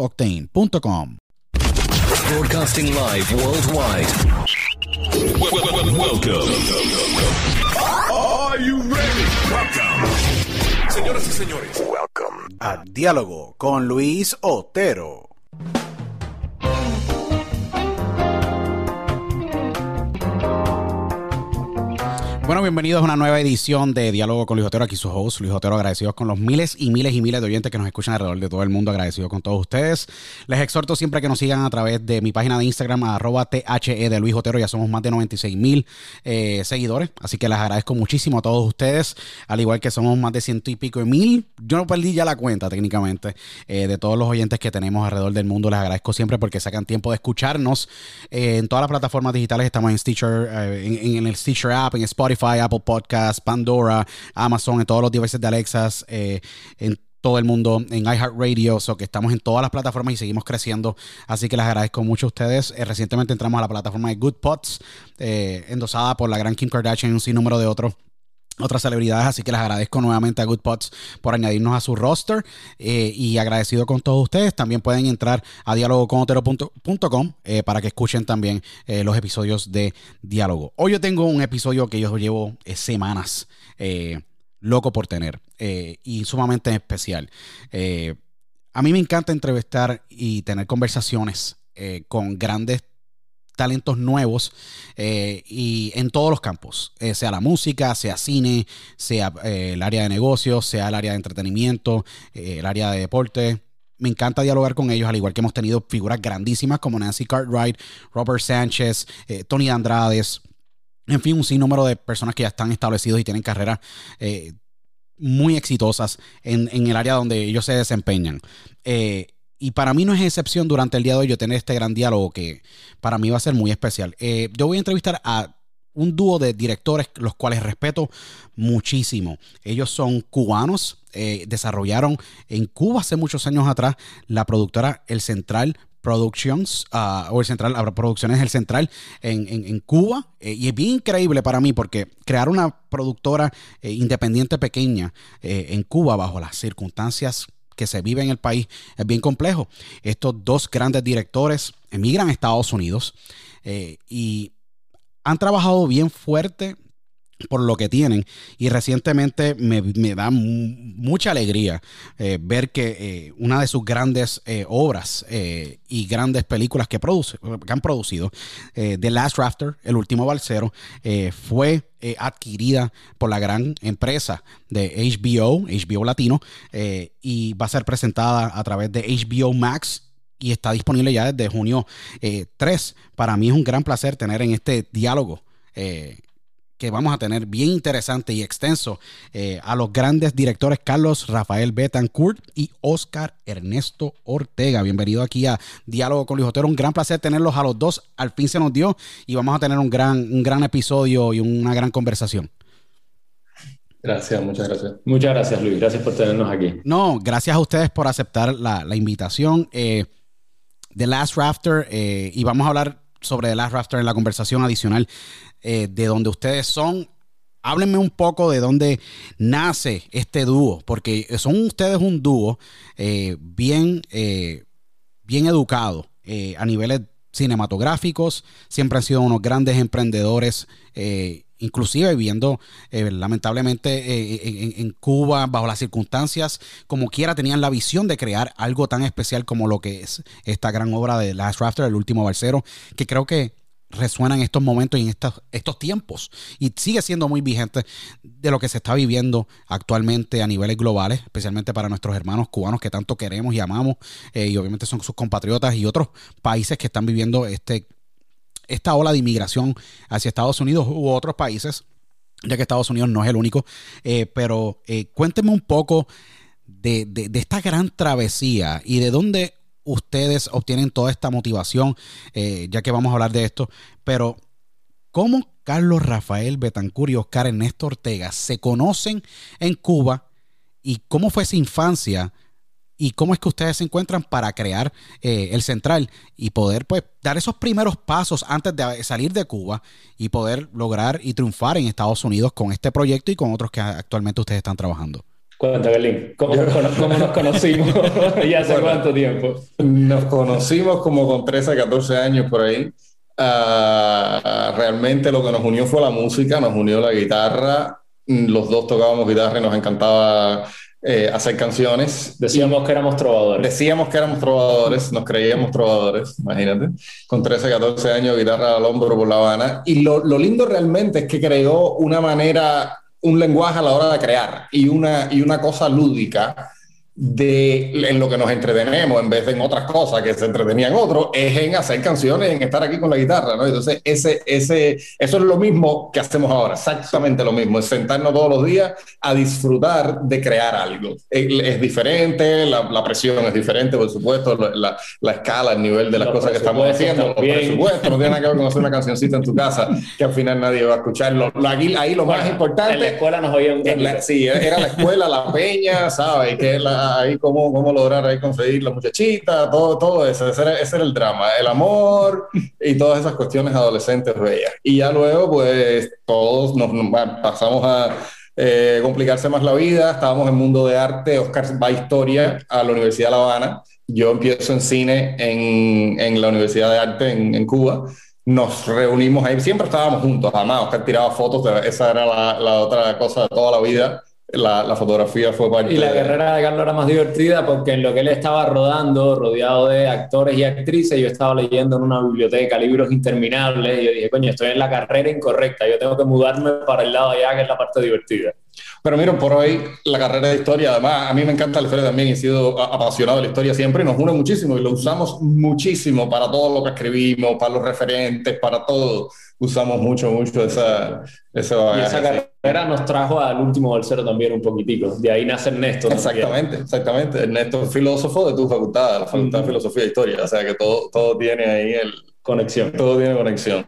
octane.com. Broadcasting live worldwide. Welcome. Are you ready? Welcome. Señoras y señores, welcome. A Diálogo con Luis Otero. Bueno, bienvenidos a una nueva edición de Diálogo con Luis Otero. Aquí su host, Luis Otero, agradecidos con los miles y miles y miles de oyentes que nos escuchan alrededor de todo el mundo. Agradecido con todos ustedes. Les exhorto siempre que nos sigan a través de mi página de Instagram, arroba THE de Luis Otero. Ya somos más de 96 mil eh, seguidores. Así que les agradezco muchísimo a todos ustedes. Al igual que somos más de ciento y pico de mil. Yo no perdí ya la cuenta técnicamente eh, de todos los oyentes que tenemos alrededor del mundo. Les agradezco siempre porque sacan tiempo de escucharnos. Eh, en todas las plataformas digitales estamos en Stitcher, en, en el Stitcher app, en Spotify Apple Podcasts, Pandora, Amazon, en todos los devices de Alexas, eh, en todo el mundo en iHeartRadio, so que estamos en todas las plataformas y seguimos creciendo. Así que les agradezco mucho a ustedes. Eh, recientemente entramos a la plataforma de Good Pots, eh, endosada por la gran Kim Kardashian y un sinnúmero de otros otras celebridades, así que les agradezco nuevamente a Good Pots por añadirnos a su roster eh, y agradecido con todos ustedes. También pueden entrar a dialogoconotero.com eh, para que escuchen también eh, los episodios de Diálogo. Hoy yo tengo un episodio que yo llevo eh, semanas loco por tener y sumamente especial. a mí me encanta entrevistar y tener conversaciones con grandes talentos nuevos eh, y en todos los campos, eh, sea la música, sea cine, sea el área de negocios, sea el área de entretenimiento, el área de deporte. Me encanta dialogar con ellos, al igual que hemos tenido figuras grandísimas como Nancy Cartwright, Robert Sánchez, Tony Andrades. En fin, un sinnúmero de personas que ya están establecidos y tienen carreras muy exitosas en, el área donde ellos se desempeñan. Eh, y para mí no es excepción durante el día de hoy yo tener este gran diálogo que para mí va a ser muy especial. Eh, yo voy a entrevistar a un dúo de directores los cuales respeto muchísimo. Ellos son cubanos, eh, desarrollaron en Cuba hace muchos años atrás la productora El Central Productions, ah, o el central, Producciones El Central en, Cuba. Eh, y es bien increíble para mí porque crear una productora independiente pequeña en Cuba bajo las circunstancias que se viven en el país es bien complejo. Estos dos grandes directores emigran a Estados Unidos y han trabajado bien fuerte por lo que tienen. Y recientemente me, da mucha alegría eh, ver que eh, una de sus grandes eh, obras y grandes películas que, produce, que han producido, The Last Rafter, El último balsero, fue adquirida por la gran empresa de HBO, HBO Latino, y va a ser presentada a través de HBO Max y está disponible ya desde junio 3. Para mí es un gran placer tener en este diálogo que vamos a tener bien interesante y extenso eh, a los grandes directores Carlos Rafael Betancourt y Oscar Ernesto Ortega. Bienvenido aquí a Diálogo con Luis Otero. Un gran placer tenerlos a los dos. Al fin se nos dio y vamos a tener un gran, un gran episodio y una gran conversación. Gracias, muchas gracias. Muchas gracias, Luis. Gracias por tenernos aquí. No, gracias a ustedes por aceptar la, invitación. Eh, The Last Rafter, eh, y vamos a hablar sobre The Last Rafter en la conversación adicional. Eh, de donde ustedes son. Háblenme un poco de dónde nace este dúo, porque son ustedes un dúo eh, bien, eh, bien educado a niveles cinematográficos, siempre han sido unos grandes emprendedores, inclusive viviendo lamentablemente en, en, Cuba bajo las circunstancias, como quiera, tenían la visión de crear algo tan especial como lo que es esta gran obra de Last Rafter, el último balsero, que creo que resuena en estos momentos y en estos, estos tiempos. Y sigue siendo muy vigente de lo que se está viviendo actualmente a niveles globales, especialmente para nuestros hermanos cubanos que tanto queremos y amamos eh, y obviamente son sus compatriotas y otros países que están viviendo este, esta ola de inmigración hacia Estados Unidos u otros países, ya que Estados Unidos no es el único, eh, pero eh, cuénteme un poco de, de esta gran travesía y de dónde ustedes obtienen toda esta motivación, eh, ya que vamos a hablar de esto, pero ¿cómo Carlos Rafael Betancur y Oscar Ernesto Ortega se conocen en Cuba y cómo fue esa infancia? y cómo es que ustedes se encuentran para crear eh, el central y poder pues dar esos primeros pasos antes de salir de Cuba y poder lograr y triunfar en Estados Unidos con este proyecto y con otros que actualmente ustedes están trabajando. Cuenta, Berlín, ¿cómo, nos conocimos y hace cuánto tiempo? Nos conocimos como con 13, 14 años por ahí. Ah, realmente lo que nos unió fue la música, nos unió la guitarra. Los dos tocábamos guitarra y nos encantaba eh, hacer canciones. Decíamos que éramos trovadores. Decíamos que éramos trovadores, nos creíamos trovadores, imagínate. Con 13, 14 años, guitarra al hombro por La Habana. Y lo, lo lindo realmente es que creó una manera un lenguaje a la hora de crear y una, y una cosa lúdica de en lo que nos entretenemos en vez de en otras cosas que se entretenían otros, es en hacer canciones, en estar aquí con la guitarra, ¿no? Entonces, ese, ese, eso es lo mismo que hacemos ahora, exactamente lo mismo, es sentarnos todos los días a disfrutar de crear algo. Es, diferente, la, presión es diferente, por supuesto, la, la escala, el nivel de las cosas que estamos haciendo, por supuesto, no tiene nada que ver con hacer una cancioncita en tu casa que al final nadie va a escuchar. ahí, lo más importante... En la escuela nos oían... Sí, era la escuela, la peña, ¿sabes? Que es ahí cómo, cómo lograr ahí conseguir la muchachita, todo, todo eso, ese era, ese era, el drama, el amor y todas esas cuestiones adolescentes bellas. Y ya luego, pues todos nos, pasamos a eh, complicarse más la vida, estábamos en mundo de arte, Oscar va a historia a la Universidad de La Habana, yo empiezo en cine en, en la Universidad de Arte en, en Cuba nos reunimos ahí, siempre estábamos juntos, además Oscar tiraba fotos, esa era la, la, otra cosa de toda la vida, la, la, fotografía fue parte Y la carrera de Carlos era más divertida porque en lo que él estaba rodando, rodeado de actores y actrices, yo estaba leyendo en una biblioteca libros interminables y yo dije, coño, estoy en la carrera incorrecta, yo tengo que mudarme para el lado allá, que es la parte divertida. Pero mira, por hoy la carrera de historia, además, a mí me encanta la historia también, he sido apasionado de la historia siempre y nos une muchísimo y lo usamos muchísimo para todo lo que escribimos, para los referentes, para todo. Usamos mucho, mucho esa, esa Y esa carrera nos trajo al último cero también un poquitico. De ahí nace Ernesto. Exactamente, exactamente. Ernesto es filósofo de tu facultad, la Facultad de Filosofía e Historia. O sea que todo, todo tiene ahí el... Conexión. Todo tiene conexión.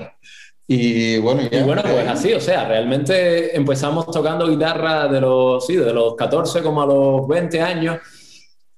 Y bueno, y bueno, pues así, o sea, realmente empezamos tocando guitarra de los, sí, de los 14 como a los 20 años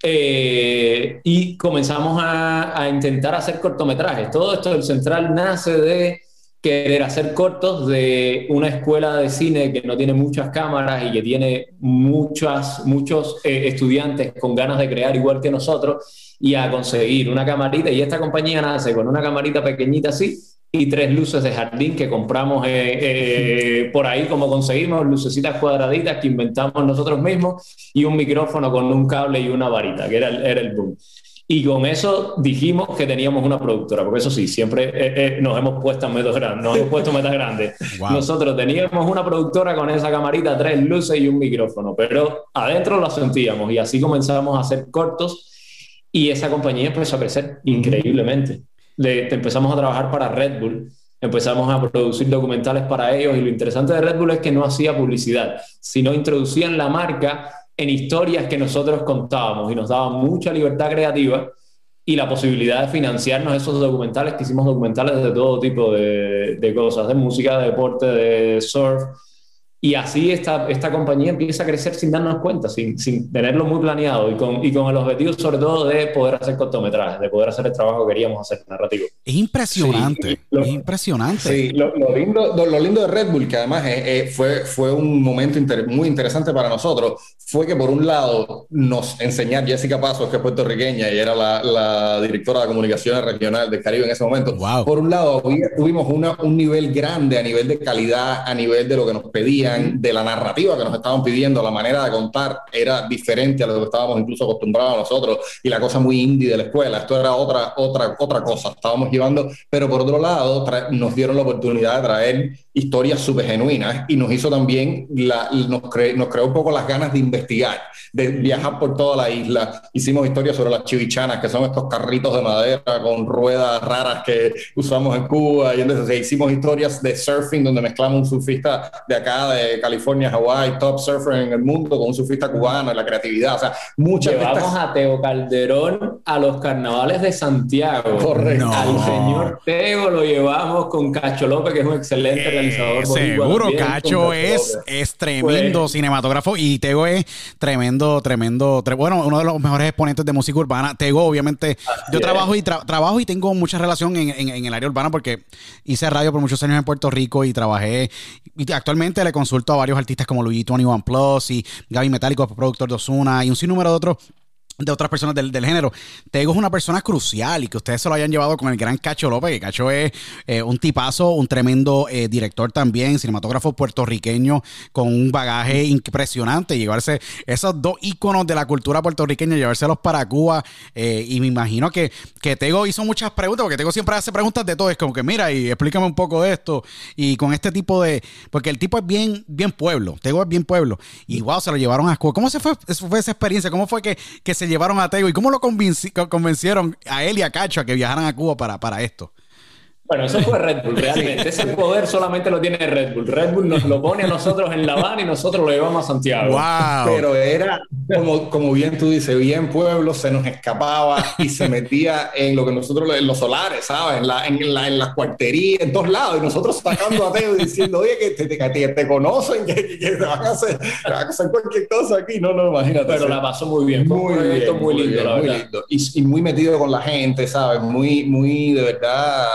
eh, y comenzamos a, a, intentar hacer cortometrajes. Todo esto del Central nace de querer hacer cortos de una escuela de cine que no tiene muchas cámaras y que tiene muchas, muchos eh, estudiantes con ganas de crear igual que nosotros y a conseguir una camarita. Y esta compañía nace con una camarita pequeñita así y tres luces de jardín que compramos eh, eh, por ahí, como conseguimos, lucecitas cuadraditas que inventamos nosotros mismos y un micrófono con un cable y una varita, que era el, era el boom. Y con eso dijimos que teníamos una productora, porque eso sí, siempre eh, nos hemos puesto metas grandes. Nos hemos puesto metas grandes. Nosotros teníamos una productora con esa camarita, tres luces y un micrófono, pero adentro lo sentíamos y así comenzamos a hacer cortos y esa compañía empezó a crecer increíblemente empezamos a trabajar para Red Bull, empezamos a producir documentales para ellos y lo interesante de Red Bull es que no hacía publicidad, sino introducían la marca en historias que nosotros contábamos y nos daba mucha libertad creativa y la posibilidad de financiarnos esos documentales, que hicimos documentales de todo tipo de, de cosas, de música, de deporte, de surf, y así esta, esta compañía empieza a crecer sin darnos cuenta, sin, sin tenerlo muy planeado y con, y con el objetivo sobre todo de poder hacer cortometrajes, de poder hacer el trabajo que queríamos hacer narrativo. Es impresionante, es impresionante. Sí, lo, lo, lindo, lo, lindo de Red Bull, que además eh, eh, fue, fue un momento muy interesante para nosotros, fue que por un lado nos enseñar Jessica Pasos, que es puertorriqueña y era la, la directora de comunicaciones regional del Caribe en ese momento. Por un lado, tuvimos una, un nivel grande a nivel de calidad, a nivel de lo que nos pedían de la narrativa que nos estaban pidiendo, la manera de contar era diferente a lo que estábamos incluso acostumbrados nosotros y la cosa muy indie de la escuela. Esto era otra, otra, otra cosa. Estábamos llevando, pero por otro lado, nos dieron la oportunidad de traer historias súper genuinas y nos hizo también, la, nos, nos creó un poco las ganas de investigar, de viajar por toda la isla. Hicimos historias sobre las chivichanas, que son estos carritos de madera con ruedas raras que usamos en Cuba. Y entonces hicimos historias de surfing donde mezclamos un surfista de acá, de California, Hawaii, top surfer en el mundo, con un surfista cubano, y la creatividad. O sea, muchas Llevamos a Teo Calderón a los carnavales de Santiago. Correcto. Al señor Teo lo llevamos con Cacho López, que es un excelente eh, realizador. Seguro, Cacho es, es tremendo pues, cinematógrafo y Teo es tremendo, tremendo, bueno, uno de los mejores exponentes de música urbana. Teo, obviamente, yo trabajo y trabajo y tengo mucha relación en, en, en, el área urbana porque hice radio por muchos años en Puerto Rico y trabajé y actualmente le consulto a varios artistas como Luigi 21 Plus y Gaby Metálico, productor de Osuna y un sinnúmero de otros de otras personas del, del, género. Tego es una persona crucial y que ustedes se lo hayan llevado con el gran Cacho López, que Cacho es eh, un tipazo, un tremendo eh, director también, cinematógrafo puertorriqueño con un bagaje impresionante. Llevarse esos dos íconos de la cultura puertorriqueña, llevárselos para Cuba. Eh, y me imagino que, que Tego hizo muchas preguntas, porque Tego siempre hace preguntas de todo. Es como que, mira, y explícame un poco de esto. Y con este tipo de. Porque el tipo es bien, bien pueblo. Tego es bien pueblo. Y wow, se lo llevaron a Cuba. ¿Cómo se fue, fue esa experiencia? ¿Cómo fue que, que se llevaron a Tego y cómo lo convencieron a él y a Cacho a que viajaran a Cuba para, para esto. Bueno, eso fue Red Bull, realmente. Ese poder solamente lo tiene Red Bull. Red Bull nos lo pone a nosotros en La Habana y nosotros lo llevamos a Santiago. Wow. Pero era, como, como bien tú dices, bien pueblo, se nos escapaba y se metía en lo que nosotros, en los solares, ¿sabes? En, la, en, la, en las cuarterías, en todos lados. Y nosotros sacando a Teo diciendo, oye, que te, te, te conocen, que, que, te van a, hacer, van a hacer cualquier cosa aquí. No, no, imagínate. Pero la pasó muy bien. Muy bien. Muy, lindo, la verdad. lindo. Y, y muy metido con la gente, ¿sabes? Muy, muy, de verdad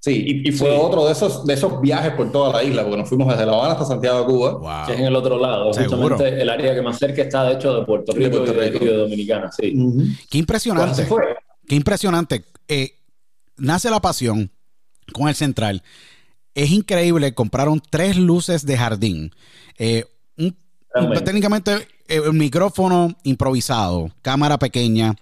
Sí, y, fue otro de esos, de esos viajes por toda la isla, porque nos fuimos desde La Habana hasta Santiago de Cuba. Que es en el otro lado, justamente el área que más cerca está, de hecho, de Puerto Rico, y, de, Dominicana. Sí. Qué impresionante. Qué impresionante. Eh, nace la pasión con el central. Es increíble, compraron tres luces de jardín. Eh, técnicamente el micrófono improvisado, cámara pequeña,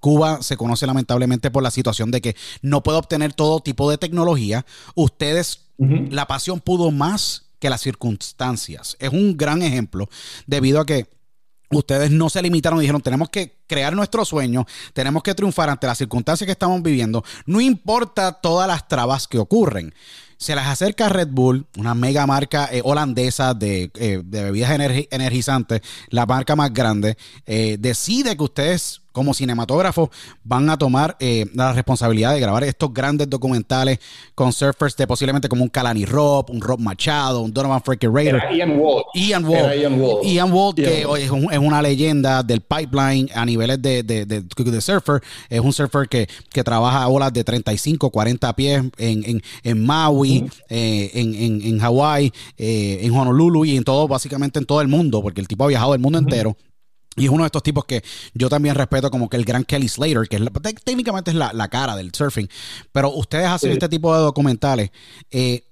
Cuba se conoce lamentablemente por la situación de que no puede obtener todo tipo de tecnología. Ustedes, la pasión pudo más que las circunstancias. Es un gran ejemplo debido a que ustedes no se limitaron y dijeron, tenemos que crear nuestro sueño, tenemos que triunfar ante las circunstancias que estamos viviendo, no importa todas las trabas que ocurren. Se les acerca Red Bull, una mega marca eh, holandesa de, eh, bebidas energizantes, la marca más grande, eh, decide que ustedes como cinematógrafos van a tomar eh, la responsabilidad de grabar estos grandes documentales con surfers de posiblemente como un Kalani Rob, un Rob Machado, un Donovan Freaker Raider. Ian Wald. Ian Wald. Ian Wald. que Es, una leyenda del pipeline a niveles de, de, surfer. Es un surfer que, que trabaja olas de 35, 40 pies en, en, Maui, eh, en, en, en Hawái, eh, en Honolulu y en todo, básicamente en todo el mundo, porque el tipo ha viajado el mundo entero. Y es uno de estos tipos que yo también respeto como que el gran Kelly Slater, que técnicamente es la, cara del surfing. Pero ustedes hacen este tipo de documentales. Eh,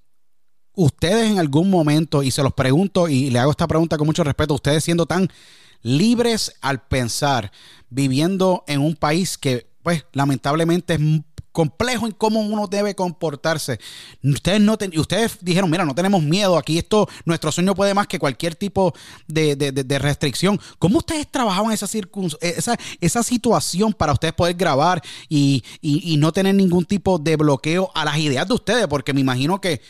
ustedes en algún momento, y se los pregunto y le hago esta pregunta con mucho respeto, ustedes siendo tan libres al pensar, viviendo en un país que pues lamentablemente es complejo en cómo uno debe comportarse. Ustedes, no ustedes dijeron, mira, no tenemos miedo, aquí esto, nuestro sueño puede más que cualquier tipo de, restricción. ¿Cómo ustedes trabajaban esa, esa, esa situación para ustedes poder grabar y, y no tener ningún tipo de bloqueo a las ideas de ustedes? Porque me imagino que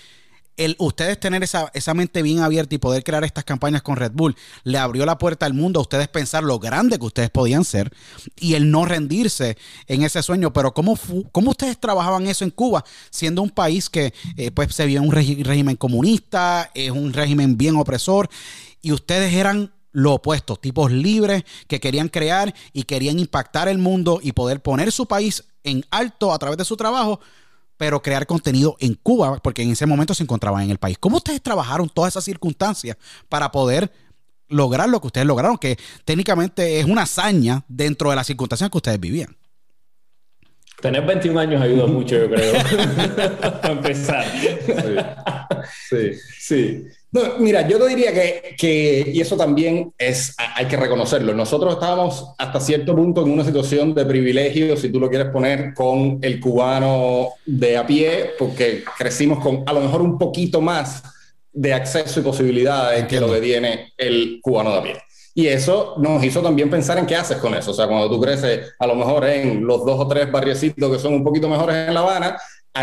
el ustedes tener esa, esa, mente bien abierta y poder crear estas campañas con Red Bull le abrió la puerta al mundo a ustedes pensar lo grande que ustedes podían ser y el no rendirse en ese sueño. Pero ¿cómo, cómo ustedes trabajaban eso en Cuba, siendo un país que eh, pues se vio un régimen comunista, es un régimen bien opresor y ustedes eran lo opuesto, tipos libres que querían crear y querían impactar el mundo y poder poner su país en alto a través de su trabajo pero crear contenido en Cuba, porque en ese momento se encontraban en el país. ¿Cómo ustedes trabajaron todas esas circunstancias para poder lograr lo que ustedes lograron? Que técnicamente es una hazaña dentro de las circunstancias que ustedes vivían. Tener 21 años ayuda mucho, yo creo, para empezar. sí. sí. No, mira, yo te diría que, que, y eso también es, hay que reconocerlo, nosotros estábamos hasta cierto punto en una situación de privilegio, si tú lo quieres poner, con el cubano de a pie, porque crecimos con a lo mejor un poquito más de acceso y posibilidades que lo que tiene el cubano de a pie. Y eso nos hizo también pensar en qué haces con eso. O sea, cuando tú creces a lo mejor en los dos o tres barriecitos que son un poquito mejores en La Habana,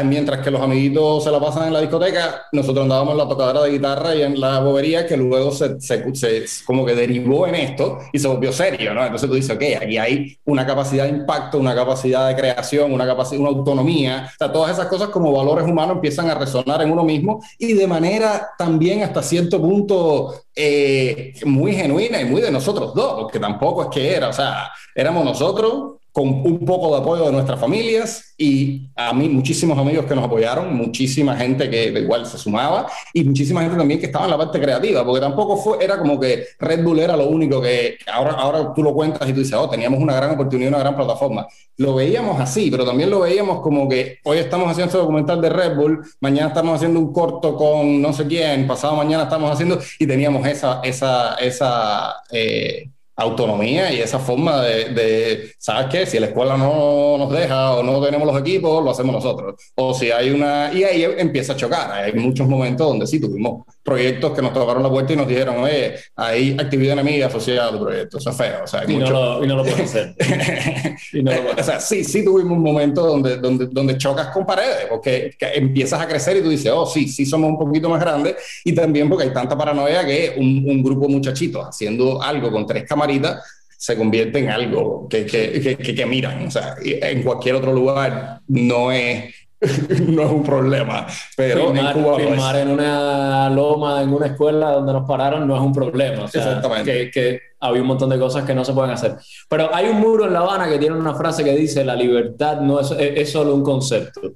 mientras que los amiguitos se la pasan en la discoteca, nosotros andábamos en la tocadera de guitarra y en la bobería que luego se, se, como que derivó en esto y se volvió serio, ¿no? Entonces tú dices, ok, aquí hay una capacidad de impacto, una capacidad de creación, una capacidad, una autonomía, o sea, todas esas cosas como valores humanos empiezan a resonar en uno mismo y de manera también hasta cierto punto eh, muy genuina y muy de nosotros dos, porque tampoco es que era, o sea, éramos nosotros con un poco de apoyo de nuestras familias y a mí muchísimos amigos que nos apoyaron, muchísima gente que igual se sumaba y muchísima gente también que estaba en la parte creativa, porque tampoco fue, era como que Red Bull era lo único que ahora, ahora tú lo cuentas y tú dices, oh, teníamos una gran oportunidad, una gran plataforma. Lo veíamos así, pero también lo veíamos como que hoy estamos haciendo este documental de Red Bull, mañana estamos haciendo un corto con no sé quién, pasado mañana estamos haciendo y teníamos esa, esa, esa... Eh, autonomía y esa forma de, ¿sabes qué? Si la escuela no nos deja o no tenemos los equipos, lo hacemos nosotros. O si hay una... Y ahí empieza a chocar. Hay muchos momentos donde sí tuvimos proyectos que nos tocaron la puerta y nos dijeron, oye, hay actividad enemiga asociada a tu proyecto. Eso es feo. O sea, y, no lo, y, no lo, puedo hacer. y no lo o sea, sí, sí tuvimos un momento donde, donde, donde chocas con paredes, porque empiezas a crecer y tú dices, oh, sí, sí somos un poquito más grandes. Y también porque hay tanta paranoia que un, un grupo de muchachitos haciendo algo con tres camaritas se convierte en algo que, que, que, que, miran. O sea, en cualquier otro lugar no es no es un problema. Pero firmar, en, Cuba en una loma, en una escuela donde nos pararon, no es un problema. O sea, Exactamente. Que, había un montón de cosas que no se pueden hacer. Pero hay un muro en La Habana que tiene una frase que dice: La libertad no es, es solo un concepto.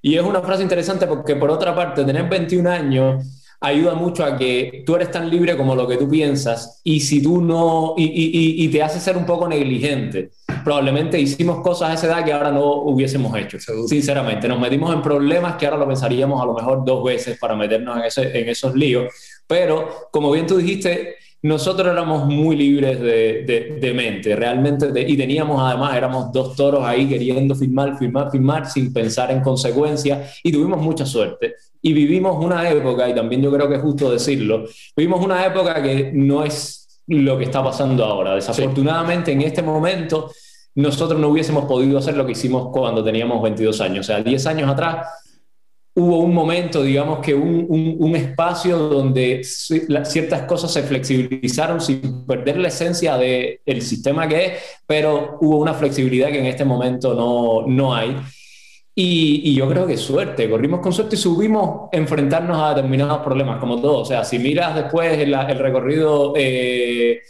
Y es una frase interesante porque, por otra parte, tener 21 años ayuda mucho a que tú eres tan libre como lo que tú piensas y si tú no, y, y, y, te hace ser un poco negligente. Probablemente hicimos cosas a esa edad que ahora no hubiésemos hecho, sinceramente. Nos metimos en problemas que ahora lo pensaríamos a lo mejor dos veces para meternos en, ese, en esos líos. Pero, como bien tú dijiste, nosotros éramos muy libres de, de, mente, realmente, y teníamos además, éramos dos toros ahí queriendo firmar, firmar, firmar, sin pensar en consecuencias, y tuvimos mucha suerte. Y vivimos una época, y también yo creo que es justo decirlo, vivimos una época que no es lo que está pasando ahora. Desafortunadamente, en este momento, nosotros no hubiésemos podido hacer lo que hicimos cuando teníamos 22 años. O sea, 10 años atrás hubo un momento, digamos que un, un, espacio donde ciertas cosas se flexibilizaron sin perder la esencia del el sistema que es, pero hubo una flexibilidad que en este momento no, no hay. Y, y, yo creo que suerte, corrimos con suerte y subimos enfrentarnos a determinados problemas, como todo. O sea, si miras después el, el recorrido eh,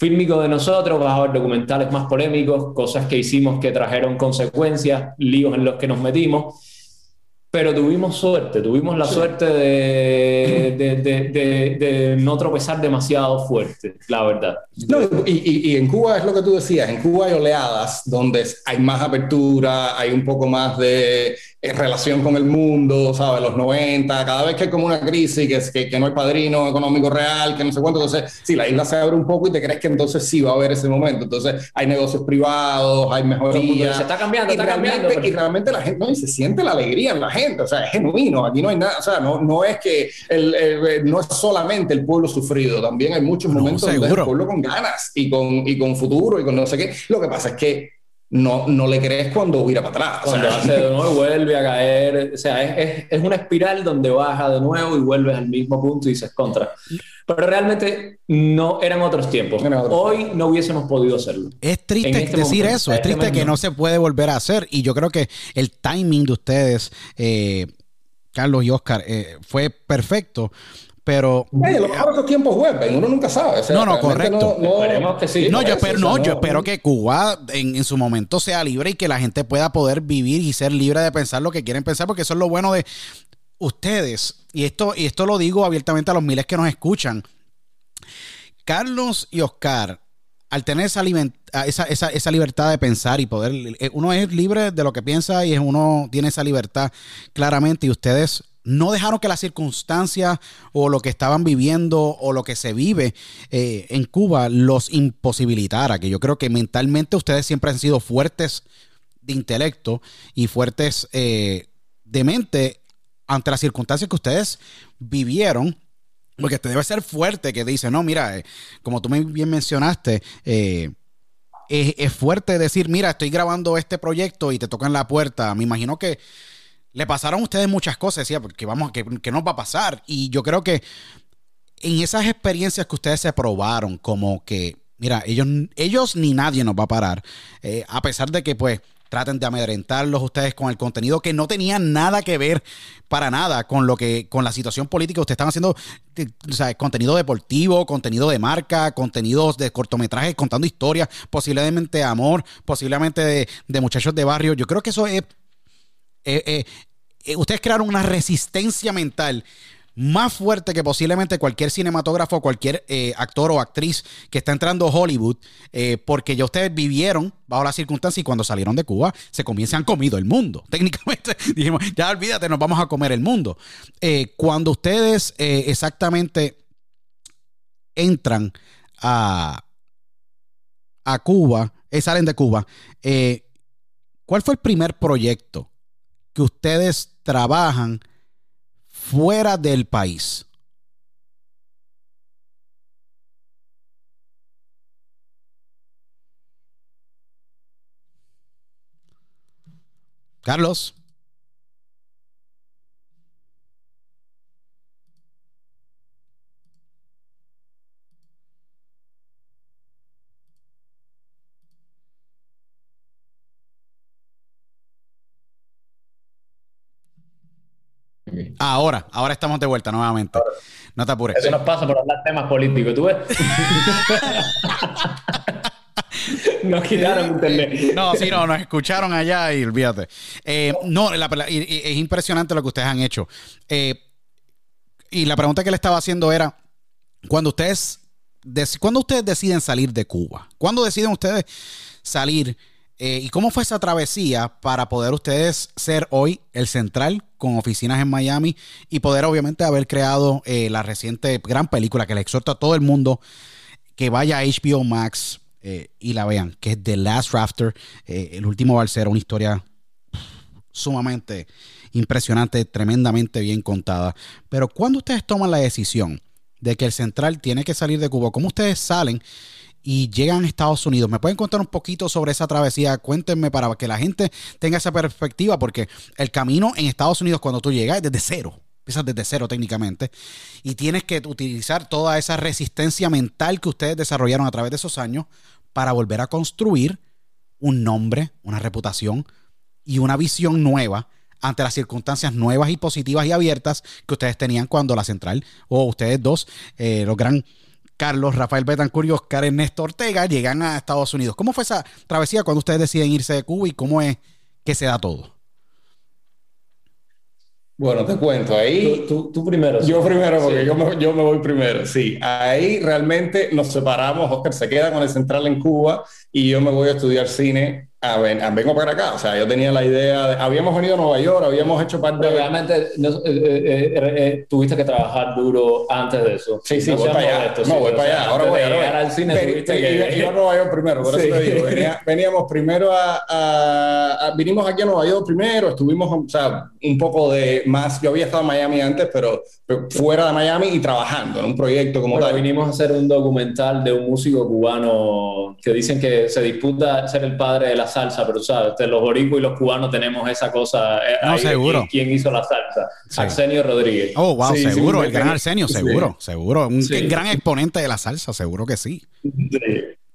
fílmico de nosotros, vas a ver documentales más polémicos, cosas que hicimos que trajeron consecuencias, líos en los que nos metimos pero tuvimos suerte, tuvimos la suerte de, de, de, no tropezar demasiado fuerte, la verdad. No, y, y, en Cuba es lo que tú decías, en Cuba hay oleadas donde hay más apertura, hay un poco más de en relación con el mundo, ¿sabes? Los 90, cada vez que hay como una crisis, que, que, que, no hay padrino económico real, que no sé cuánto, entonces, sí, la isla se abre un poco y te crees que entonces sí va a haber ese momento. Entonces, hay negocios privados, hay mejorías. Se está cambiando, está cambiando. Y realmente la gente, no, y se siente la alegría en la gente, o sea, es genuino, aquí no hay nada, o sea, no, no es que, el, no es solamente el pueblo sufrido, también hay muchos momentos donde el pueblo con ganas y con, y con futuro y con no sé qué. Lo que pasa es que no, no le crees cuando vira para atrás. Cuando hace de nuevo y vuelve a caer. O sea, es, es, una espiral donde baja de nuevo y vuelves al mismo punto y dices contra. Pero realmente no eran otros tiempos. Hoy no hubiésemos podido hacerlo. Es triste este decir eso, es este triste que no se puede volver a hacer. Y yo creo que el timing de ustedes, eh, Carlos y Oscar, eh, fue perfecto pero. los tiempos vuelven, uno nunca sabe. no, no, correcto. No, que sí. No, yo espero, no, yo espero que Cuba en, en, su momento sea libre y que la gente pueda poder vivir y ser libre de pensar lo que quieren pensar, porque eso es lo bueno de ustedes. Y esto, y esto lo digo abiertamente a los miles que nos escuchan. Carlos y Oscar, al tener esa, esa, esa, esa, libertad de pensar y poder, eh, uno es libre de lo que piensa y uno tiene esa libertad claramente y ustedes no dejaron que las circunstancias o lo que estaban viviendo o lo que se vive eh, en Cuba los imposibilitara, que yo creo que mentalmente ustedes siempre han sido fuertes de intelecto y fuertes eh, de mente ante las circunstancias que ustedes vivieron. Porque te debe ser fuerte que dice, no, mira, eh, como tú bien mencionaste, es, es fuerte decir, mira, estoy grabando este proyecto y te tocan la puerta. Me imagino que le pasaron a ustedes muchas cosas, decía, porque vamos, que, que nos va a pasar. Y yo creo que en esas experiencias que ustedes se probaron, como que, mira, ellos, ellos ni nadie nos va a parar, eh, a pesar de que, pues, traten de amedrentarlos ustedes con el contenido que no tenía nada que ver para nada con lo que con la situación política ustedes están haciendo eh, o sea, contenido deportivo contenido de marca contenidos de cortometrajes contando historias posiblemente de amor posiblemente de, de muchachos de barrio yo creo que eso es eh, eh, eh, ustedes crearon una resistencia mental más fuerte que posiblemente cualquier cinematógrafo, cualquier actor o actriz que está entrando a Hollywood, porque ya ustedes vivieron bajo las circunstancias y cuando salieron de Cuba se comienzan comido el mundo. Técnicamente dijimos, ya olvídate, nos vamos a comer el mundo. cuando ustedes exactamente entran a, a Cuba, salen de Cuba, ¿cuál fue el primer proyecto que ustedes trabajan fuera del país. Carlos. Ahora, ahora estamos de vuelta nuevamente. No te apures. Eso nos pasa por hablar temas políticos, ¿tú ves? nos quitaron internet. No, sí, no, nos escucharon allá y olvídate. Eh, no, es impresionante lo que ustedes han hecho. Eh, y la pregunta que le estaba haciendo era, cuando ustedes, cuando ustedes deciden salir de Cuba? ¿Cuándo deciden ustedes salir Eh, ¿Y cómo fue esa travesía para poder ustedes ser hoy el central con oficinas en Miami y poder obviamente haber creado eh, la reciente gran película que le exhorto a todo el mundo que vaya a HBO Max eh, y la vean, que es The Last Rafter, el último balsero, una historia sumamente impresionante, tremendamente bien contada. Pero cuando ustedes toman la decisión de que el central tiene que salir de Cuba, ¿cómo ustedes salen? Y llegan a Estados Unidos. ¿Me pueden contar un poquito sobre esa travesía? Cuéntenme para que la gente tenga esa perspectiva, porque el camino en Estados Unidos cuando tú llegas es desde cero. Empiezas desde cero técnicamente y tienes que utilizar toda esa resistencia mental que ustedes desarrollaron a través de esos años para volver a construir un nombre, una reputación y una visión nueva ante las circunstancias nuevas y positivas y abiertas que ustedes tenían cuando la central o ustedes dos, eh, los gran Carlos, Rafael Betancourt y Oscar Ernesto Ortega llegan a Estados Unidos. ¿Cómo fue esa travesía cuando ustedes deciden irse de Cuba y cómo es que se da todo? Bueno, te cuento, ahí... Tú, primero. Yo primero, porque yo, me, yo me voy primero, sí. Ahí realmente nos separamos, Oscar se queda con el central en Cuba y yo me voy a estudiar cine a ven, vengo para acá. O sea, yo tenía la idea de. Habíamos venido a Nueva York, habíamos hecho parte de. Realmente eh, eh, eh, tuviste que trabajar duro antes de eso. Sí, sí, voy para allá. no, voy para allá. Ahora voy, a voy. al cine, tuviste que. Iba a Nueva York primero, por eso te digo. veníamos primero a, Vinimos aquí a Nueva York primero, estuvimos, o sea, un poco de más. Yo había estado en Miami antes, pero, fuera de Miami y trabajando en un proyecto como tal. Vinimos a hacer un documental de un músico cubano que dicen que se disputa ser el padre de la salsa, pero sabes, los boricuas y los cubanos tenemos esa cosa. Eh, no, seguro. ¿Quién hizo la salsa? Arsenio Rodríguez. Oh, wow, seguro, el gran Arsenio, seguro, seguro. Un gran exponente de la salsa, seguro que sí.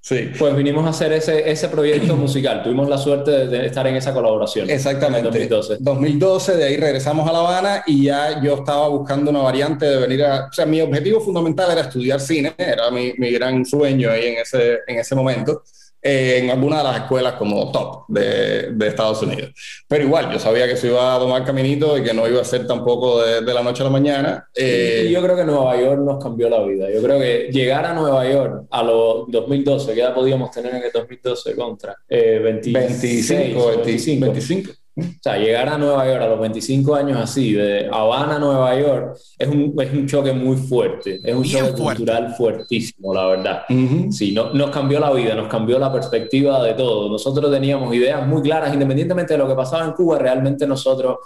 Sí. Pues vinimos a hacer ese, ese proyecto musical. Tuvimos la suerte de, estar en esa colaboración. Exactamente. En 2012. 2012, de ahí regresamos a La Habana y ya yo estaba buscando una variante de venir a... O sea, mi objetivo fundamental era estudiar cine, era mi, mi gran sueño ahí en ese, en ese momento en alguna de las escuelas como top de, de, Estados Unidos. Pero igual, yo sabía que se iba a tomar caminito y que no iba a ser tampoco de, de la noche a la mañana. Eh, y yo creo que Nueva York nos cambió la vida. Yo creo que llegar a Nueva York a los 2012, que ya podíamos tener en el 2012 contra eh, 25, 25. 25. O sea, llegar a Nueva York a los 25 años así, de Habana a Nueva York, es un, es un choque muy fuerte. Es un choque cultural fuertísimo, la verdad. Sí, no, nos cambió la vida, nos cambió la perspectiva de todo. Nosotros teníamos ideas muy claras, independientemente de lo que pasaba en Cuba, realmente nosotros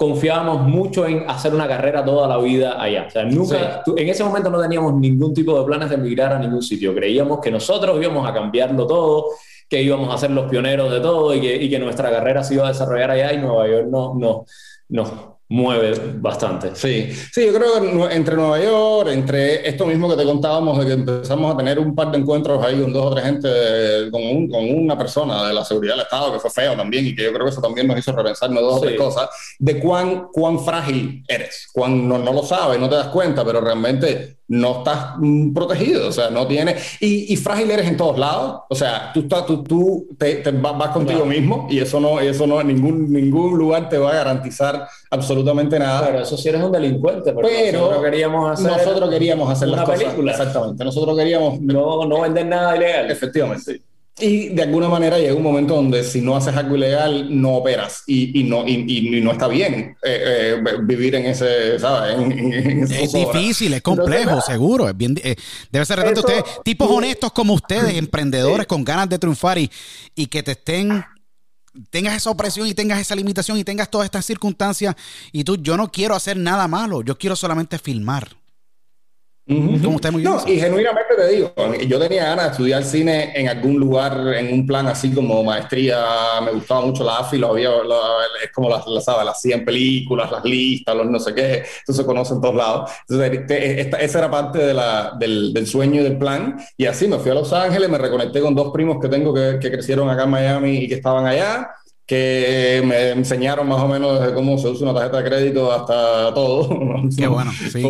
confiábamos mucho en hacer una carrera toda la vida allá. O sea, nunca, en ese momento no teníamos ningún tipo de planes de emigrar a ningún sitio. Creíamos que nosotros íbamos a cambiarlo todo que íbamos a ser los pioneros de todo y que, y que nuestra carrera se iba a desarrollar allá y Nueva York no, no, no, mueve bastante. Sí, sí, yo creo que entre Nueva York, entre esto mismo que te contábamos, de que empezamos a tener un par de encuentros ahí con dos o tres gente, con, un, con una persona de la seguridad del Estado, que fue feo también, y que yo creo que eso también nos hizo repensarnos dos o tres cosas, de cuán, cuán frágil eres, cuán no, no lo sabes, no te das cuenta, pero realmente no estás mm, protegido, o sea, no tienes, y, y, frágil eres en todos lados, o sea, tú, estás, tú, tú te, vas, contigo mismo y eso no, eso no, en ningún, ningún lugar te va a garantizar absolutamente nada. Pero eso sí eres un delincuente, pero nosotros queríamos hacer, nosotros queríamos hacer una película. Exactamente, nosotros queríamos... No, no vender nada ilegal. Efectivamente. Y de alguna manera llega un momento donde si no haces algo ilegal, no operas y, y no, y, y, no está bien eh, eh, vivir en ese, ¿sabes? es difícil, es complejo, seguro. Es bien, eh, debe ser retante ustedes, tipos honestos como ustedes, emprendedores con ganas de triunfar y, y que te estén tengas esa opresión y tengas esa limitación y tengas todas estas circunstancias y tú, yo no quiero hacer nada malo, yo quiero solamente filmar no, y genuinamente te digo, yo tenía ganas de estudiar cine en algún lugar, en un plan así como maestría, me gustaba mucho la AFI, lo había, es como las, las, las 100 películas, las listas, los no sé qué, eso se conoce en todos lados. Entonces, esa era parte de la, del, del, sueño y del plan, y así me fui a Los Ángeles, me reconecté con dos primos que tengo que, que crecieron acá en Miami y que estaban allá, que me enseñaron más o menos desde cómo se usa una tarjeta de crédito hasta todo. Qué bueno, sí.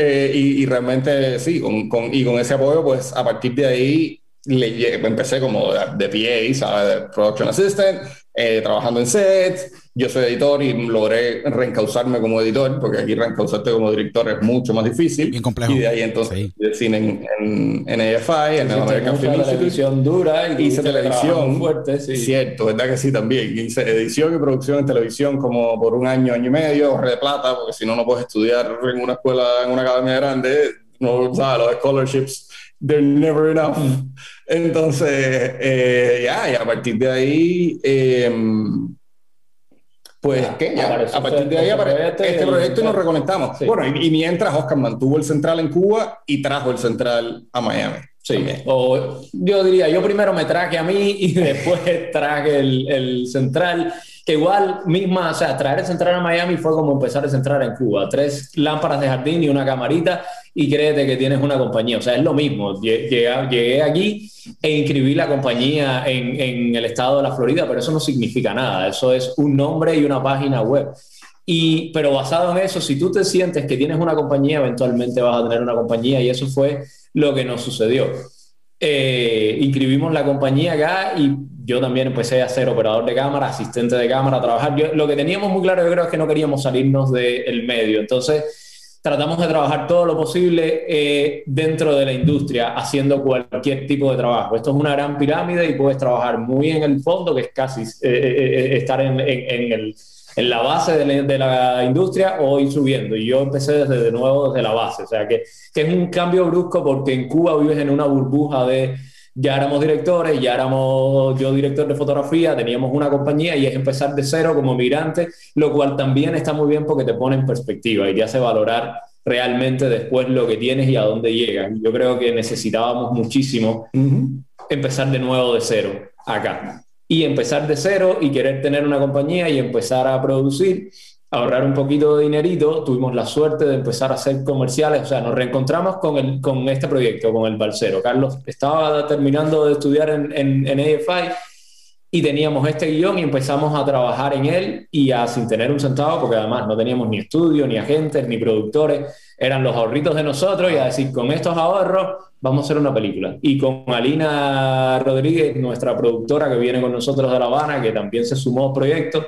Eh, y, y, realmente sí, con, con, y con ese apoyo, pues a partir de ahí le, empecé como de, de PA, ¿sabes? De Production Assistant, eh, trabajando en sets. Yo soy editor y logré reencauzarme como editor, porque aquí reencauzarte como director es mucho más difícil. Bien complejo. Y de ahí entonces hice cine en, en, en AFI, en American Film televisión dura y hice televisión fuerte, sí. Cierto, ¿verdad que sí también? Hice edición y producción en televisión como por un año, año y medio, ahorré de plata, porque si no, no puedes estudiar en una escuela, en una academia grande. No, ¿sabes? Los scholarships, they're never enough. Entonces, eh, ya, y a partir de ahí, eh, pues, ¿qué? Ya, a partir de ahí aparece este proyecto y nos reconectamos. Bueno, y, mientras Oscar mantuvo el central en Cuba y trajo el central a Miami. Sí, o yo diría, yo primero me traje a mí y después traje el, el central que igual misma, o sea, traer el central a Miami fue como empezar el central en Cuba. Tres lámparas de jardín y una camarita y créete que tienes una compañía. O sea, es lo mismo. Llegué, llegué aquí e inscribí la compañía en, el estado de la Florida, pero eso no significa nada. Eso es un nombre y una página web. Y, pero basado en eso, si tú te sientes que tienes una compañía, eventualmente vas a tener una compañía y eso fue lo que nos sucedió. Eh, inscribimos la compañía acá y yo también empecé a ser operador de cámara, asistente de cámara, a trabajar. lo que teníamos muy claro, yo creo, es que no queríamos salirnos del medio. Entonces, tratamos de trabajar todo lo posible eh, dentro de la industria, haciendo cualquier tipo de trabajo. Esto es una gran pirámide y puedes trabajar muy en el fondo, que es casi eh, eh, estar en, el, en, la base de la, de la, industria o ir subiendo. Y yo empecé desde de nuevo desde la base. O sea, que, que es un cambio brusco porque en Cuba vives en una burbuja de ya éramos directores, ya éramos yo director de fotografía, teníamos una compañía y es empezar de cero como migrante, lo cual también está muy bien porque te pone en perspectiva y te hace valorar realmente después lo que tienes y a dónde llegas. Yo creo que necesitábamos muchísimo empezar de nuevo de cero acá. Y empezar de cero y querer tener una compañía y empezar a producir ahorrar un poquito de dinerito, tuvimos la suerte de empezar a hacer comerciales, o sea, nos reencontramos con, el, con este proyecto, con el Balsero. Carlos estaba terminando de estudiar en, en, en AFI y teníamos este guion y empezamos a trabajar en él y a sin tener un centavo, porque además no teníamos ni estudio, ni agentes, ni productores, eran los ahorritos de nosotros y a decir, con estos ahorros vamos a hacer una película. Y con Alina Rodríguez, nuestra productora que viene con nosotros de La Habana, que también se sumó al proyecto,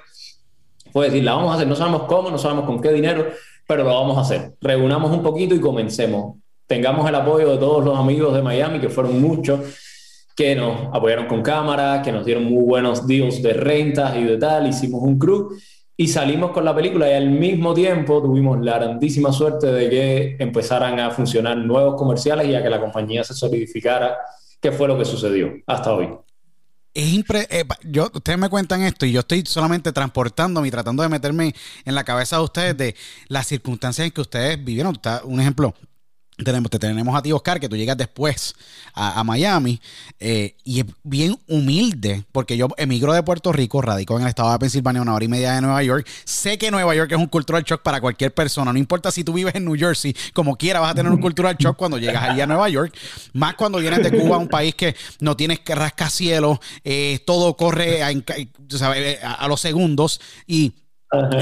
fue decir, la vamos a hacer, no sabemos cómo, no sabemos con qué dinero, pero lo vamos a hacer. Reunamos un poquito y comencemos. Tengamos el apoyo de todos los amigos de Miami, que fueron muchos, que nos apoyaron con cámaras, que nos dieron muy buenos deals de rentas y de tal. Hicimos un crew y salimos con la película y al mismo tiempo tuvimos la grandísima suerte de que empezaran a funcionar nuevos comerciales y a que la compañía se solidificara, que fue lo que sucedió hasta hoy es impre eh, yo ustedes me cuentan esto y yo estoy solamente transportándome y tratando de meterme en la cabeza de ustedes de las circunstancias en que ustedes vivieron. Un ejemplo, tenemos, te tenemos a ti, Oscar, que tú llegas después a, Miami eh, y es bien humilde, porque yo emigro de Puerto Rico, radico en el estado de Pensilvania, una hora y media de Nueva York. Sé que Nueva York es un cultural shock para cualquier persona, no importa si tú vives en New Jersey, como quiera vas a tener un cultural shock cuando llegas allí a Nueva York, más cuando vienes de Cuba, un país que no tienes que rascacielos, eh, todo corre a, a los segundos. Y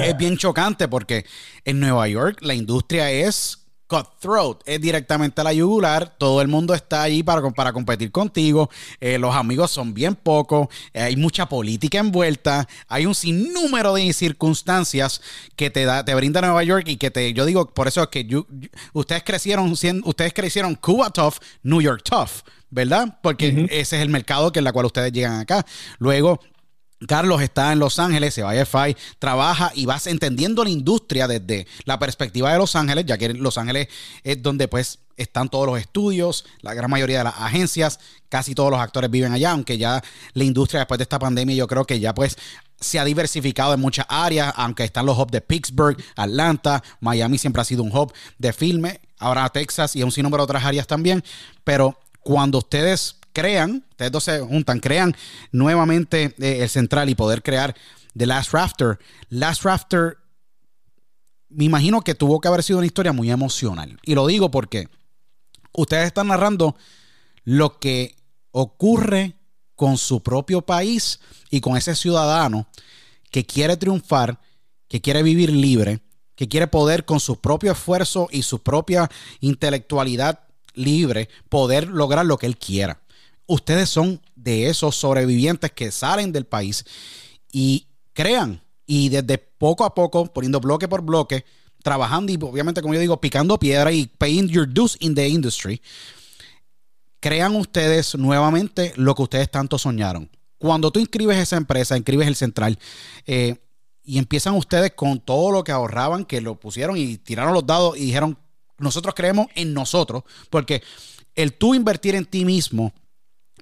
es bien chocante porque en Nueva York la industria es cutthroat, es directamente a la yugular, todo el mundo está ahí para, para competir contigo, eh, los amigos son bien pocos, eh, hay mucha política envuelta, hay un sinnúmero de circunstancias que te da, te brinda Nueva York y que te, yo digo, por eso es que ustedes crecieron, ustedes crecieron Cuba Tough, New York Tough, ¿verdad? Porque ese es el mercado que en la cual ustedes llegan acá. Luego, Carlos está en Los Ángeles, se va a FI, trabaja y vas entendiendo la industria desde la perspectiva de Los Ángeles, ya que Los Ángeles es donde pues están todos los estudios, la gran mayoría de las agencias, casi todos los actores viven allá, aunque ya la industria después de esta pandemia yo creo que ya pues se ha diversificado en muchas áreas, aunque están los hubs de Pittsburgh, Atlanta, Miami siempre ha sido un hub de filme, ahora Texas y un sinnúmero de otras áreas también, pero cuando ustedes crean, ustedes dos se juntan, crean nuevamente eh, el central y poder crear The Last Rafter. Last Rafter, me imagino que tuvo que haber sido una historia muy emocional. Y lo digo porque ustedes están narrando lo que ocurre con su propio país y con ese ciudadano que quiere triunfar, que quiere vivir libre, que quiere poder con su propio esfuerzo y su propia intelectualidad libre poder lograr lo que él quiera ustedes son de esos sobrevivientes que salen del país y crean. Y desde poco a poco, poniendo bloque por bloque, trabajando y obviamente, como yo digo, picando piedra y paying your dues in the industry, crean ustedes nuevamente lo que ustedes tanto soñaron. Cuando tú inscribes esa empresa, inscribes el central, eh, y empiezan ustedes con todo lo que ahorraban, que lo pusieron y tiraron los dados y dijeron, nosotros creemos en nosotros, porque el tú invertir en ti mismo,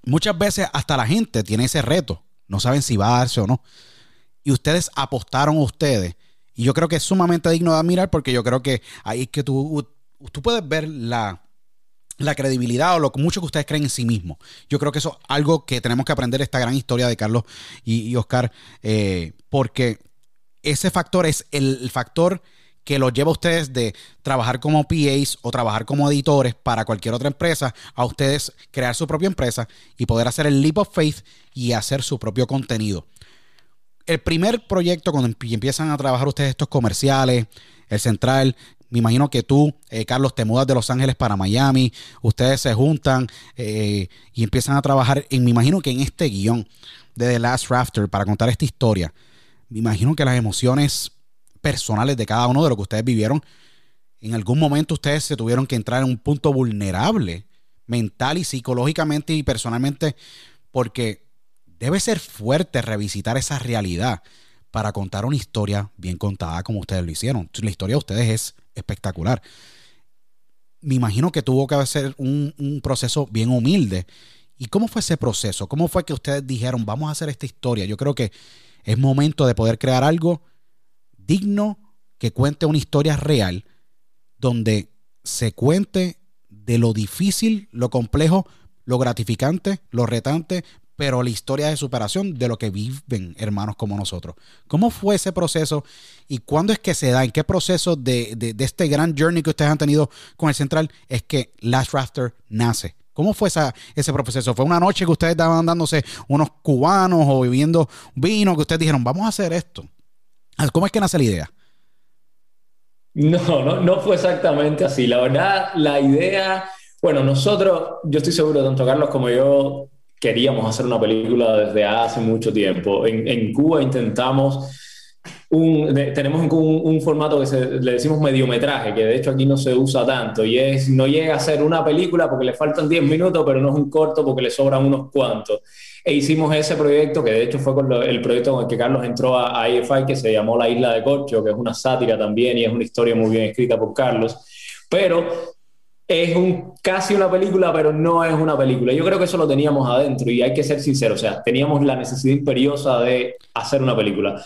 muchas veces hasta la gente tiene ese reto, no saben si va a darse o no. Y ustedes apostaron a ustedes. Y yo creo que es sumamente digno de admirar porque yo creo que ahí es que tú, tú puedes ver la, la credibilidad o lo mucho que ustedes creen en sí mismos. Yo creo que eso es algo que tenemos que aprender de esta gran historia de Carlos y, Oscar, eh, porque ese factor es el, factor que los lleva a ustedes de trabajar como PAs o trabajar como editores para cualquier otra empresa, a ustedes crear su propia empresa y poder hacer el leap of faith y hacer su propio contenido. El primer proyecto, cuando empiezan a trabajar ustedes estos comerciales, el central, me imagino que tú, eh, Carlos, te mudas de Los Ángeles para Miami, ustedes se juntan eh, y empiezan a trabajar, en, me imagino que en este guion de The Last Rafter para contar esta historia, me imagino que las emociones personales de cada uno de lo que ustedes vivieron, en algún momento ustedes se tuvieron que entrar en un punto vulnerable, mental y psicológicamente y personalmente, porque debe ser fuerte revisitar esa realidad para contar una historia bien contada como ustedes lo hicieron. La historia de ustedes es espectacular. Me imagino que tuvo que ser un, un, proceso bien humilde. ¿Y cómo fue ese proceso? ¿Cómo fue que ustedes dijeron, vamos a hacer esta historia? Yo creo que es momento de poder crear algo digno que cuente una historia real, donde se cuente de lo difícil, lo complejo, lo gratificante, lo retante, pero la historia de superación de lo que viven hermanos como nosotros. ¿Cómo fue ese proceso y cuándo es que se da? ¿En qué proceso de, este gran journey que ustedes han tenido con el Central es que Last Rafter nace? ¿Cómo fue esa, ese proceso? ¿Fue una noche que ustedes estaban dándose unos cubanos o viviendo vino que ustedes dijeron, vamos a hacer esto? ¿Cómo es que nace la idea? No, no, no fue exactamente así. La verdad, la idea, bueno, nosotros, yo estoy seguro, tanto Carlos como yo, queríamos hacer una película desde hace mucho tiempo. En, en Cuba intentamos, un, tenemos un, un, formato que le decimos mediometraje, que de hecho aquí no se usa tanto, y es, no llega a ser una película porque le faltan 10 minutos, pero no es un corto porque le sobran unos cuantos. E hicimos ese proyecto, que de hecho fue con el proyecto con el que Carlos entró a, a que se llamó La Isla de Corcho, que es una sátira también y es una historia muy bien escrita por Carlos. Pero es un, casi una película, pero no es una película. Yo creo que eso lo teníamos adentro y hay que ser sinceros, o sea, teníamos la necesidad imperiosa de hacer una película.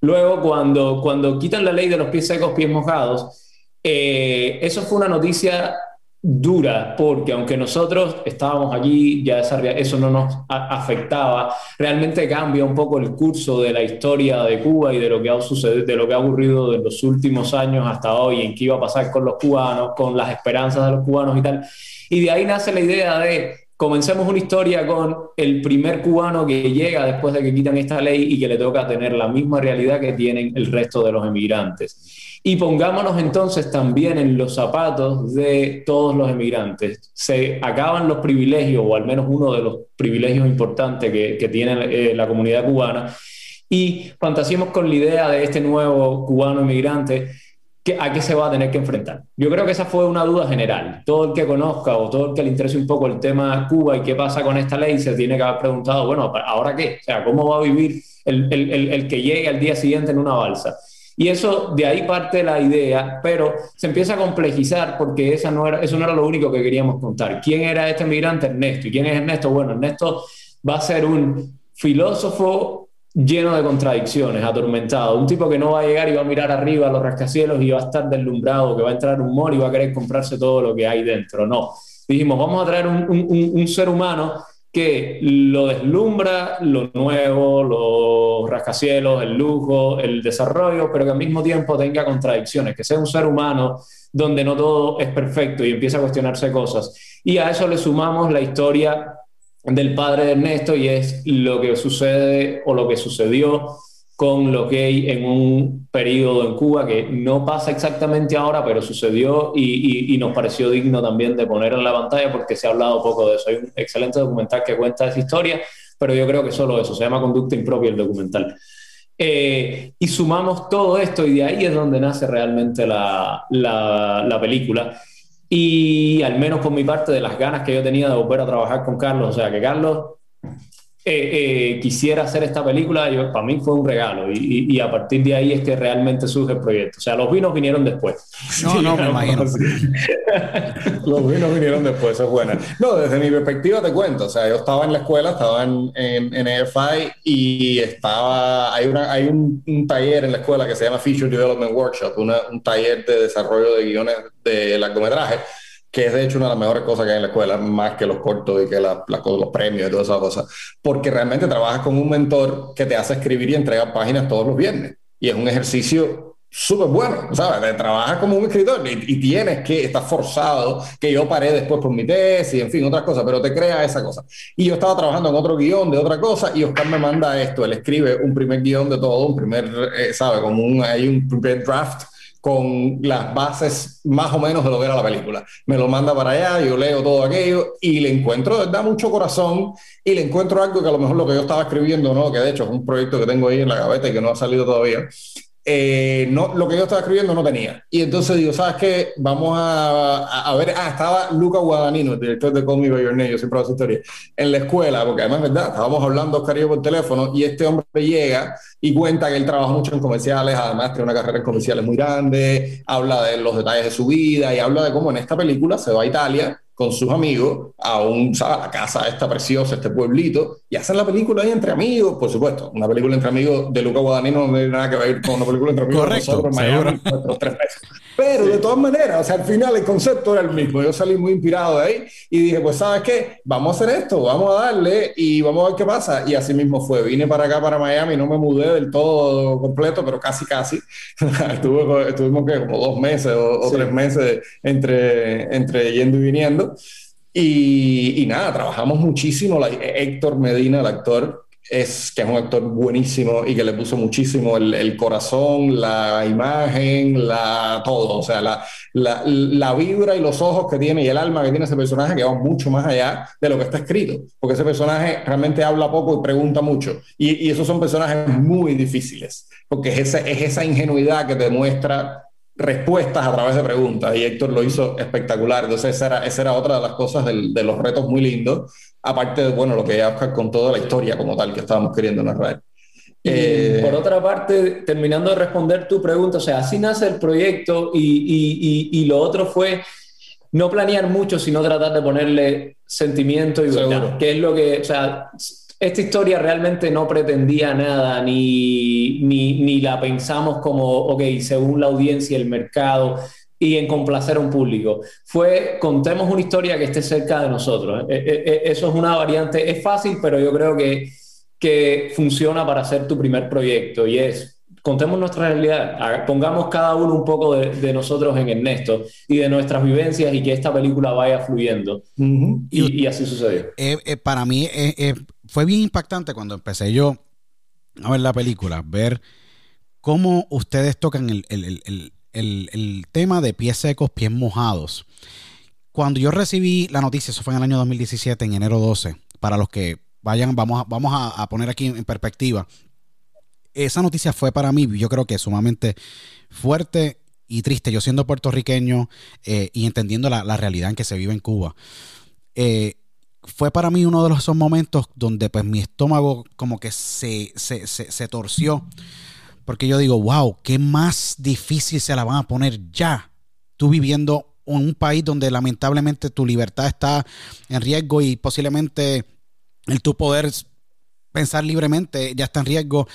Luego, cuando, cuando quitan la ley de los pies secos, pies mojados, eh, eso fue una noticia dura, porque aunque nosotros estábamos allí, ya eso no nos afectaba, realmente cambia un poco el curso de la historia de Cuba y de lo que ha sucedido, de lo que ha ocurrido en los últimos años hasta hoy, en qué iba a pasar con los cubanos, con las esperanzas de los cubanos y tal. Y de ahí nace la idea de comencemos una historia con el primer cubano que llega después de que quitan esta ley y que le toca tener la misma realidad que tienen el resto de los emigrantes. Y pongámonos entonces también en los zapatos de todos los emigrantes. Se acaban los privilegios, o al menos uno de los privilegios importantes que, tiene eh, la comunidad cubana, y fantasiemos con la idea de este nuevo cubano emigrante a qué se va a tener que enfrentar. Yo creo que esa fue una duda general. Todo el que conozca o todo el que le interese un poco el tema Cuba y qué pasa con esta ley se tiene que haber preguntado, bueno, ¿ahora qué? O sea, ¿cómo va a vivir el, el, el, el que llegue al día siguiente en una balsa? Y eso, de ahí parte la idea, pero se empieza a complejizar porque esa no era, eso no era lo único que queríamos contar. ¿Quién era este migrante? Ernesto. ¿Y quién es Ernesto? Bueno, Ernesto va a ser un filósofo lleno de contradicciones, atormentado, un tipo que no va a llegar y va a mirar arriba a los rascacielos y va a estar deslumbrado, que va a entrar un mall y va a querer comprarse todo lo que hay dentro. No, dijimos, vamos a traer un ser humano que lo deslumbra lo nuevo, los rascacielos, el lujo, el desarrollo, pero que al mismo tiempo tenga contradicciones, que sea un ser humano donde no todo es perfecto y empieza a cuestionarse cosas. Y a eso le sumamos la historia del padre de Ernesto y es lo que sucede o lo que sucedió con lo gay en un periodo en Cuba que no pasa exactamente ahora, pero sucedió y, nos pareció digno también de poner en la pantalla porque se ha hablado poco de eso. Hay un excelente documental que cuenta esa historia, pero yo creo que solo eso, se llama Conducta Impropia el documental. Eh, y sumamos todo esto y de ahí es donde nace realmente la, la película. Y al menos por mi parte, de las ganas que yo tenía de volver a trabajar con Carlos, o sea, que Carlos eh, eh, quisiera hacer esta película, yo, para mí fue un regalo y, y, a partir de ahí es que realmente surge el proyecto. O sea, los vinos vinieron después. No, no, me imagino. los vinos vinieron después, eso es buena. No, desde mi perspectiva te cuento, o sea, yo estaba en la escuela, estaba en, en, en EFI y estaba, hay, una, hay un, un, taller en la escuela que se llama Feature Development Workshop, una, un taller de desarrollo de guiones de largometraje que es de hecho una de las mejores cosas que hay en la escuela, más que los cortos y que la, los premios y todas esas cosas, porque realmente trabajas con un mentor que te hace escribir y entregar páginas todos los viernes. Y es un ejercicio súper bueno, ¿sabes? Trabajas como un escritor y, tienes que, estar forzado, que yo paré después por mi tesis, en fin, otras cosas, pero te crea esa cosa. Y yo estaba trabajando en otro guion de otra cosa y Oscar me manda esto, él escribe un primer guion de todo, un primer, eh, ¿sabes? Como un, hay un primer draft con las bases más o menos de lo que era la película. Me lo manda para allá, yo leo todo aquello y le encuentro, da mucho corazón y le encuentro algo que a lo mejor lo que yo estaba escribiendo, ¿no? que de hecho es un proyecto que tengo ahí en la gaveta y que no ha salido todavía, eh, no, lo que yo estaba escribiendo no tenía. Y entonces digo, ¿sabes qué? Vamos a, a, ver, ah, estaba Luca Guadagnino, el director de Call Me By Your Name, yo siempre hago esa historia, en la escuela, porque además verdad, estábamos hablando Oscar y yo por teléfono y este hombre llega y cuenta que él trabaja mucho en comerciales, además tiene una carrera en comerciales muy grande, habla de los detalles de su vida y habla de cómo en esta película se va a Italia con sus amigos a, un, a la casa esta preciosa, este pueblito, y hacen la película ahí entre amigos, por supuesto. Una película entre amigos de Luca Guadagnino no tiene nada que ver con una película entre amigos Correcto, nosotros, Miami, tres meses. Pero de todas maneras, o sea, al final el concepto era el mismo. Yo salí muy inspirado de ahí y dije, pues, ¿sabes qué? Vamos a hacer esto, vamos a darle y vamos a ver qué pasa. Y así mismo fue. Vine para acá, para Miami, no me mudé del todo completo, pero casi, casi. Estuve, estuvimos que como dos meses o, o sí. tres meses entre, entre yendo y viniendo. Y, y, nada, trabajamos muchísimo. La, Héctor Medina, el actor, es que es un actor buenísimo y que le puso muchísimo el, corazón, la imagen, la, todo. O sea, la, la, la, vibra y los ojos que tiene y el alma que tiene ese personaje que va mucho más allá de lo que está escrito. Porque ese personaje realmente habla poco y pregunta mucho. Y, y esos son personajes muy difíciles. Porque es esa, es esa ingenuidad que te muestra respuestas a través de preguntas y Héctor lo hizo espectacular. Entonces esa era, esa era otra de las cosas del, de los retos muy lindos, aparte de, bueno, lo que ya Oscar con toda la historia como tal que estábamos queriendo narrar. Eh, por otra parte, terminando de responder tu pregunta, o sea, así nace el proyecto y, y, y, y lo otro fue no planear mucho, sino tratar de ponerle sentimiento y verdad, que es lo que, o sea, esta historia realmente no pretendía nada, ni, ni, ni, la pensamos como, ok, según la audiencia el mercado y en complacer a un público. Fue, contemos una historia que esté cerca de nosotros. E, e, e, eso es una variante, es fácil, pero yo creo que, que funciona para hacer tu primer proyecto y es contemos nuestra realidad, pongamos cada uno un poco de, de, nosotros en Ernesto y de nuestras vivencias y que esta película vaya fluyendo. Uh -huh. y, y, así sucedió. Eh, eh, para mí eh, fue bien impactante cuando empecé yo a ver la película, ver cómo ustedes tocan el, el, el, el, tema de pies secos, pies mojados. Cuando yo recibí la noticia, eso fue en el año 2017, en enero 12, para los que vayan, vamos a, vamos a, poner aquí en perspectiva, esa noticia fue para mí, yo creo que sumamente fuerte y triste. Yo siendo puertorriqueño eh, y entendiendo la, la, realidad en que se vive en Cuba, eh, fue para mí uno de esos momentos donde pues mi estómago como que se, se, se, se torció. Porque yo digo, wow, qué más difícil se la van a poner ya. Tú viviendo en un país donde lamentablemente tu libertad está en riesgo y posiblemente el tu poder pensar libremente ya está en riesgo.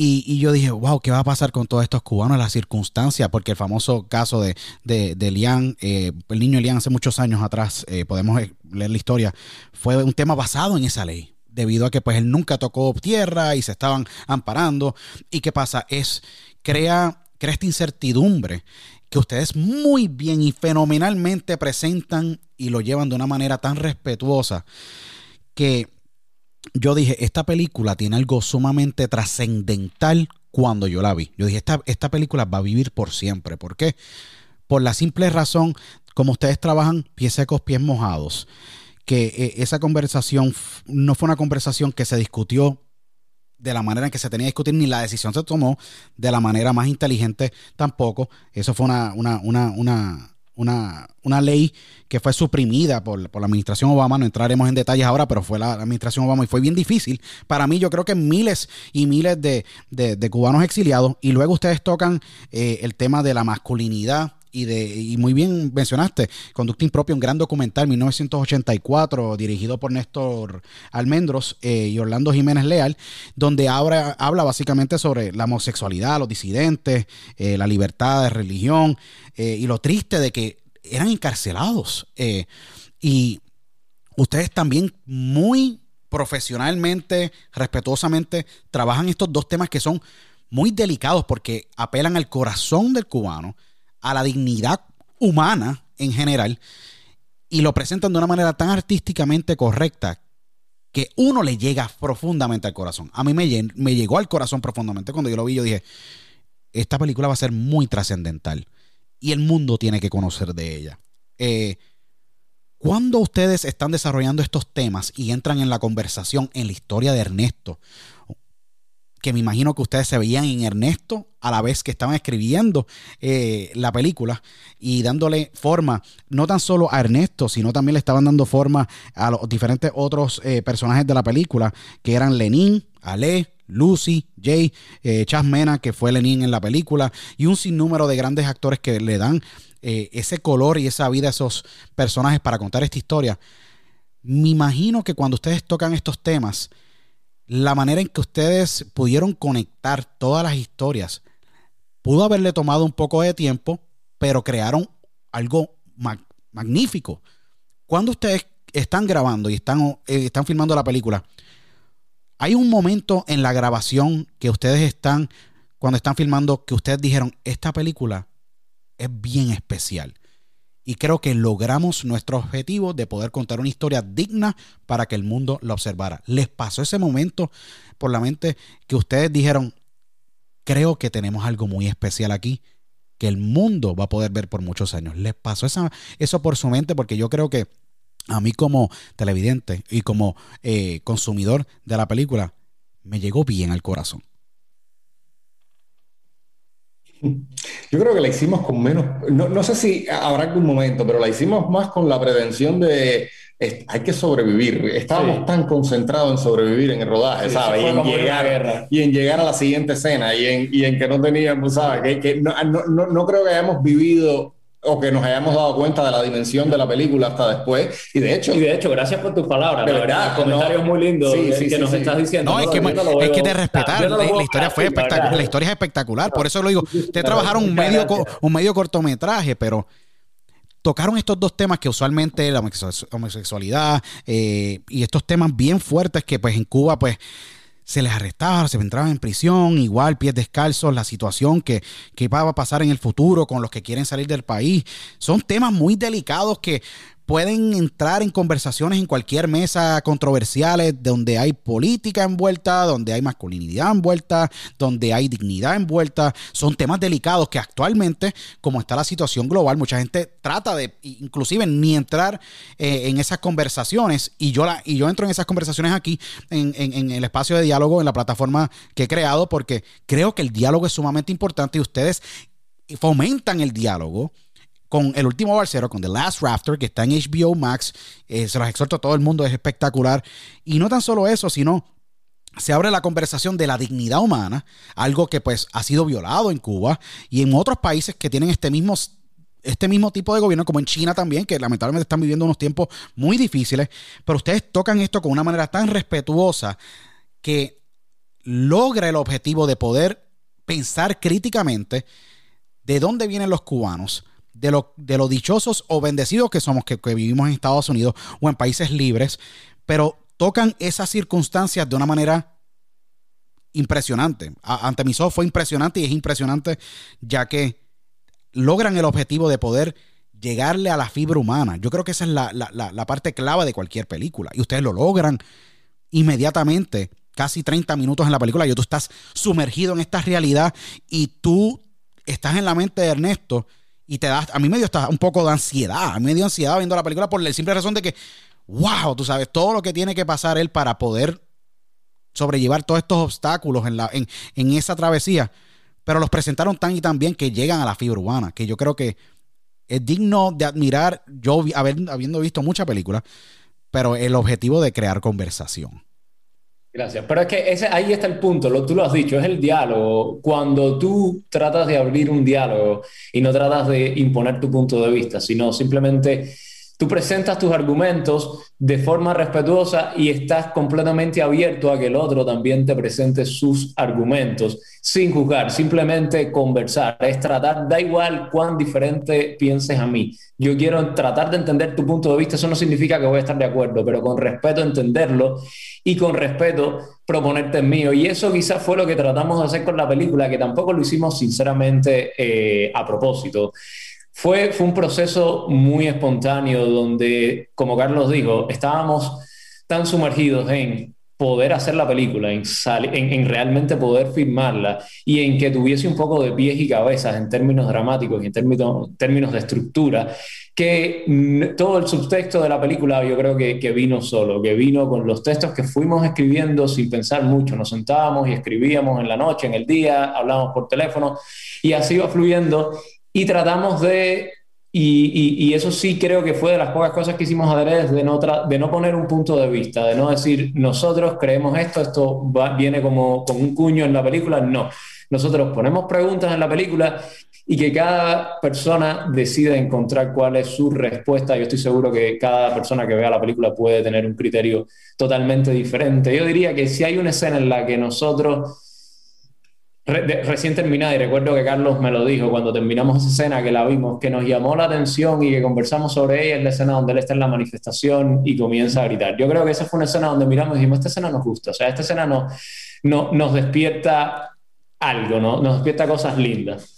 Y, y, yo dije, wow, ¿qué va a pasar con todos estos cubanos? Las circunstancias, porque el famoso caso de, de, de Lian, eh, el niño Lian hace muchos años atrás, eh, podemos leer la historia, fue un tema basado en esa ley, debido a que pues él nunca tocó tierra y se estaban amparando. ¿Y qué pasa? Es, crea, crea esta incertidumbre que ustedes muy bien y fenomenalmente presentan y lo llevan de una manera tan respetuosa que yo dije, esta película tiene algo sumamente trascendental cuando yo la vi. Yo dije, esta, esta película va a vivir por siempre. ¿Por qué? Por la simple razón, como ustedes trabajan pies secos, pies mojados, que eh, esa conversación no fue una conversación que se discutió de la manera en que se tenía que discutir, ni la decisión se tomó de la manera más inteligente tampoco. Eso fue una, una, una, una una, ley que fue suprimida por, la administración Obama. No entraremos en detalles ahora, pero fue la, administración Obama y fue bien difícil. Para mí, yo creo que miles y miles de, cubanos exiliados. Y luego ustedes tocan eh, el tema de la masculinidad. Y, de, y muy bien mencionaste, Conducta Impropia, un gran documental, 1984, dirigido por Néstor Almendros eh, y Orlando Jiménez Leal, donde habla, habla básicamente sobre la homosexualidad, los disidentes, eh, la libertad de religión, eh, y lo triste de que eran encarcelados. Y ustedes también muy profesionalmente, respetuosamente, trabajan estos dos temas que son muy delicados porque apelan al corazón del cubano, a la dignidad humana en general, y lo presentan de una manera tan artísticamente correcta que uno le llega profundamente al corazón. A mí me, llegó al corazón profundamente cuando yo lo vi, yo dije, esta película va a ser muy trascendental y el mundo tiene que conocer de ella. Eh, cuando ustedes están desarrollando estos temas y entran en la conversación en la historia de Ernesto, que me imagino que ustedes se veían en Ernesto a la vez que estaban escribiendo eh, la película y dándole forma no tan solo a Ernesto, sino también le estaban dando forma a los diferentes otros eh, personajes de la película, que eran Lenin, Ale, Lucy, Jay, eh, Chas Mena, que fue Lenin en la película, y un sinnúmero de grandes actores que le dan eh, ese color y esa vida a esos personajes para contar esta historia. Me imagino que cuando ustedes tocan estos temas, la manera en que ustedes pudieron conectar todas las historias pudo haberle tomado un poco de tiempo, pero crearon algo magnífico. Cuando ustedes están grabando y están, eh, están filmando la película, hay un momento en la grabación que ustedes están, cuando están filmando, que ustedes dijeron, esta película es bien especial. Y creo que logramos nuestro objetivo de poder contar una historia digna para que el mundo la observara. ¿Les pasó ese momento por la mente que ustedes dijeron, creo que tenemos algo muy especial aquí? que el mundo va a poder ver por muchos años. ¿Les pasó eso por su mente? Porque yo creo que a mí como televidente y como eh, consumidor de la película, me llegó bien al corazón. Yo creo que la hicimos con menos, no, sé si habrá algún momento, pero la hicimos más con la prevención de hay que sobrevivir. Estábamos tan concentrados en sobrevivir en el rodaje, ¿sabes? Y en, llegar, y en llegar a la siguiente escena y en, y en que no teníamos, ¿sabes? Que, no, no, no creo que hayamos vivido o que nos hayamos dado cuenta de la dimensión de la película hasta después. Y de hecho, y de hecho gracias por tus palabras. De verdad, comentarios muy lindos que nos estás diciendo. No, es que, es que te respetar. la, historia fue espectacular. La historia es espectacular. Por eso lo digo. Ustedes trabajaron un medio, un medio cortometraje, pero tocaron estos dos temas que usualmente la homosexualidad eh, y estos temas bien fuertes que pues en Cuba pues se les arrestaba, se entraban en prisión, igual pies descalzos, la situación que, que va a pasar en el futuro con los que quieren salir del país. Son temas muy delicados que pueden entrar en conversaciones en cualquier mesa controversiales donde hay política envuelta, donde hay masculinidad envuelta, donde hay dignidad envuelta. Son temas delicados que actualmente, como está la situación global, mucha gente trata de inclusive ni entrar eh, en esas conversaciones. Y yo, la, y yo entro en esas conversaciones aquí, en, en el espacio de diálogo, en la plataforma que he creado, porque creo que el diálogo es sumamente importante y ustedes fomentan el diálogo con El último barcero, con The Last Rafter, que está en HBO Max. Eh, se los exhorto a todo el mundo, es espectacular. Y no tan solo eso, sino se abre la conversación de la dignidad humana, algo que pues ha sido violado en Cuba y en otros países que tienen este mismo este mismo tipo de gobierno, como en China también, que lamentablemente están viviendo unos tiempos muy difíciles, pero ustedes tocan esto con una manera tan respetuosa que logra el objetivo de poder pensar críticamente de dónde vienen los cubanos, de lo, de dichosos o bendecidos que somos, que, vivimos en Estados Unidos o en países libres, pero tocan esas circunstancias de una manera impresionante. ante mis ojos fue impresionante y es impresionante ya que logran el objetivo de poder llegarle a la fibra humana. Yo creo que esa es la, la parte clave de cualquier película y ustedes lo logran inmediatamente, casi 30 minutos en la película, y tú estás sumergido en esta realidad y tú estás en la mente de Ernesto y te das, a mí me dio un poco de ansiedad, a mí me dio ansiedad viendo la película por la simple razón de que, wow, tú sabes, todo lo que tiene que pasar él para poder sobrellevar todos estos obstáculos en, la, en, en esa travesía, pero los presentaron tan y tan bien que llegan a la fibra urbana, que yo creo que es digno de admirar, yo haber, habiendo visto muchas películas, pero el objetivo de crear conversación. Gracias. Pero es que ese, ahí está el punto, lo, tú lo has dicho, es el diálogo. Cuando tú tratas de abrir un diálogo y no tratas de imponer tu punto de vista, sino simplemente Tú presentas tus argumentos de forma respetuosa y estás completamente abierto a que el otro también te presente sus argumentos sin juzgar, simplemente conversar. Es tratar, da igual cuán diferente pienses a mí. Yo quiero tratar de entender tu punto de vista. Eso no significa que voy a estar de acuerdo, pero con respeto entenderlo y con respeto proponerte el mío. Y eso quizás fue lo que tratamos de hacer con la película, que tampoco lo hicimos sinceramente eh, a propósito. Fue, fue un proceso muy espontáneo donde, como Carlos dijo, estábamos tan sumergidos en poder hacer la película, en, en, realmente poder filmarla y en que tuviese un poco de pies y cabezas en términos dramáticos y en términos, términos de estructura, que todo el subtexto de la película yo creo que, que, vino solo, que vino con los textos que fuimos escribiendo sin pensar mucho, nos sentábamos y escribíamos en la noche, en el día, hablábamos por teléfono y así iba fluyendo y tratamos de, y, eso sí creo que fue de las pocas cosas que hicimos adrede, de no, de no poner un punto de vista, de no decir nosotros creemos esto, esto viene como con un cuño en la película, no. Nosotros ponemos preguntas en la película y que cada persona decida encontrar cuál es su respuesta. Yo estoy seguro que cada persona que vea la película puede tener un criterio totalmente diferente. Yo diría que si hay una escena en la que nosotros recién terminada y recuerdo que Carlos me lo dijo cuando terminamos esa escena que la vimos, que nos llamó la atención y que conversamos sobre ella, es la escena donde él está en la manifestación y comienza a gritar. Yo creo que esa fue una escena donde miramos y dijimos, esta escena nos gusta, o sea, esta escena no, no, nos despierta algo, ¿no? nos despierta cosas lindas.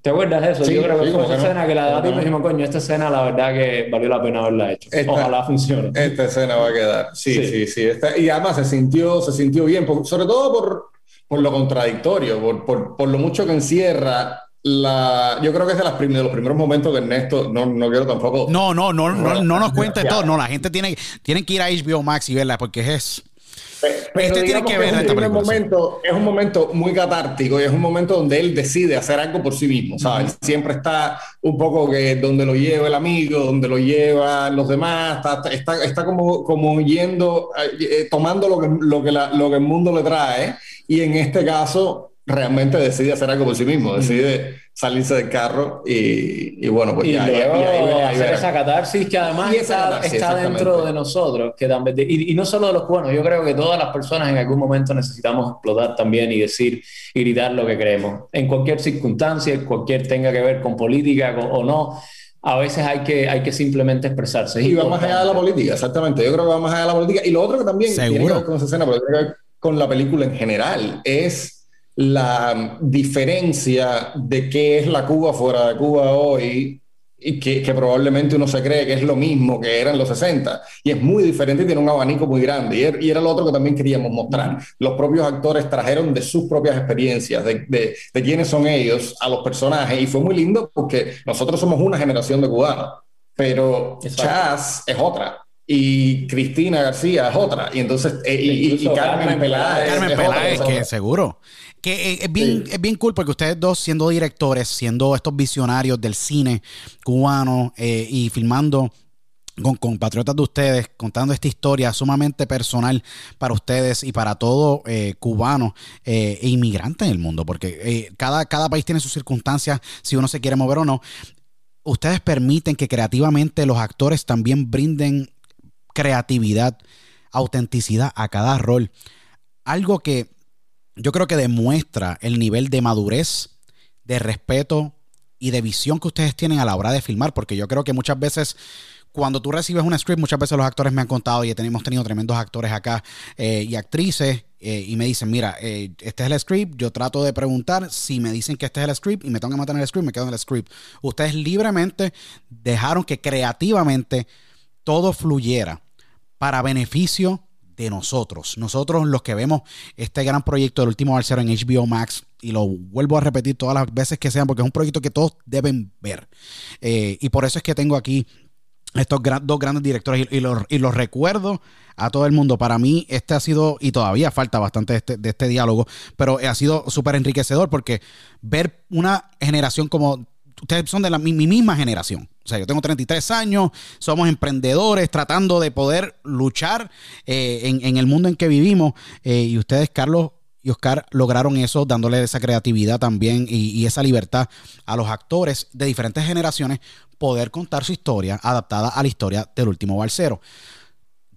¿Te acuerdas de eso? Yo creo que fue esa escena que la debatimos y dijimos, coño, esta escena la verdad que valió la pena haberla hecho. Ojalá funcione. Esta escena va a quedar. Sí, sí, sí. y además se sintió, se sintió bien, sobre todo por por lo contradictorio, por, por, por, lo mucho que encierra la, yo creo que es de, las de los primeros momentos que Ernesto, no, no quiero tampoco... No, no, no, no, no nos cuente todo, no, la gente tiene, tiene que ir a HBO Max y verla porque es... este tiene que, ver es, un, momento, es un momento muy catártico y es un momento donde él decide hacer algo por sí mismo, ¿sabes? Siempre está un poco que donde lo lleva el amigo, donde lo lleva los demás, está, está, está como, como yendo, eh, tomando lo que, lo, que la, lo que el mundo le trae y en este caso realmente decide hacer algo por sí mismo, decide salirse del carro y, bueno, pues y ya, luego hacer esa catarsis que además está, está dentro de nosotros, que también, y, y, no solo de los cubanos, yo creo que todas las personas en algún momento necesitamos explotar también y decir y gritar lo que creemos, en cualquier circunstancia, cualquier tenga que ver con política o no, a veces hay que, hay que simplemente expresarse. Y va más allá de la política, exactamente. Yo creo que va más allá de la política. Y lo otro que también tiene que ver con esa escena, pero tiene que con la película en general, es la diferencia de qué es la Cuba fuera de Cuba hoy y que, probablemente uno se cree que es lo mismo que era en los 60. Y es muy diferente y tiene un abanico muy grande. Y, era lo otro que también queríamos mostrar. Los propios actores trajeron de sus propias experiencias, de, de, de quiénes son ellos, a los personajes. Y fue muy lindo porque nosotros somos una generación de cubanos, pero Chas es otra y Cristina García es otra. Y entonces, eh, y, Carmen Peláez. Carmen Peláez, que seguro. Que eh, es bien, es bien cool porque ustedes dos, siendo directores, siendo estos visionarios del cine cubano eh, y filmando con compatriotas de ustedes, contando esta historia sumamente personal para ustedes y para todo cubano e inmigrante en el mundo, porque cada, cada país tiene sus circunstancias, si uno se quiere mover o no. Ustedes permiten que creativamente los actores también brinden creatividad, autenticidad a cada rol. Algo que yo creo que demuestra el nivel de madurez, de respeto y de visión que ustedes tienen a la hora de filmar, porque yo creo que muchas veces cuando tú recibes un script, muchas veces los actores me han contado y hemos tenido tremendos actores acá eh, y actrices eh, y me dicen, mira, eh, este es el script, yo trato de preguntar, si me dicen que este es el script y me tengo que matar el script, me quedo en el script. Ustedes libremente dejaron que creativamente todo fluyera para beneficio de nosotros. Nosotros los que vemos este gran proyecto del último Barcero en HBO Max, y lo vuelvo a repetir todas las veces que sean, porque es un proyecto que todos deben ver. Eh, y por eso es que tengo aquí estos dos grandes directores y, los, recuerdo a todo el mundo. Para mí, este ha sido, y todavía falta bastante de este, de este diálogo, pero ha sido súper enriquecedor porque ver una generación como ustedes son de la, mi, misma generación. O sea, yo tengo 33 años, somos emprendedores tratando de poder luchar eh, en, el mundo en que vivimos. Eh, y ustedes, Carlos y Oscar, lograron eso dándole esa creatividad también y, esa libertad a los actores de diferentes generaciones poder contar su historia adaptada a la historia del último balsero.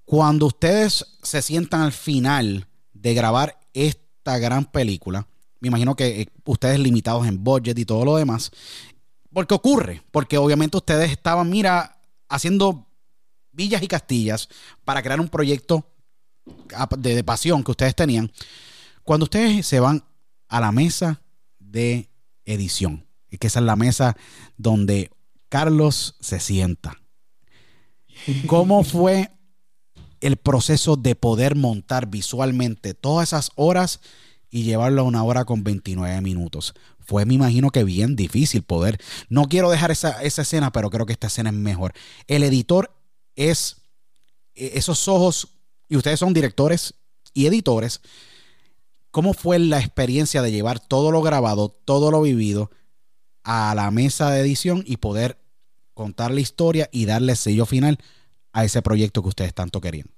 Cuando ustedes se sientan al final de grabar esta gran película, me imagino que eh, ustedes limitados en budget y todo lo demás, porque ocurre, porque obviamente ustedes estaban, mira, haciendo villas y castillas para crear un proyecto de, pasión que ustedes tenían. Cuando ustedes se van a la mesa de edición, que esa es la mesa donde Carlos se sienta. ¿Cómo fue el proceso de poder montar visualmente todas esas horas y llevarlo a una hora con 29 minutos? Fue, me imagino que bien difícil poder. No quiero dejar esa, escena, pero creo que esta escena es mejor. El editor es e, esos ojos, y ustedes son directores y editores. ¿Cómo fue la experiencia de llevar todo lo grabado, todo lo vivido a la mesa de edición y poder contar la historia y darle sello final a ese proyecto que ustedes tanto querían?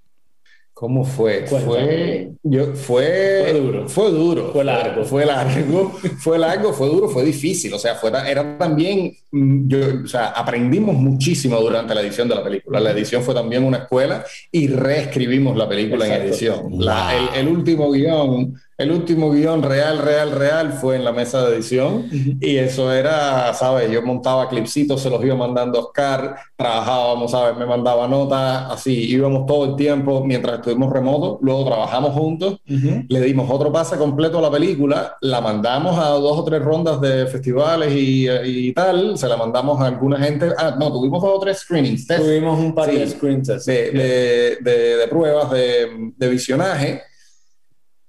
¿Cómo fue? Fue, yo, fue, fue duro. Fue duro. Fue largo. Fue largo, fue largo, fue duro, fue difícil. O sea, fue, era también, mm, yo, o sea, aprendimos muchísimo durante la edición de la película. La edición fue también una escuela y reescribimos la película en edición. el, el, último guion el último guion real, real, real fue en la mesa de edición y eso era, ¿sabes? Yo montaba clipsitos, se los iba mandando a Oscar, trabajábamos, ¿sabes? Me mandaba notas, así, íbamos todo el tiempo mientras estuvimos remotos, luego trabajamos juntos, le dimos otro pase completo a la película, la mandamos a dos o tres rondas de festivales y, tal, se la mandamos a alguna gente, ah, no, tuvimos dos o tres screenings, tuvimos un par de screenings de, de, pruebas de, de visionaje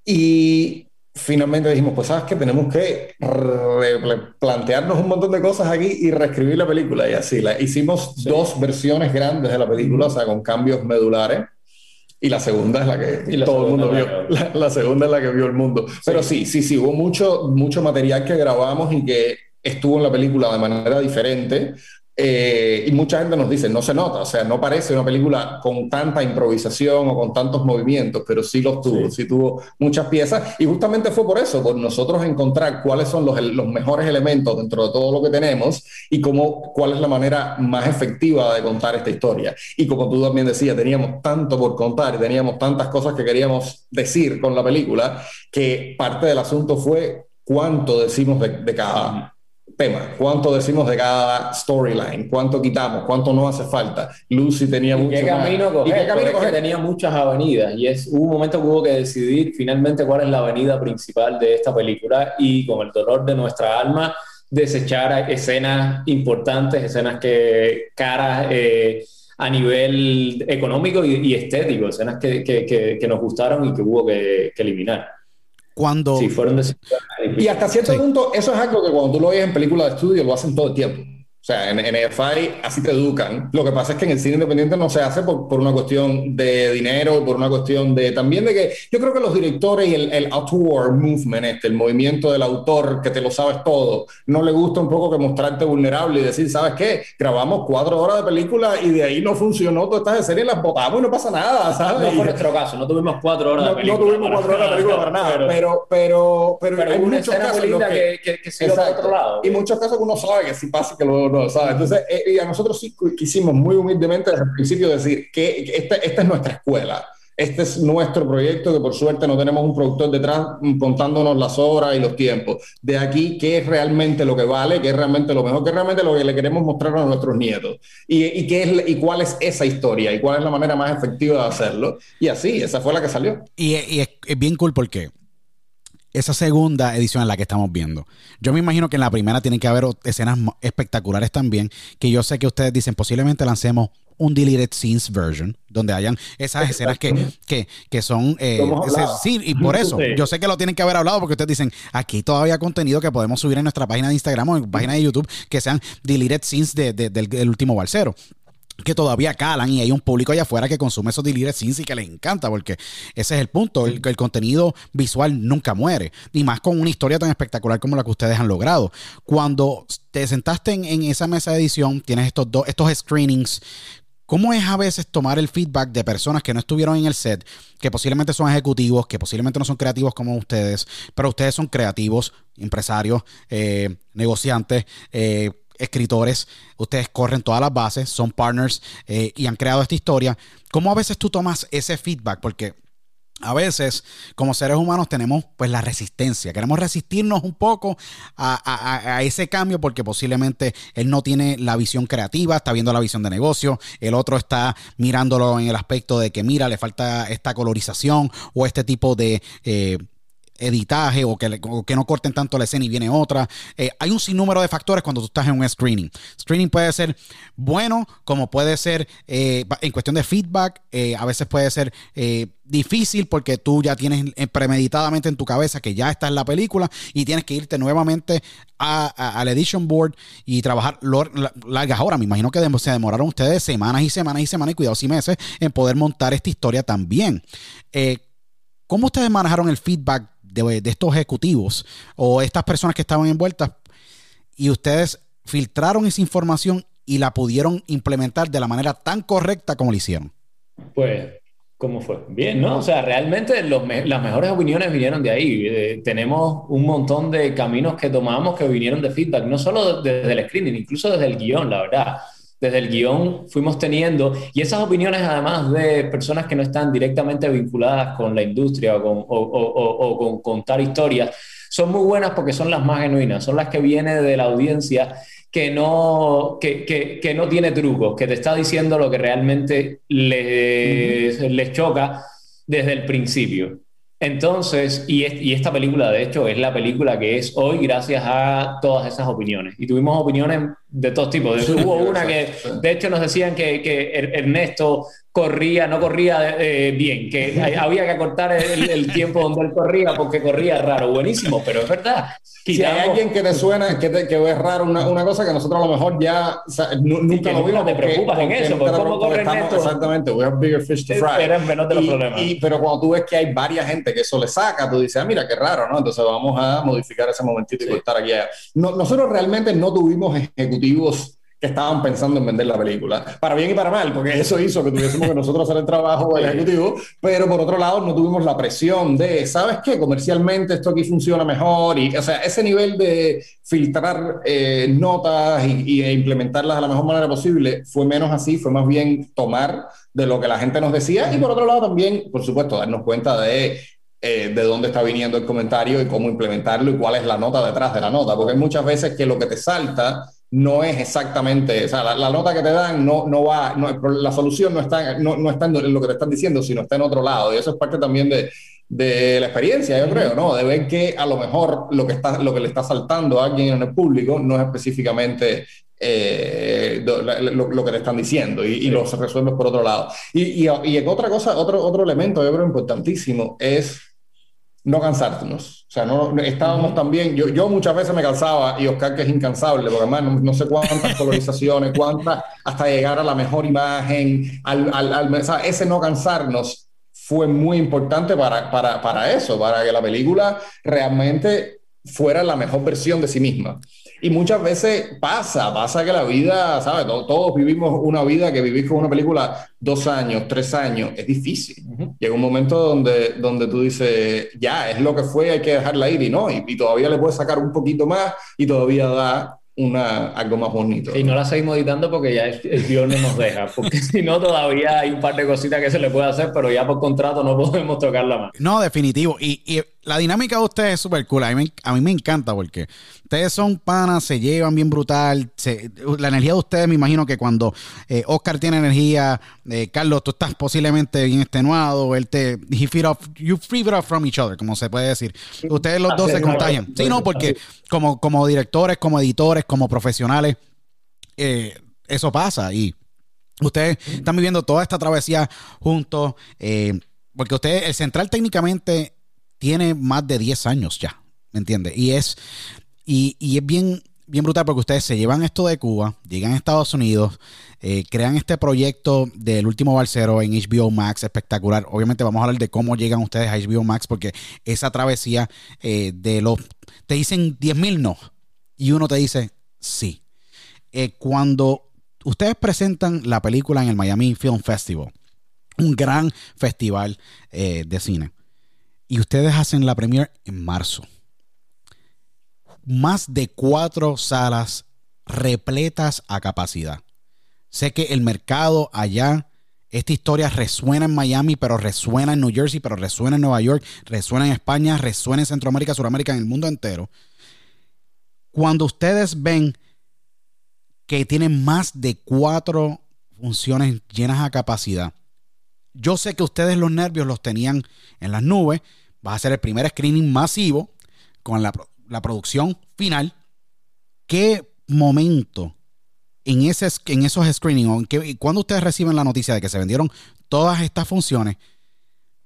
y finalmente dijimos, pues sabes que tenemos que plantearnos un montón de cosas aquí y reescribir la película. Y así, la, hicimos dos versiones grandes de la película, o sea, con cambios medulares. Y la segunda es la que todo el mundo vio. La, segunda es la que vio el mundo. Pero sí, sí, sí, hubo mucho, mucho material que grabamos y que estuvo en la película de manera diferente, eh, y mucha gente nos dice, no se nota, o sea, no parece una película con tanta improvisación o con tantos movimientos, pero sí los tuvo, sí, tuvo muchas piezas. Y justamente fue por eso, por nosotros encontrar cuáles son los, los, mejores elementos dentro de todo lo que tenemos y cómo, cuál es la manera más efectiva de contar esta historia. Y como tú también decías, teníamos tanto por contar y teníamos tantas cosas que queríamos decir con la película, que parte del asunto fue cuánto decimos de, de cada tema, cuánto decimos de cada storyline, cuánto quitamos, cuánto no hace falta. Lucy tenía mucho qué camino más. ¿Y qué camino Tenía muchas avenidas y es hubo un momento que hubo que decidir finalmente cuál es la avenida principal de esta película y con el dolor de nuestra alma desechar escenas importantes, escenas que caras eh, a nivel económico y, estético, escenas que, que, que, nos gustaron y que hubo que eliminar. Cuando... Sí, fueron Y hasta cierto punto, eso es algo que cuando tú lo ves en películas de estudio lo hacen todo el tiempo. Sea, en, en EFI así te educan. Lo que pasa es que en el cine independiente no se hace por, por una cuestión de dinero, por una cuestión de también de que yo creo que los directores y el, el auteur movement, este, el movimiento del autor que te lo sabes todo, no le gusta un poco que mostrarte vulnerable y decir, ¿sabes qué? Grabamos cuatro horas de película y de ahí no funcionó todas estas series, las botamos y no pasa nada, ¿sabes? No fue nuestro caso, no tuvimos cuatro horas no, de película. No tuvimos cuatro horas de película para nada, pero, pero, pero, pero, hay muchos casos que, que, que, que otro lado. Y muchos casos que uno sabe que sí pasa que luego Entonces, eh, y a nosotros sí quisimos muy humildemente desde el principio decir que esta, es nuestra escuela. Este es nuestro proyecto que por suerte no tenemos un productor detrás contándonos las horas y los tiempos. De aquí, ¿qué es realmente lo que vale? ¿Qué es realmente lo mejor? ¿Qué es realmente lo que le queremos mostrar a nuestros nietos? ¿Y, y qué es, y cuál es esa historia? ¿Y cuál es la manera más efectiva de hacerlo? Y así, esa fue la que salió. Y, y es, es bien cool porque esa segunda edición en la que estamos viendo. Yo me imagino que en la primera tienen que haber escenas espectaculares también, que yo sé que ustedes dicen posiblemente lancemos un deleted scenes version, donde hayan esas escenas que, que, que son... Eh, sí, y por eso, yo sé que lo tienen que haber hablado porque ustedes dicen, aquí todavía hay contenido que podemos subir en nuestra página de Instagram o en página de YouTube, que sean deleted scenes de, del, del último balsero que todavía calan y hay un público allá afuera que consume esos deleted scenes y que les encanta porque ese es el punto, el, el, contenido visual nunca muere, y más con una historia tan espectacular como la que ustedes han logrado. Cuando te sentaste en, en esa mesa de edición, tienes estos dos, estos screenings, ¿Cómo es a veces tomar el feedback de personas que no estuvieron en el set, que posiblemente son ejecutivos, que posiblemente no son creativos como ustedes, pero ustedes son creativos, empresarios, eh, negociantes, eh, escritores, ustedes corren todas las bases, son partners eh, y han creado esta historia. ¿Cómo a veces tú tomas ese feedback? Porque a veces, como seres humanos, tenemos pues la resistencia. Queremos resistirnos un poco a, ese cambio porque posiblemente él no tiene la visión creativa, está viendo la visión de negocio, el otro está mirándolo en el aspecto de que, mira, le falta esta colorización o este tipo de... Eh, editaje o que, no corten tanto la escena y viene otra. Eh, hay un sinnúmero de factores cuando tú estás en un screening. Screening puede ser bueno, como puede ser eh, en cuestión de feedback, eh, a veces puede ser difícil porque tú ya tienes premeditadamente en tu cabeza que ya está en la película y tienes que irte nuevamente al edition board y trabajar largas horas. Me imagino que se demoraron ustedes semanas y semanas y semanas y cuidados y meses en poder montar esta historia también. ¿Cómo ustedes manejaron el feedback de, estos ejecutivos o estas personas que estaban envueltas y ustedes filtraron esa información y la pudieron implementar de la manera tan correcta como lo hicieron? Pues, ¿cómo fue? Bien, ¿no? O sea, realmente las mejores opiniones vinieron de ahí. Eh, tenemos un montón de caminos que tomamos que vinieron de feedback, no solo desde el screening, incluso desde el guion, la verdad desde el guion fuimos teniendo, y esas opiniones además de personas que no están directamente vinculadas con la industria o con, o, o, con contar historias, son muy buenas porque son las más genuinas, son las que vienen de la audiencia que no, que, que, que no tiene trucos, que te está diciendo lo que realmente les, les choca desde el principio. Entonces, y, y, esta película, de hecho, es la película que es hoy gracias a todas esas opiniones. Y tuvimos opiniones de todos tipos. Hubo una que, de hecho, nos decían que, que er-, Ernesto corría, no corría eh, bien, que había que cortar el, tiempo donde él corría porque corría raro, buenísimo, pero es verdad. Si hay alguien que te suena, que, te, que ves raro una, una, cosa que nosotros a lo mejor ya nunca lo vimos. te preocupas en eso, porque ¿cómo corre Exactamente, we have bigger fish to fry. Eres menos de los problemas. Y, pero cuando tú ves que hay varias gente que eso le saca, tú dices, ah, mira, qué raro, ¿no? Entonces vamos a modificar ese momentito y cortar aquí. No, nosotros realmente no tuvimos ejecutivos que estaban pensando en vender la película. Para bien y para mal, porque eso hizo que tuviésemos que nosotros hacer el trabajo ejecutivo, pero por otro lado no tuvimos la presión de, ¿sabes qué? Comercialmente esto aquí funciona mejor. Y, o sea, ese nivel de filtrar eh, notas y, e implementarlas de la mejor manera posible fue menos así, fue más bien tomar de lo que la gente nos decía y por otro lado también, por supuesto, darnos cuenta de eh, de dónde está viniendo el comentario y cómo implementarlo y cuál es la nota detrás de la nota, porque hay muchas veces que lo que te salta no es exactamente, o sea, la, nota que te dan no, no va, la solución no está, no, no está en lo que te están diciendo, sino está en otro lado. Y eso es parte también de, de la experiencia, yo creo, ¿no? De ver que a lo mejor lo que, está, lo que le está saltando a alguien en el público no es específicamente eh, lo, que te están diciendo y, y lo resuelves por otro lado. Y, y, y otra cosa, otro, otro elemento, yo creo, importantísimo es no cansarnos. O sea, no, estábamos también, yo, yo muchas veces me cansaba y Oscar que es incansable, porque además no, sé cuántas colorizaciones, cuántas, hasta llegar a la mejor imagen, al, al, al ese no cansarnos fue muy importante para, para, para eso, para que la película realmente fuera la mejor versión de sí misma. Y muchas veces pasa, pasa que la vida, ¿sabes? Todos, vivimos una vida que vivís con una película dos años, tres años, es difícil. Llega un momento donde, donde tú dios ya, es lo que fue, hay que dejarla ir y no, y, todavía le puedes sacar un poquito más y todavía da una, algo más bonito. Y no la seguimos editando porque ya el, Dios no nos deja, porque si no todavía hay un par de cositas que se le puede hacer, pero ya por contrato no podemos tocarla más. No, definitivo. Y, y la dinámica de ustedes es súper cool. A mí, me, a mí me encanta porque ustedes son panas, se llevan bien brutal. se- la energía de ustedes, me imagino que cuando eh, Oscar tiene energía, eh, Carlos, tú estás posiblemente bien extenuado. Él te. He feed off, you feed off from each other, como se puede decir. Ustedes los dos se contagian. Sí, no, porque como, como directores, como editores, como profesionales, eh, eso pasa. Y ustedes están viviendo toda esta travesía juntos. porque usted, el central técnicamente tiene más de 10 años ya, ¿me entiende? Y es, y, y es bien, bien brutal porque ustedes se llevan esto de Cuba, llegan a Estados Unidos, eh, crean este proyecto del último balsero en HBO Max, espectacular. Obviamente vamos a hablar de cómo llegan ustedes a HBO Max porque esa travesía eh, de los... Te dicen 10 mil no y uno te dice sí. Eh, cuando ustedes presentan la película en el Miami Film Festival, un gran festival de cine, y ustedes hacen la premiere en marzo, más de cuatro salas repletas a capacidad. Sé que el mercado allá, esta historia resuena en Miami, pero resuena en New Jersey, pero resuena en Nueva York, resuena en España, resuena en Centroamérica, Suramérica, en el mundo entero. Cuando ustedes ven que tienen más de cuatro funciones llenas a capacidad, yo sé que ustedes los nervios los tenían en las nubes. Va a ser el primer screening masivo con la, la producción final. ¿Qué momento en, ese, en esos screenings, cuando ustedes reciben la noticia de que se vendieron todas estas funciones,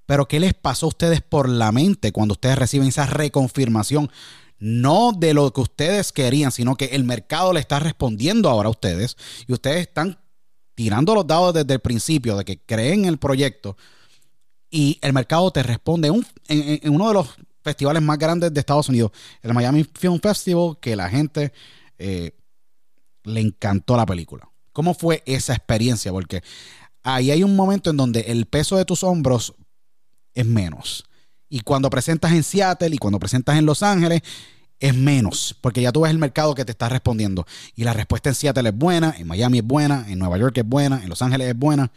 pero qué les pasó a ustedes por la mente cuando ustedes reciben esa reconfirmación? No de lo que ustedes querían, sino que el mercado le está respondiendo ahora a ustedes y ustedes están tirando los dados desde el principio de que creen en el proyecto y el mercado te responde en, un- en- en uno de los festivales más grandes de Estados Unidos, el Miami Film Festival, que la gente eh, le encantó la película. ¿Cómo fue esa experiencia? Porque ahí hay un momento en donde el peso de tus hombros es menos. Y cuando presentas en Seattle y cuando presentas en Los Ángeles, es menos, porque ya tú ves el mercado que te está respondiendo. Y la respuesta en Seattle es buena, en Miami es buena, en Nueva York es buena, en Los Ángeles es buena.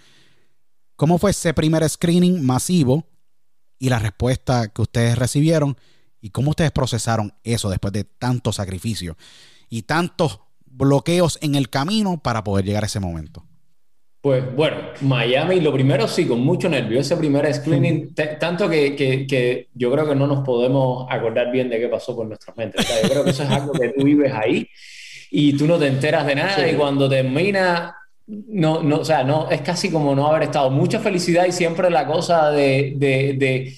¿Cómo fue ese primer screening masivo y la respuesta que ustedes recibieron? ¿Y cómo ustedes procesaron eso después de tanto sacrificio y tantos bloqueos en el camino para poder llegar a ese momento? Pues bueno, Miami, lo primero sí, con mucho nervio, ese primer screening, tanto que, que- que yo creo que no nos podemos acordar bien de qué pasó por nuestras mentes. O sea, yo creo que eso es algo que tú vives ahí y tú no te enteras de nada Sí. y cuando termina, no, no, o sea, no, es casi como no haber estado. Mucha felicidad y siempre la cosa de, de,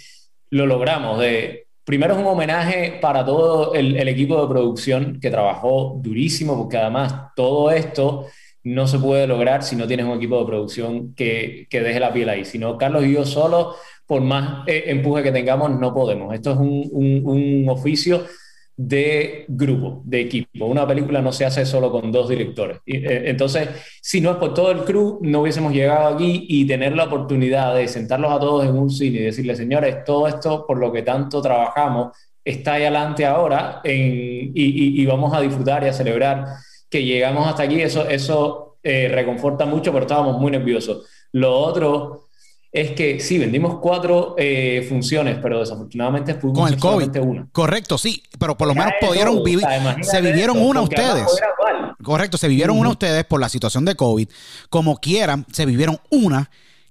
lo logramos, de... Primero es un homenaje para todo el, equipo de producción que trabajó durísimo, porque además todo esto no se puede lograr si no tienes un equipo de producción que, que deje la piel ahí. Si no, Carlos y yo solos, por más eh, empuje que tengamos, no podemos. Esto es un- un oficio de grupo, de equipo. Una película no se hace solo con dos directores. Eh, entonces, si no es por todo el crew, no hubiésemos llegado aquí y tener la oportunidad de sentarlos a todos en un cine y decirles, señores, todo esto por lo que tanto trabajamos está ahí adelante ahora y vamos a disfrutar y a celebrar que llegamos hasta aquí. Eso, eso eh, reconforta mucho, pero estábamos muy nerviosos. Lo otro es que sí, vendimos cuatro eh, funciones, pero desafortunadamente pudimos Con el COVID. una. Correcto, sí, pero por lo menos eso, pudieron vivir. Se vivieron eso, una ustedes. Correcto, se vivieron una ustedes por la situación de COVID. Como quieran, se vivieron una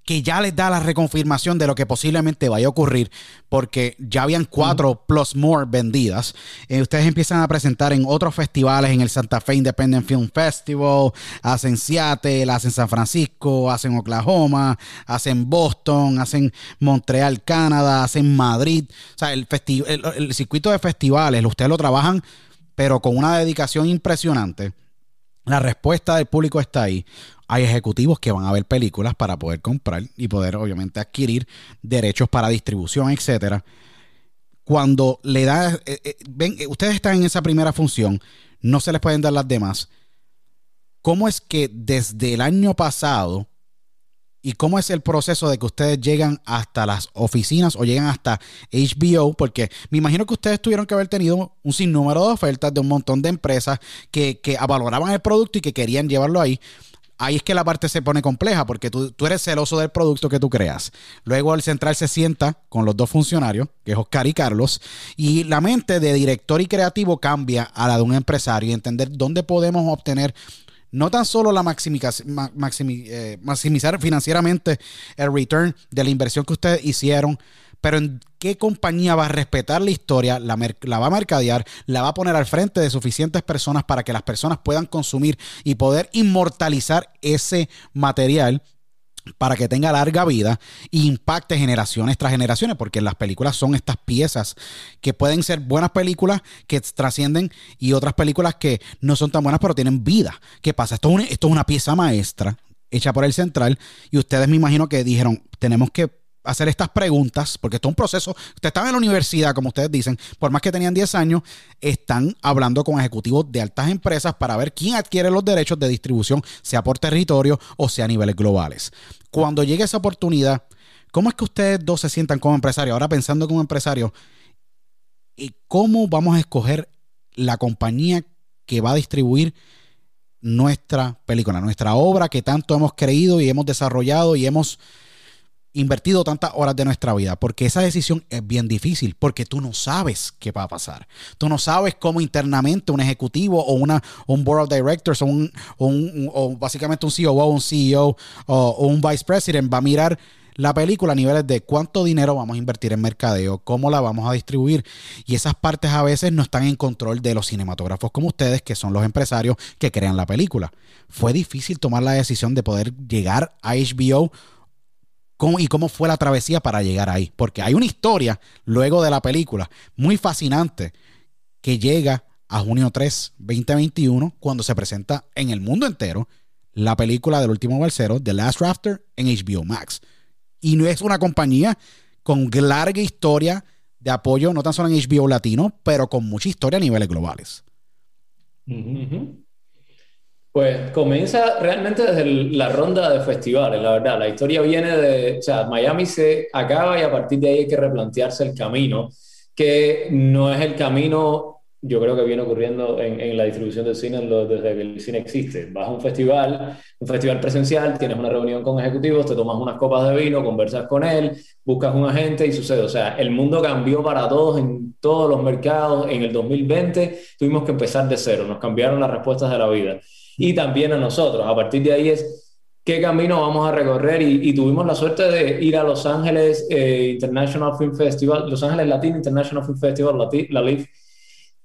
que ya les da la reconfirmación de lo que posiblemente vaya a ocurrir, porque ya habían cuatro plus more vendidas. Eh, ustedes empiezan a presentar en otros festivales, en el Santa Fe Independent Film Festival, hacen Seattle, hacen San Francisco, hacen Oklahoma, hacen Boston, hacen Montreal, Canadá, hacen Madrid. O sea, el, el circuito de festivales, ustedes lo trabajan, pero con una dedicación impresionante. La respuesta del público está ahí. Hay ejecutivos que van a ver películas para poder comprar y poder, obviamente, adquirir derechos para distribución, etcétera. Cuando le da, eh, eh, ven, eh, ustedes están en esa primera función, no se les pueden dar las demás. ¿Cómo es que desde el año pasado y cómo es el proceso de que ustedes llegan hasta las oficinas o llegan hasta HBO? Porque me imagino que ustedes tuvieron que haber tenido un sinnúmero de ofertas de un montón de empresas que, que valoraban el producto y que querían llevarlo ahí. Ahí es que la parte se pone compleja porque tú, tú, eres celoso del producto que tú creas. Luego el central se sienta con los dos funcionarios, que es Oscar y Carlos, y la mente de director y creativo cambia a la de un empresario y entender dónde podemos obtener no tan solo la eh, maximizar financieramente el return de la inversión que ustedes hicieron, pero en qué compañía va a respetar la historia, la, va a mercadear, la va a poner al frente de suficientes personas para que las personas puedan consumir y poder inmortalizar ese material para que tenga larga vida e impacte generaciones tras generaciones, porque las películas son estas piezas que pueden ser buenas películas que trascienden y otras películas que no son tan buenas pero tienen vida. ¿Qué pasa? Esto es, esto es una pieza maestra hecha por el central y ustedes me imagino que dijeron, tenemos que hacer estas preguntas, porque esto es un proceso. Ustedes están en la universidad, como ustedes dicen, por más que tenían 10 años, están hablando con ejecutivos de altas empresas para ver quién adquiere los derechos de distribución, sea por territorio o sea a niveles globales. Cuando llegue esa oportunidad, ¿cómo es que ustedes dos se sientan como empresarios? Ahora pensando como empresarios, ¿y cómo vamos a escoger la compañía que va a distribuir nuestra película, nuestra obra que tanto hemos creído y hemos desarrollado y hemos invertido tantas horas de nuestra vida, porque esa decisión es bien difícil, porque tú no sabes qué va a pasar. Tú no sabes cómo internamente un ejecutivo o una, un board of directors o, un, o, básicamente un CEO o un CEO o, un vice president va a mirar la película a niveles de cuánto dinero vamos a invertir en mercadeo, cómo la vamos a distribuir. Y esas partes a veces no están en control de los cinematógrafos como ustedes, que son los empresarios que crean la película. Fue difícil tomar la decisión de poder llegar a HBO y cómo fue la travesía para llegar ahí. Porque hay una historia luego de la película muy fascinante que llega a junio 3, 2021, cuando se presenta en el mundo entero la película del último balsero, The Last Rafter, en HBO Max. Y no es una compañía con larga historia de apoyo, no tan solo en HBO Latino, pero con mucha historia a niveles globales. Pues comienza realmente desde la ronda de festivales, la verdad. La historia viene de, o sea, Miami se acaba y a partir de ahí hay que replantearse el camino, que no es el camino, yo creo que viene ocurriendo en, la distribución del cine desde que el cine existe. Vas a un festival, un festival presencial, tienes una reunión con ejecutivos, te tomas unas copas de vino, conversas con él, buscas un agente y sucede. O sea, el mundo cambió para todos en todos los mercados. En el 2020 tuvimos que empezar de cero, nos cambiaron las respuestas de la vida y también a nosotros. A partir de ahí es qué camino vamos a recorrer y, tuvimos la suerte de ir a Los Ángeles eh, International Film Festival, Los Ángeles Latin International Film Festival, la, LIF,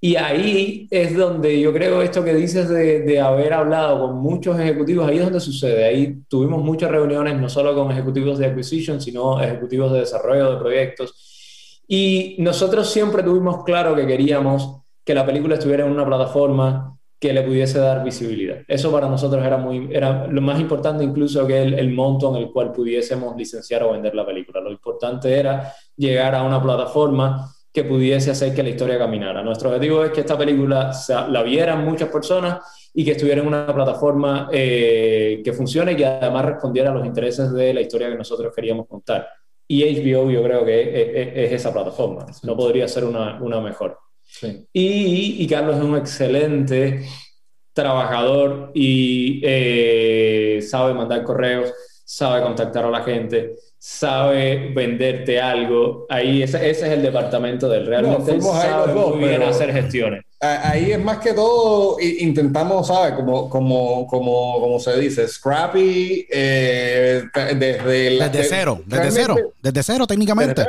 y ahí es donde yo creo esto que dices de, de, haber hablado con muchos ejecutivos, ahí es donde sucede. Ahí tuvimos muchas reuniones, no solo con ejecutivos de acquisition, sino ejecutivos de desarrollo de proyectos. Y nosotros siempre tuvimos claro que queríamos que la película estuviera en una plataforma que le pudiese dar visibilidad. Eso para nosotros era, muy, era lo más importante incluso que el, el monto en el cual pudiésemos licenciar o vender la película. Lo importante era llegar a una plataforma que pudiese hacer que la historia caminara. Nuestro objetivo es que esta película la vieran muchas personas y que estuviera en una plataforma eh, que funcione y que además respondiera a los intereses de la historia que nosotros queríamos contar. Y HBO yo creo que es, esa plataforma, no podría ser una, una mejor. Y, Carlos es un excelente trabajador y eh, sabe mandar correos, sabe contactar a la gente, sabe venderte algo. Ahí ese, es el departamento del realmente sabe muy bien hacer gestiones. Ahí es más que todo intentamos, ¿sabes? Como, como, como, como se dice, scrappy eh, desde, desde cero, desde cero, desde cero técnicamente.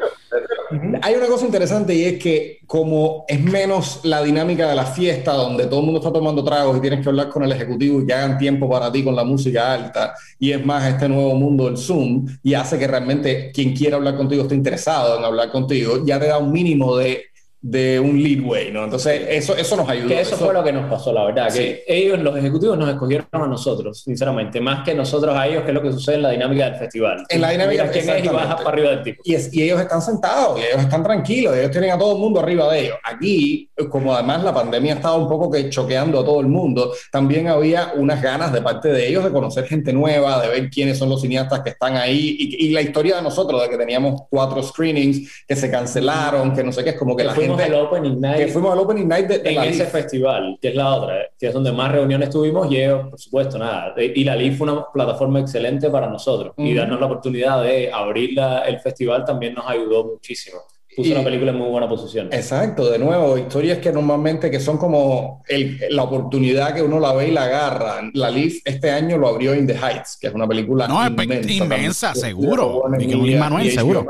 Hay una cosa interesante y es que como es menos la dinámica de la fiesta donde todo el mundo está tomando tragos y tienes que hablar con el ejecutivo y que hagan tiempo para ti con la música alta y es más este nuevo mundo del Zoom y hace que realmente quien quiera hablar contigo esté interesado en hablar contigo, ya te da un mínimo de de un leadway, ¿no? Entonces, eso, eso nos ayudó. Que eso, fue lo que nos pasó, la verdad, que ellos, los ejecutivos, nos escogieron a nosotros, sinceramente, más que nosotros a ellos, que es lo que sucede en la dinámica del festival. En la dinámica quién es y bajas para arriba del tipo. Y, y, ellos están sentados, y ellos están tranquilos, ellos tienen a todo el mundo arriba de ellos. Aquí, como además la pandemia estaba un poco que choqueando a todo el mundo, también había unas ganas de parte de ellos de conocer gente nueva, de ver quiénes son los cineastas que están ahí, y, y la historia de nosotros, de que teníamos cuatro screenings que se cancelaron, que no sé qué, es como que la gente fuimos el Opening Night que fuimos al Opening Night de, de en la ese LIF. festival, que es la otra, eh, que es donde más reuniones tuvimos y ellos, por supuesto, nada. Y la LIF fue una plataforma excelente para nosotros y darnos la oportunidad de abrir la- el festival también nos ayudó muchísimo. Puso Y- la película en muy buena posición. Exacto, de nuevo, historias que normalmente que son como el- la oportunidad que uno la ve y la agarra. La LIF este año lo abrió In the Heights, que es una película No, inmensa. inmensa, también. seguro. Y HBO seguro.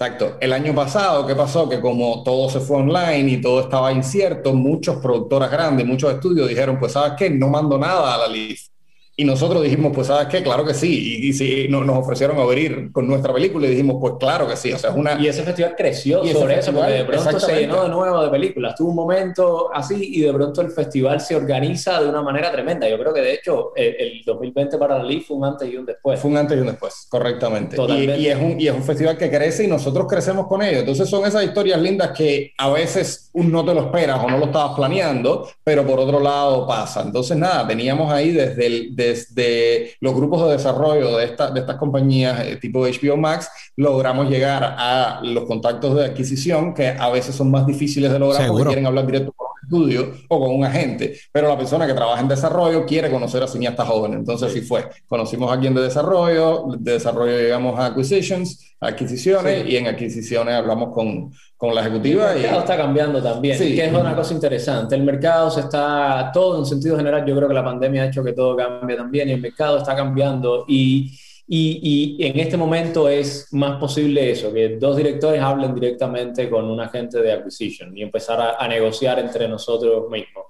Exacto. El año pasado, ¿qué pasó? Que como todo se fue online y todo estaba incierto, muchos productoras grandes, muchos estudios dijeron, pues sabes qué, no mando nada a la LIF. Y nosotros dijimos, pues sabes qué, claro que sí. Y, y sí, no- nos ofrecieron abrir con nuestra película y dijimos, pues claro que sí. O sea, es una... Y ese festival creció Y sobre festival, eso, porque de pronto se llenó de nuevo de películas. Tuvo un momento así y de pronto el festival se organiza de una manera tremenda. Yo creo que de hecho el, el 2020 para la LIF fue un antes y un después. Fue un antes y un después, correctamente. Y, Totalmente. y es un, y es un festival que crece y nosotros crecemos con ellos. Entonces son esas historias lindas que a veces un no te lo esperas o no lo estabas planeando, pero por otro lado pasa. Entonces nada, teníamos ahí desde, el- desde los grupos de desarrollo de, esta- de estas compañías eh, tipo HBO Max, logramos llegar a los contactos de adquisición que a veces son más difíciles de lograr Seguro. porque quieren hablar directo con estudio o con un agente, pero la persona que trabaja en desarrollo quiere conocer a cineastas jóvenes. Entonces sí fue. Conocimos a alguien de desarrollo, de desarrollo llegamos a acquisitions, adquisiciones Sí. y en adquisiciones hablamos con, con la El ejecutiva. y- mercado está cambiando también, Sí. que es una cosa interesante. El mercado se está, todo en sentido general, yo creo que la pandemia ha hecho que todo cambie también y el mercado está cambiando y, y, y en este momento es más posible eso, que dos directores hablen directamente con un agente de acquisition y empezar a, a negociar entre nosotros mismos.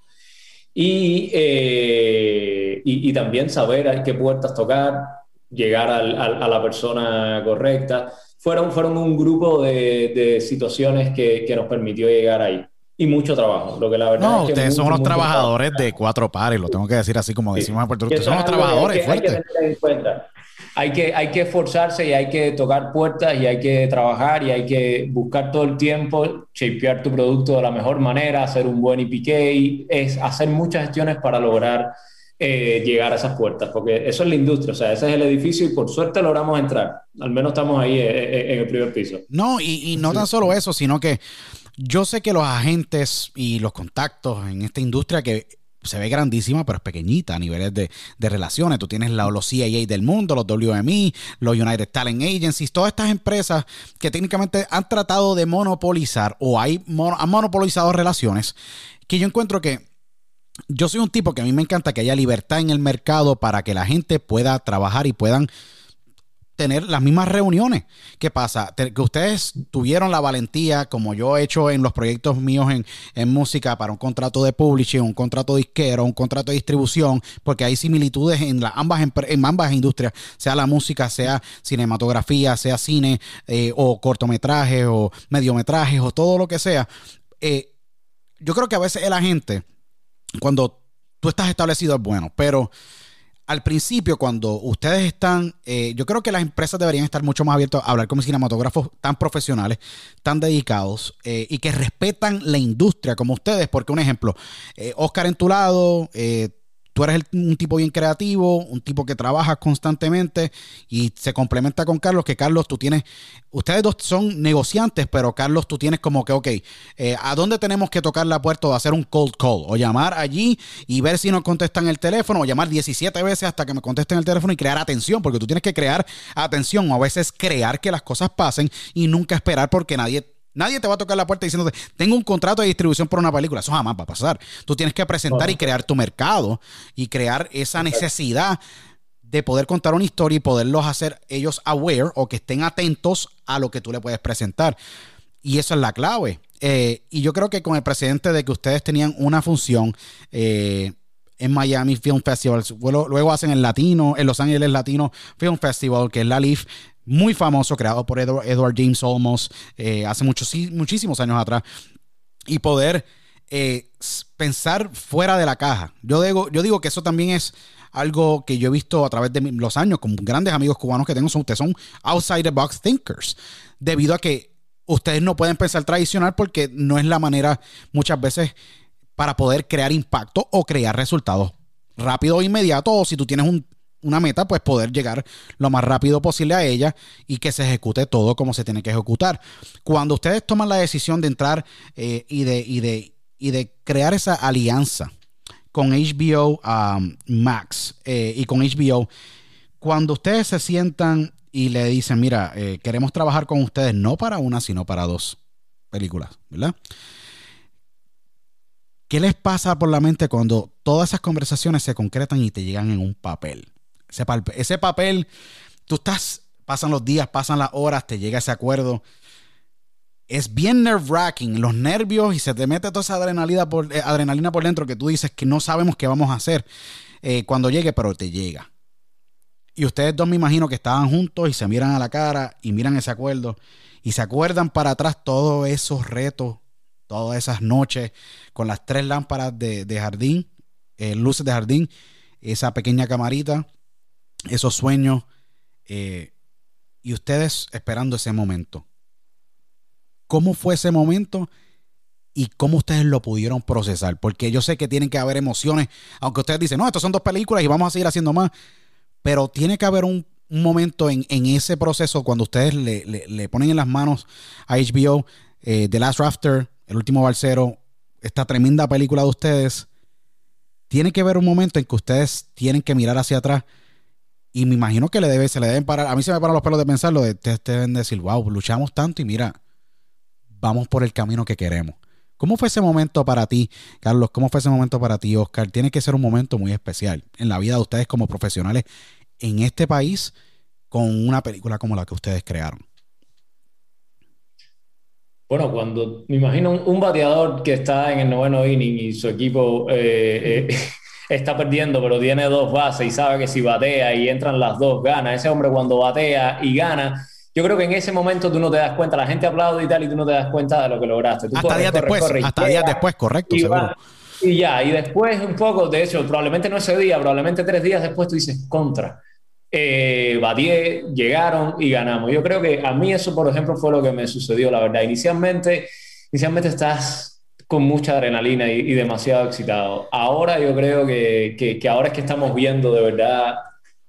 Y, eh, y, y también saber a qué puertas tocar, llegar al- al- a la persona correcta. Fueron, fueron un grupo de, de situaciones que, que nos permitió llegar ahí. Y mucho trabajo, lo que la verdad No, es que ustedes son unos trabajadores de cuatro pares, lo tengo que decir así como Sí. decimos en Puerto Rico. Ustedes son unos trabajadores que- fuertes. Hay que tener en cuenta. Hay que, hay que esforzarse y hay que tocar puertas y hay que trabajar y hay que buscar todo el tiempo, shapear tu producto de la mejor manera, hacer un buen EPK, es hacer muchas gestiones para lograr eh, llegar a esas puertas, porque eso es la industria, o sea, ese es el edificio y por suerte logramos entrar. Al menos estamos ahí eh, eh, en el primer piso. No, y, y no tan solo eso, sino que yo sé que los agentes y los contactos en esta industria que se ve grandísima, pero es pequeñita a niveles de, de relaciones. Tú tienes la- los CIA del mundo, los WME, los United Talent Agencies, todas estas empresas que técnicamente han tratado de monopolizar o hay mono- han monopolizado relaciones, que yo encuentro que yo soy un tipo que a mí me encanta que haya libertad en el mercado para que la gente pueda trabajar y puedan tener las mismas reuniones. ¿Qué pasa? Que ustedes tuvieron la valentía, como yo he hecho en los proyectos míos en, en música, para un contrato de publishing, un contrato disquero, un contrato de distribución, porque hay similitudes en, la, ambas, en ambas industrias, sea la música, sea cinematografía, sea cine, eh, o cortometrajes, o mediometrajes, o todo lo que sea. Eh, yo creo que a veces el agente, cuando tú estás establecido es bueno, pero al principio, cuando ustedes están, eh, yo creo que las empresas deberían estar mucho más abiertas a hablar con cinematógrafos tan profesionales, tan dedicados eh, y que respetan la industria como ustedes. Porque, un ejemplo, eh, Oscar en tu lado, eh, tú eres un tipo bien creativo, un tipo que trabaja constantemente y se complementa con Carlos, que Carlos tú tienes, ustedes dos son negociantes, pero Carlos tú tienes como que, ok, eh, ¿a dónde tenemos que tocar la puerta o hacer un cold call? O llamar allí y ver si nos contestan el teléfono, o llamar 17 veces hasta que me contesten el teléfono y crear atención, porque tú tienes que crear atención o a veces crear que las cosas pasen y nunca esperar porque nadie Nadie te va a tocar la puerta diciéndote, tengo un contrato de distribución por una película. Eso jamás va a pasar. Tú tienes que presentar y crear tu mercado y crear esa necesidad de poder contar una historia y poderlos hacer ellos aware o que estén atentos a lo que tú le puedes presentar. Y eso es la clave. Eh, y yo creo que con el precedente de que ustedes tenían una función eh, en Miami Film Festival, luego, hacen el Latino, en Los Ángeles Latino Film Festival, que es la LIF, muy famoso, creado por Edward, Edward James Olmos eh, hace muchos, muchísimos años atrás, y poder eh, pensar fuera de la caja. Yo digo, yo digo que eso también es algo que yo he visto a través de los años con grandes amigos cubanos que tengo, son, ustedes son outside the box thinkers, debido a que ustedes no pueden pensar tradicional porque no es la manera muchas veces para poder crear impacto o crear resultados rápido e inmediato o si tú tienes un una meta, pues poder llegar lo más rápido posible a ella y que se ejecute todo como se tiene que ejecutar. Cuando ustedes toman la decisión de entrar eh, y, de, y, de, y de crear esa alianza con HBO um, Max eh, y con HBO, cuando ustedes se sientan y le dicen, mira, eh, queremos trabajar con ustedes no para una, sino para dos películas, ¿verdad? ¿Qué les pasa por la mente cuando todas esas conversaciones se concretan y te llegan en un papel? Ese, papel, tú estás, pasan los días, pasan las horas, te llega ese acuerdo. Es bien nerve wracking, los nervios y se te mete toda esa adrenalina por, eh, adrenalina por dentro que tú dices que no sabemos qué vamos a hacer eh, cuando llegue, pero te llega. Y ustedes dos me imagino que estaban juntos y se miran a la cara y miran ese acuerdo y se acuerdan para atrás todos esos retos, todas esas noches con las tres lámparas de, jardín, eh, luces de jardín, esa pequeña camarita esos sueños eh, y ustedes esperando ese momento. ¿Cómo fue ese momento? y cómo ustedes lo pudieron procesar. Porque yo sé que tienen que haber emociones, aunque ustedes dicen, no, estas son dos películas y vamos a seguir haciendo más, pero tiene que haber un, momento en, ese proceso cuando ustedes le, ponen en las manos a HBO eh, The Last Rafter, El último balsero, esta tremenda película de ustedes. Tiene que haber un momento en que ustedes tienen que mirar hacia atrás y me imagino que le debe, se le deben parar. A mí se me paran los pelos de pensarlo. De, te, deben decir, wow, luchamos tanto y mira, vamos por el camino que queremos. ¿Cómo fue ese momento para ti, Carlos? ¿Cómo fue ese momento para ti, Oscar? Tiene que ser un momento muy especial en la vida de ustedes como profesionales en este país con una película como la que ustedes crearon. Bueno, cuando me imagino un, bateador que está en el noveno inning y su equipo eh, eh, está perdiendo, pero tiene dos bases y sabe que si batea y entran las dos, gana. Ese hombre cuando batea y gana, yo creo que en ese momento tú no te das cuenta, la gente aplaude y tal, y tú no te das cuenta de lo que lograste. hasta días después, hasta días después, correcto, y seguro. y ya, y después un poco, de hecho, probablemente no ese día, probablemente tres días después tú dices, contra. Eh, llegaron y ganamos. Yo creo que a mí eso, por ejemplo, fue lo que me sucedió, la verdad. Inicialmente, inicialmente estás con mucha adrenalina y, demasiado excitado. Ahora yo creo que, que, ahora es que estamos viendo de verdad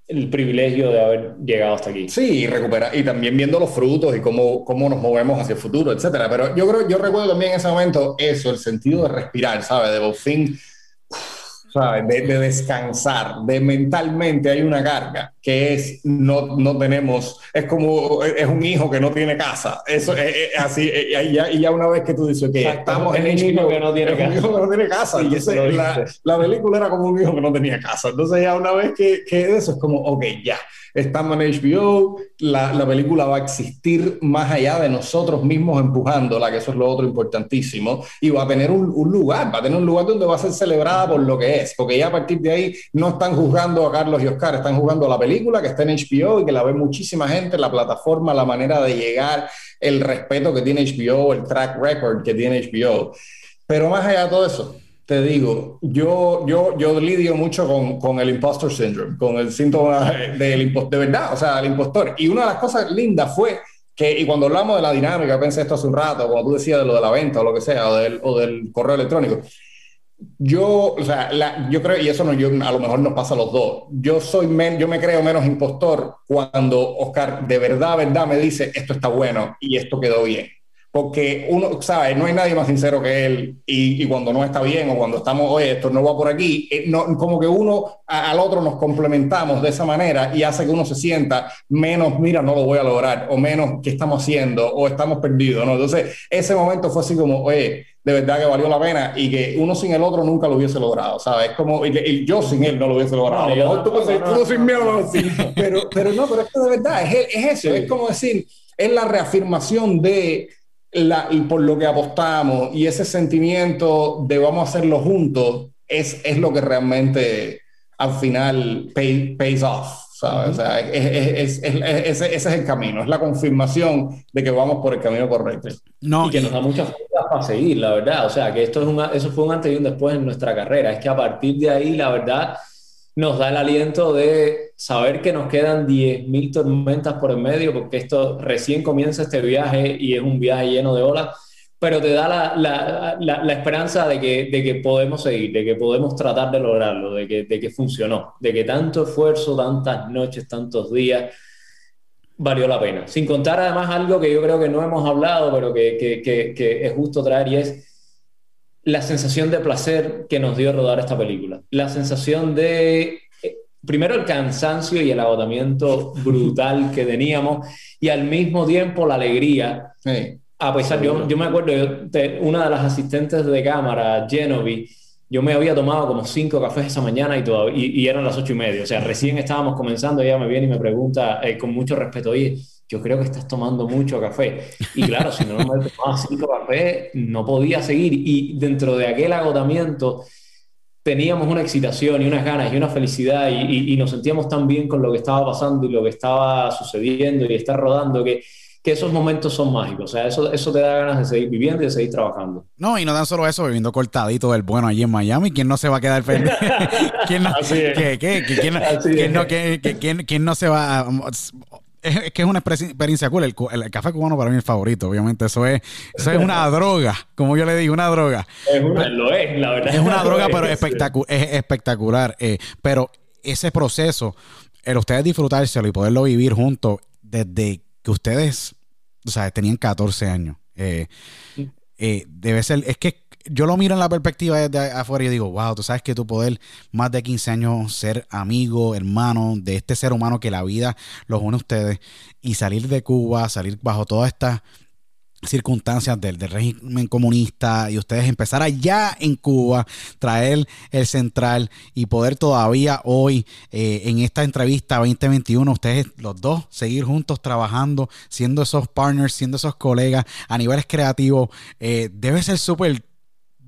el privilegio de haber llegado hasta aquí. Sí, y y también viendo los frutos y cómo, cómo nos movemos hacia el futuro, etcétera. Pero yo creo, yo recuerdo también en ese momento eso, el sentido de respirar, ¿sabes? De por fin de, descansar, de mentalmente hay una carga que es no, no tenemos, es como, es un hijo que no tiene casa. Eso es, así, y ya, y ya, una vez que tú dices que estamos en el hijo que no tiene casa. Un hijo que no tiene casa. Y ese, la, la, película era como un hijo que no tenía casa. Entonces ya una vez que, que eso es como, ok, ya estamos en HBO, la, la, película va a existir más allá de nosotros mismos empujándola, que eso es lo otro importantísimo, y va a tener un, un, lugar, va a tener un lugar donde va a ser celebrada por lo que es, porque ya a partir de ahí no están juzgando a Carlos y Oscar, están juzgando a la película que está en HBO y que la ve muchísima gente, la plataforma, la manera de llegar, el respeto que tiene HBO, el track record que tiene HBO. Pero más allá de todo eso, te digo, yo, yo, yo lidio mucho con, con el impostor syndrome, con el síntoma del impostor, de verdad, o sea, el impostor. Y una de las cosas lindas fue que, y cuando hablamos de la dinámica, pensé esto hace un rato, cuando tú decías de lo de la venta o lo que sea, o del, o del correo electrónico, yo, o sea, la, yo creo, y eso no, yo, a lo mejor nos pasa a los dos, yo soy, men, yo me creo menos impostor cuando Oscar de verdad, verdad me dice, esto está bueno y esto quedó bien porque uno, sabe, no hay nadie más sincero que él y, y, cuando no está bien o cuando estamos, oye, esto no va por aquí, eh, no, como que uno al otro nos complementamos de esa manera y hace que uno se sienta menos, mira, no lo voy a lograr, o menos, ¿qué estamos haciendo? O estamos perdidos, ¿no? Entonces, ese momento fue así como, oye, de verdad que valió la pena y que uno sin el otro nunca lo hubiese logrado, ¿sabes? Es como, y, yo sin él no lo hubiese logrado. No, tú, no, sin miedo, pero, pero no, pero es que de verdad, es, es eso, es como decir, es la reafirmación de la, por lo que apostamos y ese sentimiento de vamos a hacerlo juntos es, es lo que realmente al final pays off. ¿sabes? O sea, es, ese es el camino, es la confirmación de que vamos por el camino correcto. No, y que nos da muchas fuerzas para seguir, la verdad. O sea, que esto es un, eso fue un antes y un después en nuestra carrera. Es que a partir de ahí, la verdad, nos da el aliento de saber que nos quedan 10.000 tormentas por el medio, porque esto recién comienza este viaje y es un viaje lleno de olas, pero te da la, la, la, la esperanza de que, de que podemos seguir, de que podemos tratar de lograrlo, de que, de que funcionó, de que tanto esfuerzo, tantas noches, tantos días, valió la pena. Sin contar además algo que yo creo que no hemos hablado, pero que, que, que es justo traer y es la sensación de placer que nos dio rodar esta película. La sensación de primero el cansancio y el agotamiento brutal que teníamos y al mismo tiempo la alegría. A pesar, yo, yo me acuerdo, de una de las asistentes de cámara, Genovi, yo me había tomado como cinco cafés esa mañana y, todo, y, eran las ocho y media. O sea, recién estábamos comenzando, ella me viene y me pregunta eh, con mucho respeto, oye, yo creo que estás tomando mucho café. Y claro, si no me tomaba cinco cafés, no podía seguir. Y dentro de aquel agotamiento, teníamos una excitación y unas ganas y una felicidad y, nos sentíamos tan bien con lo que estaba pasando y lo que estaba sucediendo y estar rodando que, que esos momentos son mágicos. O sea, eso, eso te da ganas de seguir viviendo y de seguir trabajando. No, y no tan solo eso, viviendo cortadito del bueno allí en Miami. ¿Quién no se va a quedar no, ¿quién, no se va a es, que es una experiencia cool. El, café cubano para mí es el favorito, obviamente. Eso es, eso es una droga, como yo le digo, una droga. Es una, lo es, la verdad. Es una droga, pero es, espectacular. Eh, pero ese proceso, el ustedes disfrutárselo y poderlo vivir juntos desde que ustedes, o sea, tenían 14 años. Eh, eh, debe ser, es que yo lo miro en la perspectiva desde afuera y digo, wow, tú sabes que tu poder más de 15 años ser amigo, hermano de este ser humano que la vida los une a ustedes y salir de Cuba, salir bajo todas estas circunstancias del, régimen comunista y ustedes empezar allá en Cuba, traer el central y poder todavía hoy eh, en esta entrevista 2021, ustedes los dos seguir juntos trabajando, siendo esos partners, siendo esos colegas a niveles creativos, eh, debe ser súper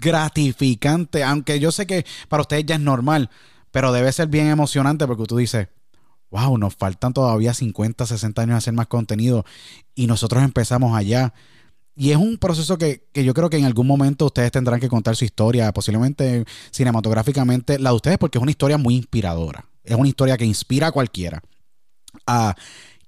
gratificante, aunque yo sé que para ustedes ya es normal, pero debe ser bien emocionante porque tú dices, wow, nos faltan todavía 50, 60 años hacer más contenido y nosotros empezamos allá. Y es un proceso que, yo creo que en algún momento ustedes tendrán que contar su historia, posiblemente cinematográficamente, la de ustedes, porque es una historia muy inspiradora. Es una historia que inspira a cualquiera. A,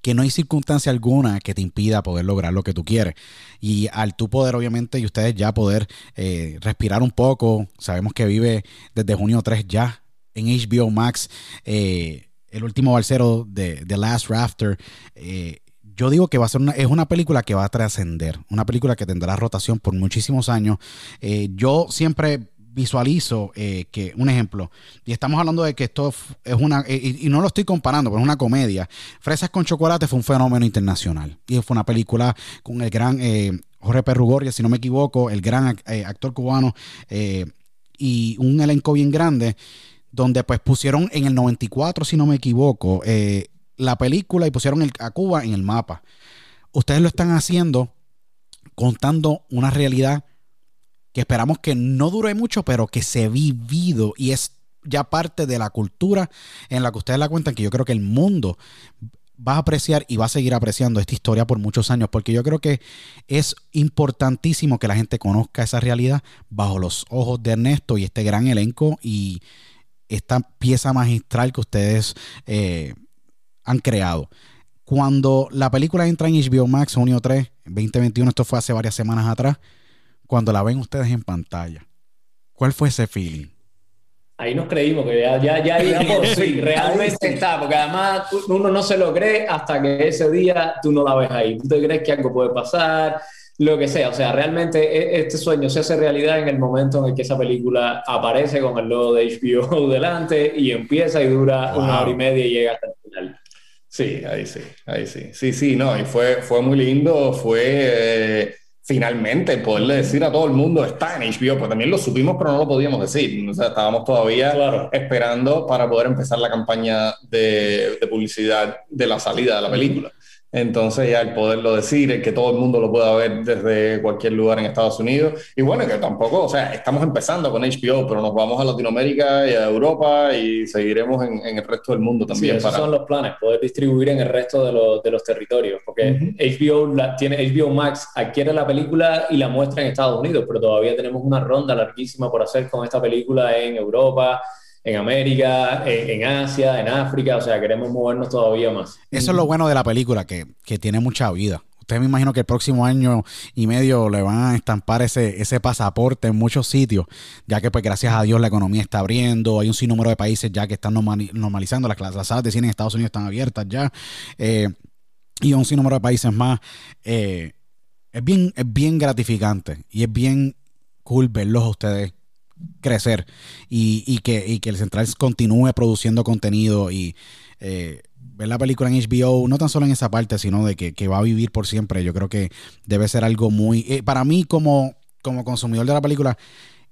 que no hay circunstancia alguna que te impida poder lograr lo que tú quieres. Y al tú poder, obviamente, y ustedes ya poder eh, respirar un poco, sabemos que vive desde junio 3 ya en HBO Max, eh, el último balsero de The Last Rafter. Eh, yo digo que va a ser una, es una película que va a trascender, una película que tendrá rotación por muchísimos años. yo siempre visualizo eh, que, un ejemplo, y estamos hablando de que esto es una, y, no lo estoy comparando, pero es una comedia. Fresas con chocolate fue un fenómeno internacional y fue una película con el gran eh, Jorge Perrugoria, si no me equivoco, el gran eh, actor cubano y un elenco bien grande, donde pues pusieron en el 94, si no me equivoco, la película y pusieron a Cuba en el mapa. Ustedes lo están haciendo contando una realidad que esperamos que no dure mucho, pero que se ha vivido y es ya parte de la cultura en la que ustedes la cuentan, que yo creo que el mundo va a apreciar y va a seguir apreciando esta historia por muchos años, porque yo creo que es importantísimo que la gente conozca esa realidad bajo los ojos de Ernesto y este gran elenco y esta pieza magistral que ustedes eh, han creado. Cuando la película entra en HBO Max, junio 3, 2021, esto fue hace varias semanas atrás, cuando la ven ustedes en pantalla? ¿Cuál fue ese feeling? Ahí nos creímos que ya, ya, ya digamos, sí, realmente está, porque además uno no se lo cree hasta que ese día tú no la ves ahí. Tú te crees que algo puede pasar, lo que sea. O sea, realmente e, este sueño se hace realidad en el momento en el que esa película aparece con el logo de HBO delante y empieza y dura una hora y media y llega hasta el final. Sí, ahí sí, ahí sí. Sí, sí, no, y fue, fue muy lindo, fue... Eh, finalmente poderle decir a todo el mundo está en HBO, pues también lo supimos, pero no lo podíamos decir. O sea, estábamos todavía esperando para poder empezar la campaña de, de, publicidad de la salida de la película. Entonces ya el poderlo decir, el que todo el mundo lo pueda ver desde cualquier lugar en Estados Unidos. Y bueno, que tampoco, o sea, estamos empezando con HBO, pero nos vamos a Latinoamérica y a Europa y seguiremos en, el resto del mundo también. Sí, esos son los planes, poder distribuir en el resto de los, de los territorios, porque HBO, la, tiene, HBO Max adquiere la película y la muestra en Estados Unidos, pero todavía tenemos una ronda larguísima por hacer con esta película en Europa en América, en, Asia, en África, o sea, queremos movernos todavía más. Eso es lo bueno de la película, que, tiene mucha vida. ustedes me imagino que el próximo año y medio le van a estampar ese, ese pasaporte en muchos sitios, ya que pues gracias a Dios la economía está abriendo, hay un sinnúmero de países ya que están normalizando, las, las salas de cine en Estados Unidos están abiertas ya, eh, y un sinnúmero de países más. Eh, es, bien, es bien gratificante y es bien cool verlos a ustedes crecer y, que, el Central continúe produciendo contenido y eh, ver la película en HBO, no tan solo en esa parte, sino de que, va a vivir por siempre. Yo creo que debe ser algo muy... Eh, para mí como, como consumidor de la película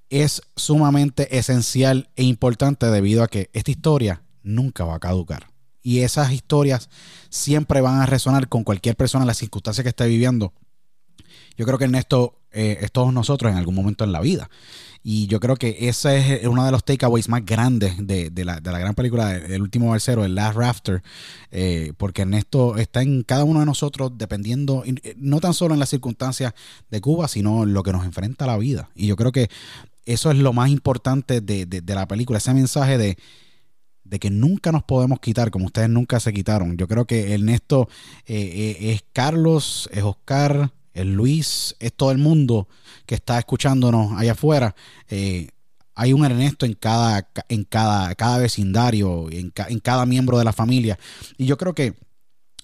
es sumamente esencial e importante debido a que esta historia nunca va a caducar. Y esas historias siempre van a resonar con cualquier persona en las circunstancias que esté viviendo. Yo creo que Ernesto eh, es todos nosotros en algún momento en la vida. Y yo creo que ese es uno de los takeaways más grandes de, la, gran película El último balsero, el Last Rafter, eh, porque Ernesto está en cada uno de nosotros dependiendo, eh, no tan solo en las circunstancias de Cuba, sino en lo que nos enfrenta la vida. Y yo creo que eso es lo más importante de, la película, ese mensaje de, de que nunca nos podemos quitar, como ustedes nunca se quitaron. Yo creo que Ernesto eh, es Carlos, es Oscar, el Luis, es todo el mundo que está escuchándonos allá afuera. Eh, hay un Ernesto en cada, en cada, cada vecindario, en, en, cada miembro de la familia. Y yo creo que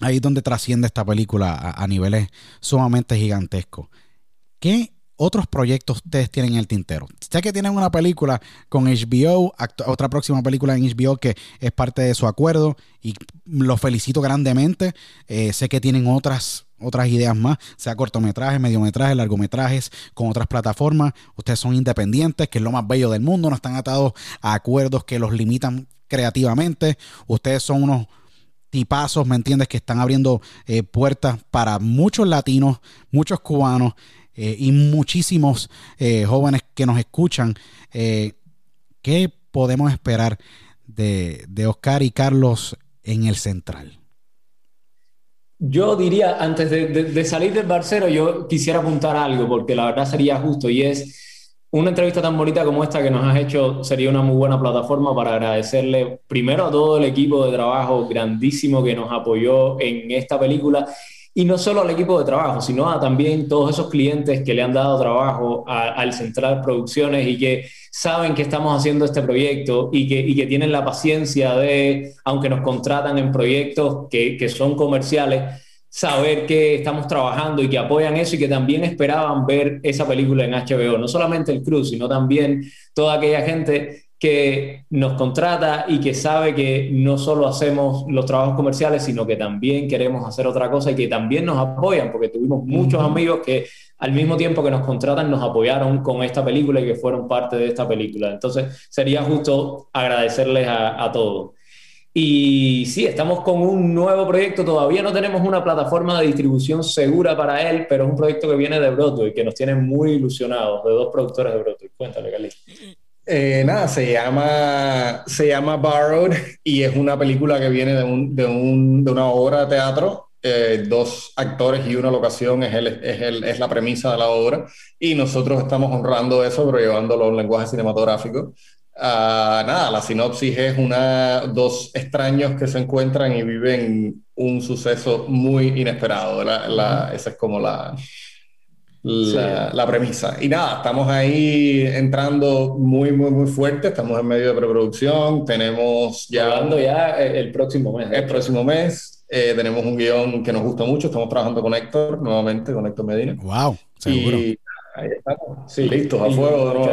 ahí es donde trasciende esta película a, niveles sumamente gigantescos. ¿Qué otros proyectos ustedes tienen en el tintero? Sé que tienen una película con HBO, otra próxima película en HBO que es parte de su acuerdo y los felicito grandemente. Eh, sé que tienen otras otras ideas más, sea cortometrajes, mediometrajes, largometrajes, con otras plataformas. Ustedes son independientes, que es lo más bello del mundo, no están atados a acuerdos que los limitan creativamente. Ustedes son unos tipazos, ¿me entiendes? Que están abriendo eh, puertas para muchos latinos, muchos cubanos eh, y muchísimos eh, jóvenes que nos escuchan. ¿Qué podemos esperar de, de Oscar y Carlos en el Central? Yo diría, antes de, salir del barcero, yo quisiera apuntar algo, porque la verdad sería justo, y es una entrevista tan bonita como esta que nos has hecho, sería una muy buena plataforma para agradecerle primero a todo el equipo de trabajo grandísimo que nos apoyó en esta película, y no solo al equipo de trabajo, sino a también todos esos clientes que le han dado trabajo al Central Producciones y que saben que estamos haciendo este proyecto y que, y que tienen la paciencia de, aunque nos contratan en proyectos que, que son comerciales, saber que estamos trabajando y que apoyan eso y que también esperaban ver esa película en HBO. No solamente el Cruz, sino también toda aquella gente que nos contrata y que sabe que no solo hacemos los trabajos comerciales, sino que también queremos hacer otra cosa y que también nos apoyan, porque tuvimos muchos amigos que al mismo tiempo que nos contratan nos apoyaron con esta película y que fueron parte de esta película. Entonces sería justo agradecerles a, todos. Y sí, estamos con un nuevo proyecto. Todavía no tenemos una plataforma de distribución segura para él, pero es un proyecto que viene de Broadway, que nos tiene muy ilusionados, de dos productores de Broadway. Cuéntale, Cali. Eh, nada, se llama, se llama Borrowed y es una película que viene de, un, de, un, de una obra de teatro. Eh, dos actores y una locación es, el, es, el, es, la premisa de la obra y nosotros estamos honrando eso pero llevándolo a un lenguaje cinematográfico. Uh, nada, la sinopsis es una, dos extraños que se encuentran y viven un suceso muy inesperado. La, la, esa es como la, la, premisa. Y nada, estamos ahí entrando muy, muy, muy fuerte. Estamos en medio de preproducción. Tenemos ya. Hablando ya el próximo mes. El próximo mes. Eh, tenemos un guion que nos gusta mucho. Estamos trabajando con Héctor nuevamente, con Héctor Medina. ¡Wow! Seguro. Y ahí estamos. Sí, listos, a fuego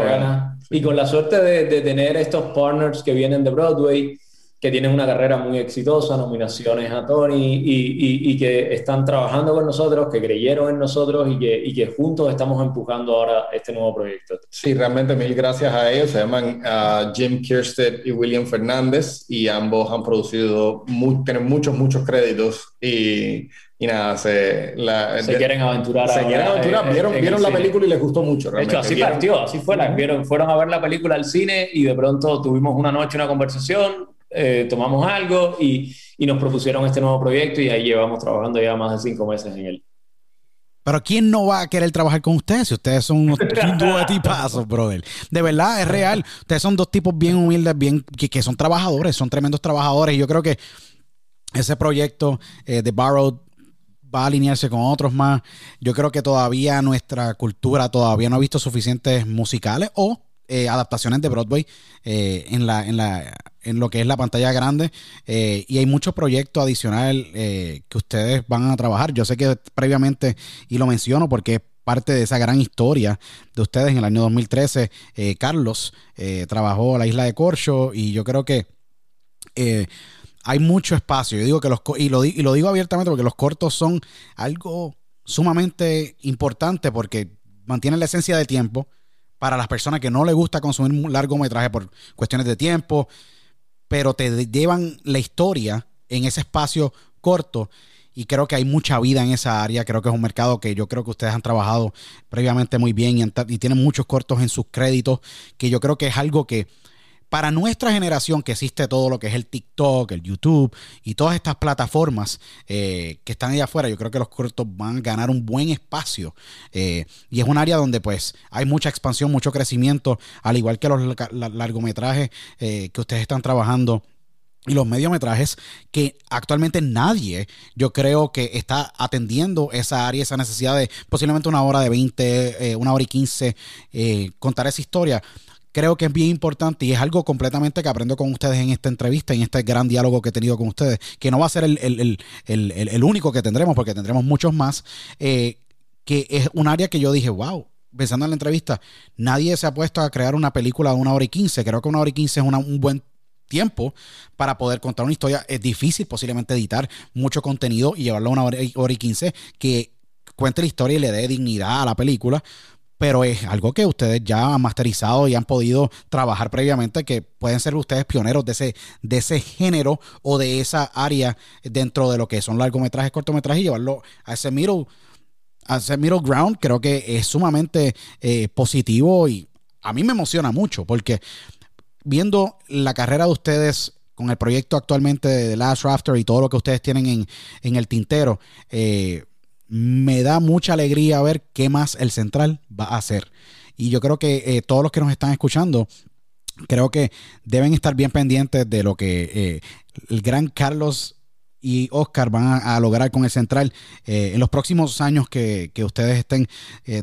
Y con la suerte de, de tener estos partners que vienen de Broadway que tienen una carrera muy exitosa, nominaciones a Tony y, y, que están trabajando con nosotros, que creyeron en nosotros y que, y que juntos estamos empujando ahora este nuevo proyecto. Sí, realmente mil gracias a ellos. Se llaman uh, Jim Kirsted y William Fernández y ambos han producido, tienen muchos, muchos créditos y, y nada, se, la, se quieren aventurar. Se quieren aventurar, vieron, vieron la película y les gustó mucho. De hecho, así partió, así fue. Vieron, fueron a ver la película al cine y de pronto tuvimos una noche una conversación eh, tomamos algo y, y, nos propusieron este nuevo proyecto y ahí llevamos trabajando ya más de cinco meses en él. Pero ¿quién no va a querer trabajar con ustedes si ustedes son unos dúo de tipazos, brother? De verdad, es real. Ustedes son dos tipos bien humildes, bien que, que son trabajadores, son tremendos trabajadores. Y yo creo que ese proyecto eh, de Borrowed va a alinearse con otros más. Yo creo que todavía nuestra cultura todavía no ha visto suficientes musicales o eh, adaptaciones de Broadway eh, en, la, en, la, en lo que es la pantalla grande. Eh, y hay muchos proyectos adicionales que ustedes van a trabajar. Yo sé que previamente, y lo menciono porque es parte de esa gran historia de ustedes en el año 2013, Carlos trabajó la isla de Corcho y yo creo que hay mucho espacio. Yo digo que los y lo, y lo digo abiertamente porque los cortos son algo sumamente importante porque mantienen la esencia de tiempo para las personas que no les gusta consumir un largometraje por cuestiones de tiempo, pero te llevan la historia en ese espacio corto y creo que hay mucha vida en esa área. Creo que es un mercado que yo creo que ustedes han trabajado previamente muy bien y, y tienen muchos cortos en sus créditos, que yo creo que es algo que para nuestra generación que existe todo lo que es el TikTok, el YouTube y todas estas plataformas eh, que están allá afuera, yo creo que los cortos van a ganar un buen espacio. Eh, y es un área donde pues hay mucha expansión, mucho crecimiento, al igual que los largometrajes eh, que ustedes están trabajando y los mediometrajes que actualmente nadie, yo creo que está atendiendo esa área, esa necesidad de posiblemente una hora de 20, una hora y 15, contar esa historia creo que es bien importante y es algo completamente que aprendo con ustedes en esta entrevista, en este gran diálogo que he tenido con ustedes, que no va a ser el, único que tendremos, porque tendremos muchos más, eh, que es un área que yo dije, wow, pensando en la entrevista, nadie se ha puesto a crear una película de una hora y quince, creo que una hora y quince es un buen tiempo para poder contar una historia. Es difícil posiblemente editar mucho contenido y llevarlo a una hora y quince que cuente la historia y le dé dignidad a la película pero es algo que ustedes ya han masterizado y han podido trabajar previamente, que pueden ser ustedes pioneros de ese, de ese género o de esa área dentro de lo que son largometrajes, cortometrajes y llevarlo a ese middle, a ese middle ground, creo que es sumamente eh, positivo y a mí me emociona mucho porque viendo la carrera de ustedes con el proyecto actualmente de Last Rafter y todo lo que ustedes tienen en, en el tintero, eh, me da mucha alegría ver qué más el central va a hacer. Y yo creo que eh, todos los que nos están escuchando, creo que deben estar bien pendientes de lo que eh, el gran Carlos y Oscar van a, lograr con el central eh, en los próximos años que, ustedes estén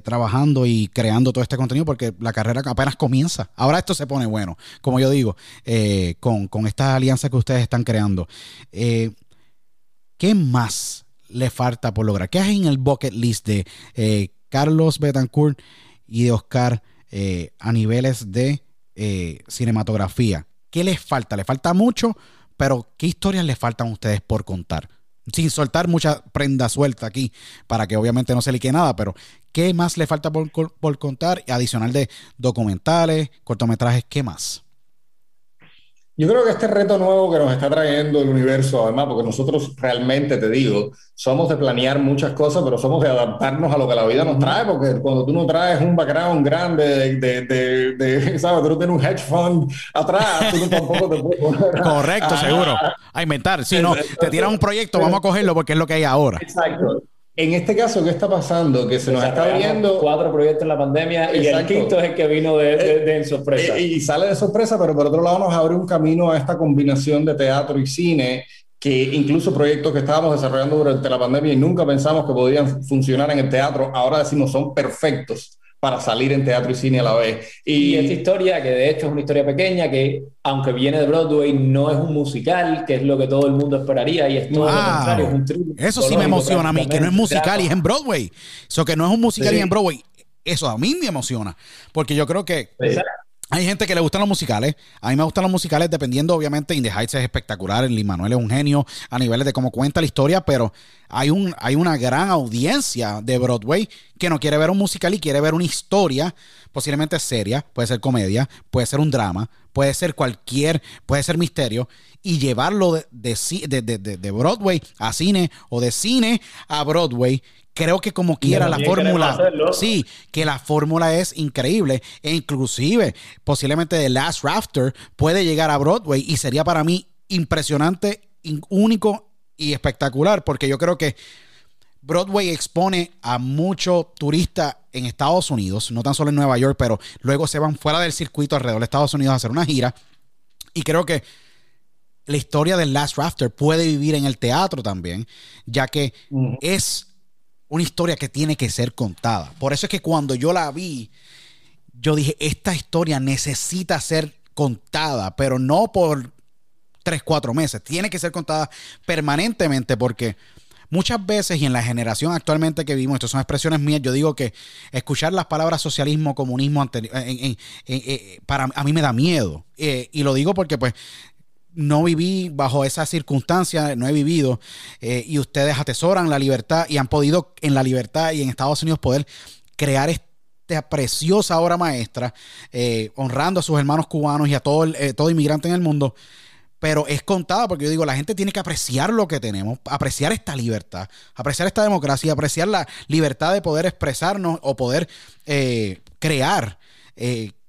trabajando y creando todo este contenido, porque la carrera apenas comienza. Ahora esto se pone bueno, como yo digo, con, con estas alianzas que ustedes están creando. ¿Qué más le falta por lograr? ¿Qué hay en el bucket list de eh, Carlos Betancourt y de Oscar eh, a niveles de eh, cinematografía? ¿Qué les falta? ¿Le falta mucho? Pero ¿qué historias les faltan a ustedes por contar? Sin soltar mucha prenda suelta aquí, para que obviamente no se lique nada, pero ¿qué más le falta por, por contar? Adicional de documentales, cortometrajes, ¿qué más? Yo creo que este reto nuevo que nos está trayendo el universo, además, porque nosotros realmente, te digo, somos de planear muchas cosas, pero somos de adaptarnos a lo que la vida nos trae, porque cuando tú no traes un background grande de, de, de, ¿sabes? Tú no tienes un hedge fund atrás, tú tampoco te puedes Correcto, seguro. A inventar. Si no, te tiran un proyecto, vamos a cogerlo porque es lo que hay ahora. Exacto. En este caso, ¿qué está pasando? Que se nos está viendo... Cuatro proyectos en la pandemia y el quinto es el que vino de, de, eh, sorpresa. Eh, y sale de sorpresa, pero por otro lado nos abre un camino a esta combinación de teatro y cine que incluso proyectos que estábamos desarrollando durante la pandemia y nunca pensamos que podían funcionar en el teatro, ahora decimos son perfectos para salir en teatro y cine a la vez. Y, esta historia, que de hecho es una historia pequeña, que aunque viene de Broadway, no es un musical, que es lo que todo el mundo esperaría, y es todo lo contrario, es un thriller. Eso sí me emociona a mí, que no es musical y es en Broadway. Eso que no es un musical y en Broadway. Eso a mí me emociona, porque yo creo que... Hay gente que le gustan los musicales. A mí me gustan los musicales dependiendo, obviamente, In the Heights es espectacular. Lin Manuel es un genio a niveles de cómo cuenta la historia, pero hay, un, hay una gran audiencia de Broadway que no quiere ver un musical y quiere ver una historia, posiblemente seria, puede ser comedia, puede ser un drama, puede ser cualquier, puede ser misterio, y llevarlo de, de, de Broadway a cine o de cine a Broadway creo que como quiera la fórmula, sí, que la fórmula es increíble. E inclusive posiblemente The Last Rafter puede llegar a Broadway y sería para mí impresionante, único y espectacular porque yo creo que Broadway expone a muchos turistas en Estados Unidos, no tan solo en Nueva York, pero luego se van fuera del circuito alrededor de Estados Unidos a hacer una gira. Y creo que la historia del Last Rafter puede vivir en el teatro también, ya que es una historia que tiene que ser contada. Por eso es que cuando yo la vi, yo dije, esta historia necesita ser contada, pero no por tres, cuatro meses, tiene que ser contada permanentemente porque muchas veces y en la generación actualmente que vivimos, estas son expresiones mías, yo digo que escuchar las palabras socialismo, comunismo, para a mí me da miedo. Eh, y lo digo porque pues no viví bajo esas circunstancias, no he vivido, eh, y ustedes atesoran la libertad y han podido en la libertad y en Estados Unidos poder crear esta preciosa obra maestra, eh, honrando a sus hermanos cubanos y a todo, eh, todo inmigrante en el mundo. Pero es contada porque yo digo, la gente tiene que apreciar lo que tenemos, apreciar esta libertad, apreciar esta democracia, apreciar la libertad de poder expresarnos o poder crear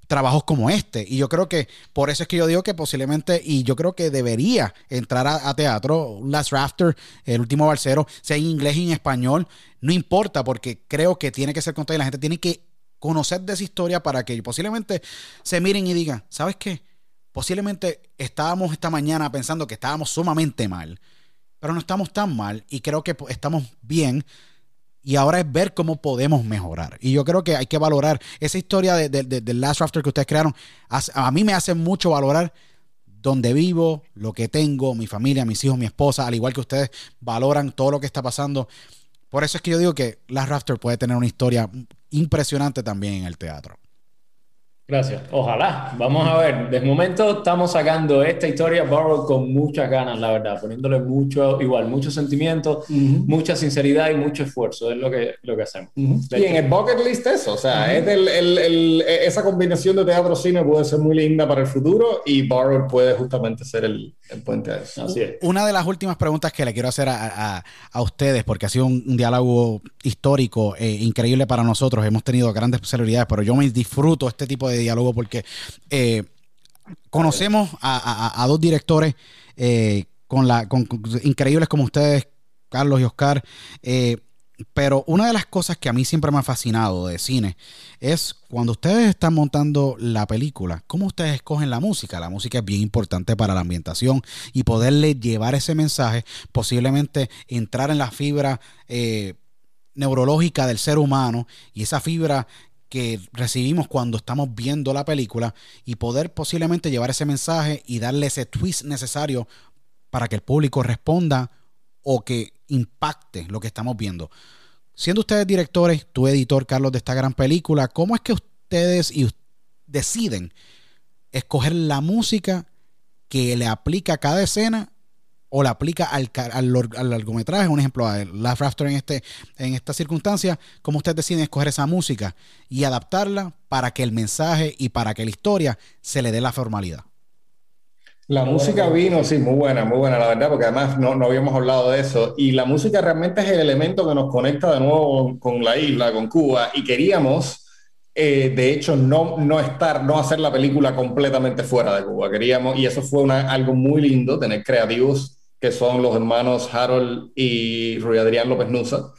trabajos como este. Y yo creo que por eso es que yo digo que posiblemente, y yo creo que debería entrar a, teatro, Last Rafter, el último balsero, sea en inglés y en español, no importa, porque creo que tiene que ser contado y la gente tiene que conocer de esa historia para que posiblemente se miren y digan, ¿sabes qué? Posiblemente estábamos esta mañana pensando que estábamos sumamente mal, pero no estamos tan mal y creo que estamos bien y ahora es ver cómo podemos mejorar. Y yo creo que hay que valorar esa historia de, del Last Rafter que ustedes crearon. A, mí me hace mucho valorar donde vivo, lo que tengo, mi familia, mis hijos, mi esposa, al igual que ustedes valoran todo lo que está pasando. Por eso es que yo digo que Last Rafter puede tener una historia impresionante también en el teatro. Gracias. Ojalá. Vamos a ver. De momento estamos sacando esta historia Borrow con muchas ganas, la verdad, poniéndole mucho, igual, mucho sentimiento, mucha sinceridad y mucho esfuerzo. Es lo que, lo que hacemos. Y en el bucket list eso, o sea, es el, el, esa combinación de teatro-cine puede ser muy linda para el futuro y Borrow puede justamente ser el, puente a eso. Así es. Una de las últimas preguntas que le quiero hacer a, a, a ustedes, porque ha sido un, diálogo histórico e increíble para nosotros. Hemos tenido grandes celebridades, pero yo me disfruto este tipo de diálogo porque eh, conocemos a, dos directores eh, con la, increíbles como ustedes, Carlos y Oscar. Eh, pero una de las cosas que a mí siempre me ha fascinado de cine es cuando ustedes están montando la película, cómo ustedes escogen la música. La música es bien importante para la ambientación y poderle llevar ese mensaje, posiblemente entrar en la fibra neurológica del ser humano y esa fibra que recibimos cuando estamos viendo la película y poder posiblemente llevar ese mensaje y darle ese twist necesario para que el público responda o que impacte lo que estamos viendo. Siendo ustedes directores, tu editor Carlos de esta gran película, ¿cómo es que ustedes y deciden escoger la música que le aplica a cada escena o la aplica al, al, largometraje, un ejemplo, a Last Rafter en, este, en esta circunstancia, cómo ustedes deciden escoger esa música y adaptarla para que el mensaje y para que la historia se le dé la formalidad. La música vino, sí, muy buena, muy buena, la verdad, porque además no, no, habíamos hablado de eso. Y la música realmente es el elemento que nos conecta de nuevo con la isla, con Cuba. Y queríamos, eh, de hecho, no, no estar, no hacer la película completamente fuera de Cuba. Queríamos, y eso fue una, algo muy lindo, tener creativos que son los hermanos Harold y Rui Adrián López Nusa,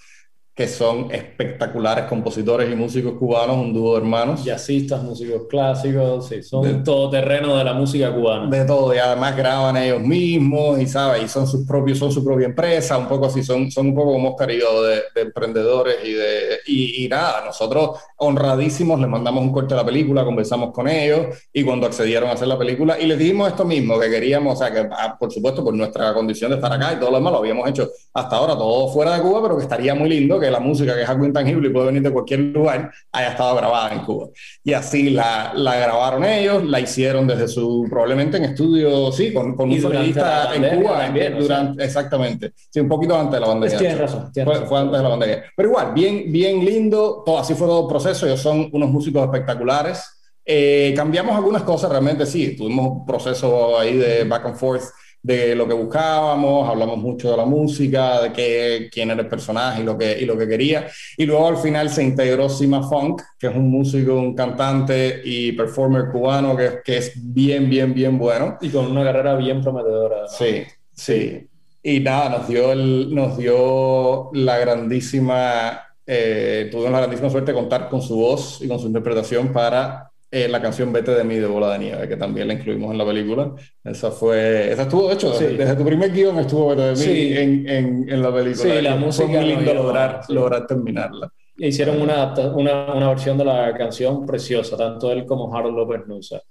que son espectaculares compositores y músicos cubanos, un dúo de hermanos. Jazzistas, músicos clásicos, sí, son todo terreno de la música cubana. De todo, y además graban ellos mismos, y sabes, y son sus propios, son su propia empresa, un poco así, son, son un poco como Oscar y yo, de, emprendedores y de, y, nada, nosotros honradísimos les mandamos un corte de la película, conversamos con ellos, y cuando accedieron a hacer la película, y les dijimos esto mismo, que queríamos, o sea, que ah, por supuesto, por nuestra condición de estar acá y todo lo demás, lo habíamos hecho hasta ahora todo fuera de Cuba, pero que estaría muy lindo que la música, que es algo intangible y puede venir de cualquier lugar, haya estado grabada en Cuba. Y así la, la grabaron ellos, la hicieron desde su, probablemente en estudio, sí, con, con un sonidista en Cuba. También, durante, Exactamente. Sí, un poquito antes de la bandera. Tienes razón. fue, antes de la bandera. Pero igual, bien, bien lindo, todo, así fue todo el proceso, ellos son unos músicos espectaculares. Eh, cambiamos algunas cosas, realmente sí, tuvimos un proceso ahí de back and forth de lo que buscábamos, hablamos mucho de la música, de qué, quién era el personaje y lo, que, y lo que quería. Y luego al final se integró Sima Funk, que es un músico, un cantante y performer cubano que, que es bien, bien, bien bueno. Y con una carrera bien prometedora. Sí, sí. Y nada, nos dio, el, nos dio la grandísima, eh, tuvimos la grandísima suerte de contar con su voz y con su interpretación para eh, la canción Vete de mí de Bola de Nieve, que también la incluimos en la película. Esa fue, esa estuvo, de hecho, desde, tu primer guion estuvo Vete de mí en, en, en, la película. Sí, la música. Fue muy lindo lograr, lograr terminarla. Hicieron una, una, una, versión de la canción preciosa, tanto él como Harold López Nusa.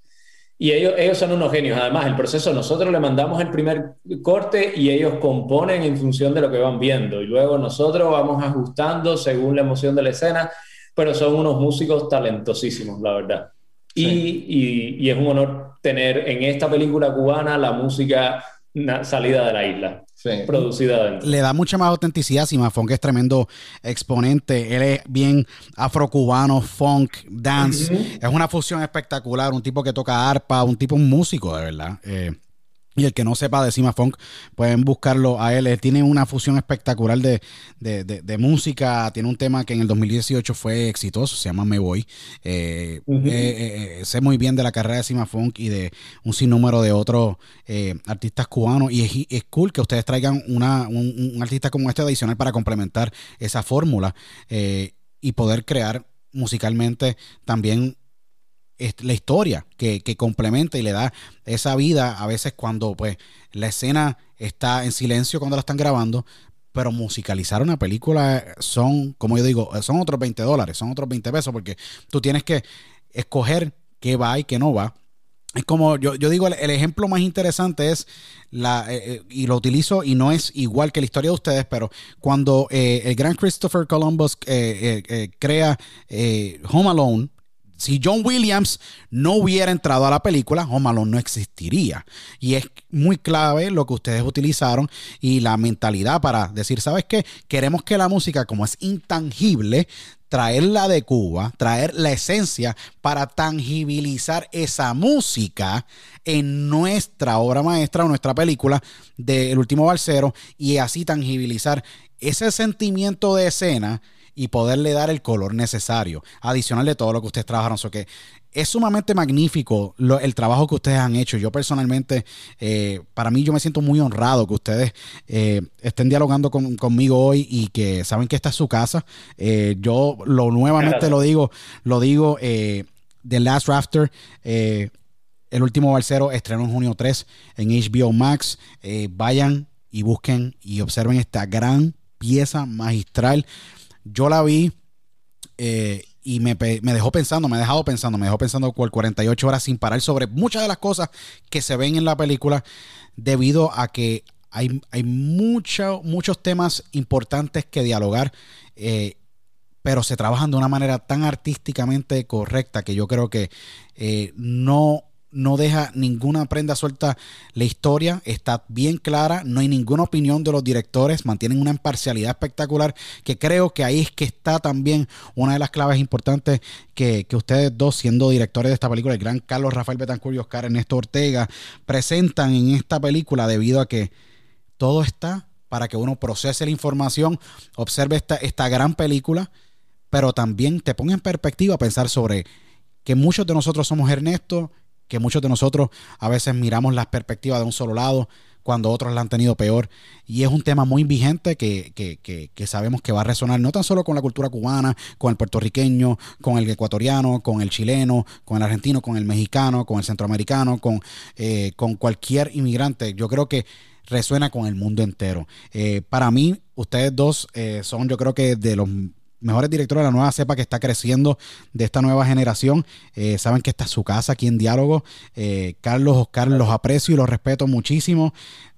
Y ellos, ellos son unos genios. Además, el proceso, nosotros le mandamos el primer corte y ellos componen en función de lo que van viendo. Y luego nosotros vamos ajustando según la emoción de la escena, pero son unos músicos talentosísimos, la verdad. Y, y, y, es un honor tener en esta película cubana la música salida de la isla. Producida dentro. Le da mucha más autenticidad. Sima Funk es tremendo exponente. Él es bien afrocubano, funk, dance. Es una fusión espectacular. Un tipo que toca arpa, un tipo, un músico, de verdad. Eh, y el que no sepa de Sima Funk, pueden buscarlo a él. Él tiene una fusión espectacular de, música. Tiene un tema que en el 2018 fue exitoso, se llama Me Voy. Eh, eh, eh, sé muy bien de la carrera de Sima Funk y de un sinnúmero de otros artistas cubanos. Y es, cool que ustedes traigan una, un, un, artista como este adicional para complementar esa fórmula y poder crear musicalmente también la historia que, complementa y le da esa vida a veces cuando pues la escena está en silencio cuando la están grabando, pero musicalizar una película son, como yo digo, son otros 20 dólares, son otros 20 pesos porque tú tienes que escoger qué va y qué no va. Es como, yo, yo digo, el, ejemplo más interesante es, la, eh, eh, y lo utilizo y no es igual que la historia de ustedes, pero cuando eh, el gran Christopher Columbus crea Home Alone, si John Williams no hubiera entrado a la película, Home no existiría. Y es muy clave lo que ustedes utilizaron y la mentalidad para decir, ¿sabes qué? Queremos que la música, como es intangible, traerla de Cuba, traer la esencia para tangibilizar esa música en nuestra obra maestra o nuestra película de El último balsero y así tangibilizar ese sentimiento de escena y poderle dar el color necesario, adicional de todo lo que ustedes trabajaron. So que es sumamente magnífico el trabajo que ustedes han hecho. Yo personalmente, eh, para mí yo me siento muy honrado que ustedes eh, estén dialogando conmigo hoy y que saben que esta es su casa. Eh, yo lo nuevamente lo digo, lo digo, The Last Rafter. el último balsero estrenó en junio 3 en HBO Max. vayan y busquen y observen esta gran pieza magistral. Yo la vi eh, y me, dejó pensando, me ha dejado pensando, me dejó pensando por 48 horas sin parar sobre muchas de las cosas que se ven en la película debido a que hay, hay muchos temas importantes que dialogar. Eh, pero se trabajan de una manera tan artísticamente correcta que yo creo que eh, no no deja ninguna prenda suelta la historia, está bien clara, no hay ninguna opinión de los directores, mantienen una imparcialidad espectacular, que creo que ahí es que está también una de las claves importantes que, ustedes dos, siendo directores de esta película, el gran Carlos Rafael Betancourt y Oscar Ernesto Ortega, presentan en esta película debido a que todo está para que uno procese la información, observe esta, esta gran película, pero también te ponga en perspectiva a pensar sobre que muchos de nosotros somos Ernesto, que muchos de nosotros a veces miramos las perspectivas de un solo lado cuando otros la han tenido peor. Y es un tema muy vigente que, que, que, sabemos que va a resonar no tan solo con la cultura cubana, con el puertorriqueño, con el ecuatoriano, con el chileno, con el argentino, con el mexicano, con el centroamericano, con, eh, con cualquier inmigrante. Yo creo que resuena con el mundo entero. Eh, para mí, ustedes dos eh, son yo creo que de los mejores directores de la nueva cepa que está creciendo de esta nueva generación. Eh, saben que esta es su casa aquí en Diálogo. Eh, Carlos, Oscar, los aprecio y los respeto muchísimo.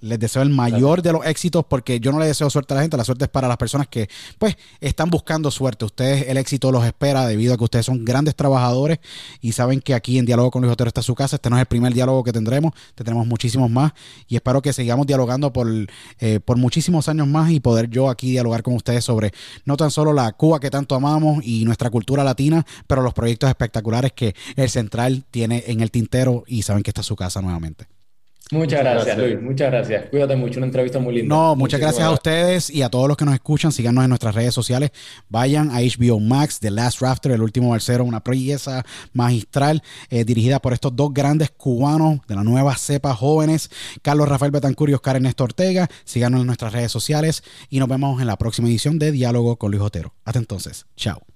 Les deseo el mayor de los éxitos porque yo no le deseo suerte a la gente, la suerte es para las personas que pues están buscando suerte. Ustedes el éxito los espera debido a que ustedes son grandes trabajadores y saben que aquí en Diálogo con Luis Otero está su casa. Este no es el primer diálogo que tendremos, tendremos muchísimos más y espero que sigamos dialogando por, eh, por muchísimos años más y poder yo aquí dialogar con ustedes sobre no tan solo la Cuba que tanto amamos y nuestra cultura latina, pero los proyectos espectaculares que el Central tiene en el tintero y saben que está su casa nuevamente. Muchas, gracias, Luis. Muchas gracias. Cuídate mucho, una entrevista muy linda. No, muchas gracias a ustedes y a todos los que nos escuchan. Síganos en nuestras redes sociales. Vayan a HBO Max, The Last Rafter, El último balsero, una pieza magistral eh, dirigida por estos dos grandes cubanos de la nueva cepa jóvenes, Carlos Rafael Betancur y Oscar Ernesto Ortega. Síganos en nuestras redes sociales y nos vemos en la próxima edición de Diálogo con Luis Otero. Hasta entonces, chao.